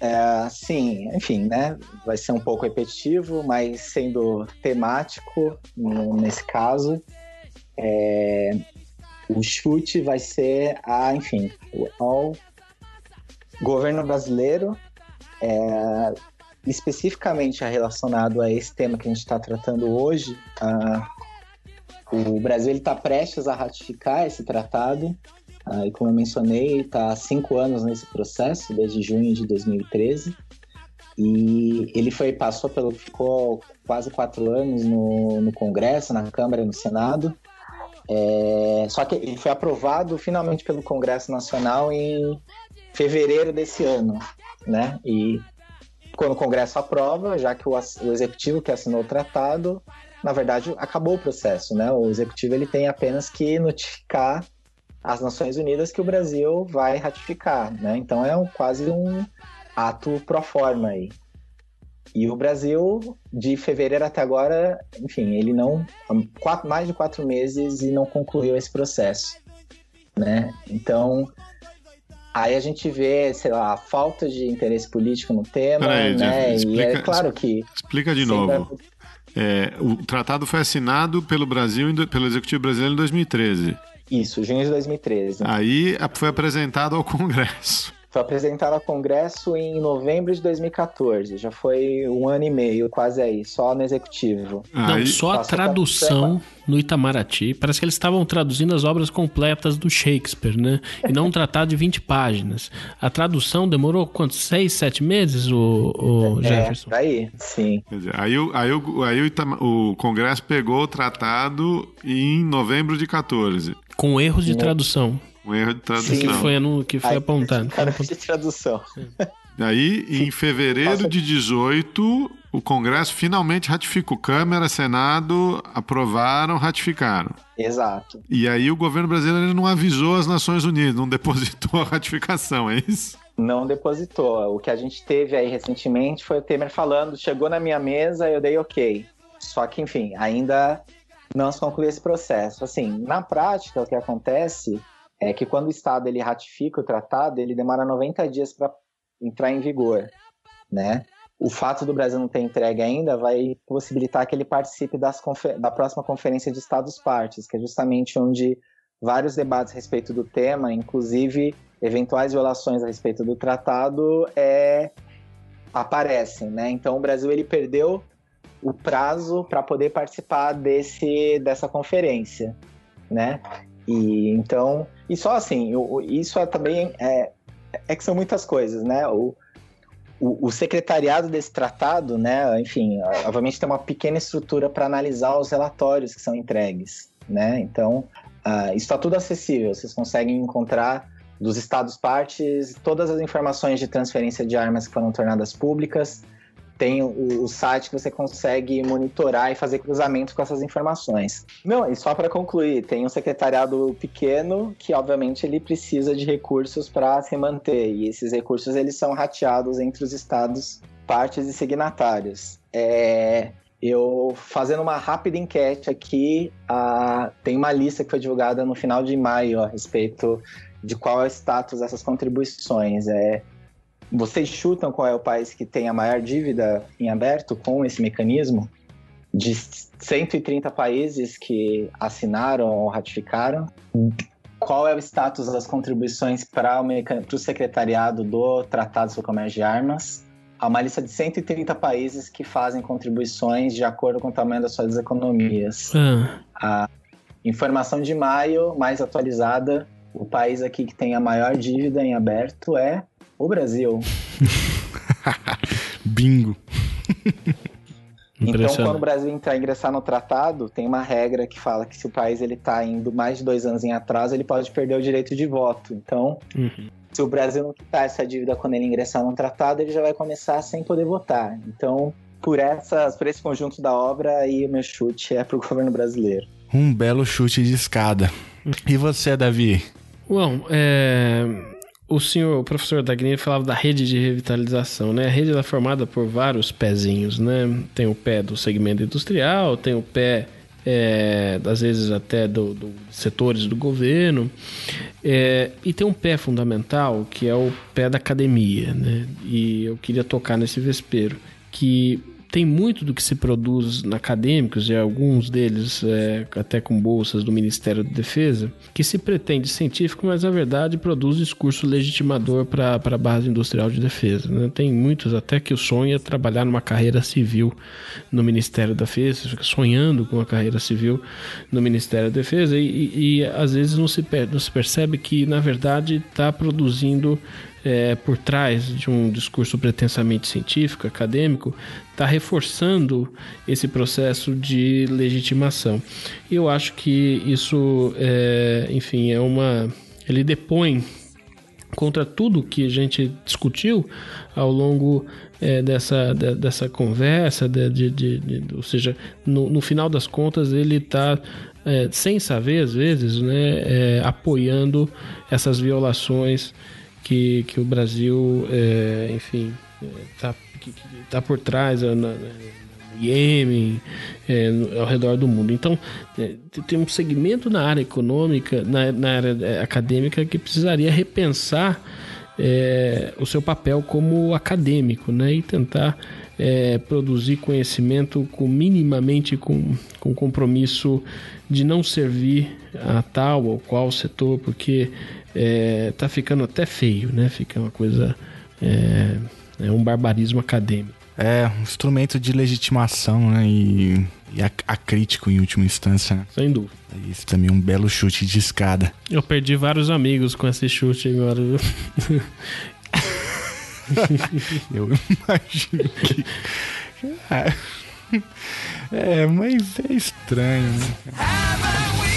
É, sim, enfim, né? Vai ser um pouco repetitivo, mas sendo temático nesse caso, é, o chute vai ser a, enfim, ao governo brasileiro, é, especificamente relacionado a esse tema que a gente está tratando hoje. ah, o Brasil está prestes a ratificar esse tratado. Ah, e como eu mencionei, está há cinco anos nesse processo, desde junho de 2013. E ele foi passou pelo ficou quase quatro anos no, no Congresso, na Câmara, e no Senado. É, só que ele foi aprovado finalmente pelo Congresso Nacional em fevereiro desse ano, né? E quando o Congresso aprova, já que o, o executivo que assinou o tratado, na verdade acabou o processo, né? O executivo ele tem apenas que notificar às Nações Unidas que o Brasil vai ratificar, né? Então é um, quase um ato pro forma aí. E o Brasil, de fevereiro até agora, enfim, ele não. Quatro, mais de quatro meses e não concluiu esse processo. Né? Então, aí a gente vê, sei lá, a falta de interesse político no tema, Peraí, né? Jeff, e é explica- claro que. Explica de novo. É, o tratado foi assinado pelo Brasil, pelo Executivo Brasileiro em 2013. Isso, junho de 2013. Aí foi apresentado ao Congresso. Foi apresentado ao Congresso em novembro de 2014. Já foi um ano e meio, quase aí, só no executivo. Não, só a tradução no Itamaraty. Parece que eles estavam traduzindo as obras completas do Shakespeare, né? E não um tratado de 20 páginas. A tradução demorou quantos? Seis, sete meses, o, o Jefferson? É, aí, sim. Quer dizer, aí o, aí o, aí o, Itama- o Congresso pegou o tratado em novembro de 14. Com erros de tradução. Um erro de tradução. Que foi, anu- que foi Aí, apontado. Cara de tradução. Aí, em fevereiro de 18, o Congresso finalmente ratificou. Câmara, Senado aprovaram, ratificaram. Exato. E aí o governo brasileiro não avisou as Nações Unidas, não depositou [laughs] a ratificação, é isso? Não depositou. O que a gente teve aí recentemente foi o Temer falando, chegou na minha mesa, eu dei ok. Só que, enfim, ainda não se concluiu esse processo. Assim, na prática, o que acontece é que quando o Estado ele ratifica o tratado, ele demora 90 dias para entrar em vigor, né? O fato do Brasil não ter entregue ainda vai possibilitar que ele participe da próxima conferência de Estados-partes, que é justamente onde vários debates a respeito do tema, inclusive eventuais violações a respeito do tratado, é, aparecem, né? Então o Brasil ele perdeu o prazo para poder participar desse dessa conferência, né? E então, e só assim, isso é também é, é que são muitas coisas, né? O, o, o secretariado desse tratado, né? Enfim, obviamente tem uma pequena estrutura para analisar os relatórios que são entregues, né? Então, ah, isso está tudo acessível. Vocês conseguem encontrar dos estados partes todas as informações de transferência de armas que foram tornadas públicas. Tem o, o site que você consegue monitorar e fazer cruzamento com essas informações. Não, e só para concluir, tem um secretariado pequeno que, obviamente, ele precisa de recursos para se manter. E esses recursos eles são rateados entre os estados, partes e signatários. É, eu fazendo uma rápida enquete aqui, ah, tem uma lista que foi divulgada no final de maio a respeito de qual é o status dessas contribuições. É, vocês chutam qual é o país que tem a maior dívida em aberto com esse mecanismo? De 130 países que assinaram ou ratificaram, qual é o status das contribuições para o, secretariado do Tratado sobre o Comércio de Armas? Há uma lista de 130 países que fazem contribuições de acordo com o tamanho das suas economias. Ah, A informação de maio, mais atualizada, o país aqui que tem a maior dívida em aberto é o Brasil. [laughs] Bingo. Então, quando o Brasil entrar ingressar no tratado, tem uma regra que fala que se o país ele está indo mais de dois anos em atraso, ele pode perder o direito de voto. Então, Uhum. se o Brasil não quitar essa dívida quando ele ingressar no tratado, ele já vai começar sem poder votar. Então, por, essas, por esse conjunto da obra, aí o meu chute é pro [laughs] governo brasileiro. Um belo chute de escada. E você, Davi? Bom, é, o senhor, o professor Dagni falava da rede de revitalização, né? A rede é formada por vários pezinhos, né? Tem o pé do segmento industrial, tem o pé, é, às vezes até do, do setores do governo, é, e tem um pé fundamental que é o pé da academia, né? E eu queria tocar nesse vespeiro, que tem muito do que se produz na acadêmicos, e alguns deles é, até com bolsas do Ministério da Defesa, que se pretende científico, mas na verdade produz discurso legitimador para a base industrial de defesa. Né? Tem muitos até que o sonho é trabalhar numa carreira civil no Ministério da Defesa, fica sonhando com uma carreira civil no Ministério da Defesa, e, e, e às vezes não se, não se percebe que na verdade está produzindo é, por trás de um discurso pretensamente científico, acadêmico, está reforçando esse processo de legitimação. E eu acho que isso, é, enfim, é uma. Ele depõe contra tudo que a gente discutiu ao longo é, dessa, de, dessa conversa, de, de, de, ou seja, no, no final das contas ele está é, sem saber às vezes, né, é, apoiando essas violações que, que o Brasil, é, enfim, está tá por trás na, na, no Iêmen, é, ao redor do mundo. Então, é, tem um segmento na área econômica, na, na área é, acadêmica, que precisaria repensar é, o seu papel como acadêmico né, e tentar é, produzir conhecimento com minimamente com, com compromisso de não servir a tal ou qual setor, porque é, tá ficando até feio, né? Fica uma coisa. É, é um barbarismo acadêmico. É, um instrumento de legitimação, né? E, e acrítico em última instância. Né? Sem dúvida. Isso também é um belo chute de escada. Eu perdi vários amigos com esse chute agora. [laughs] Eu imagino que. [laughs] É, mas é estranho, né?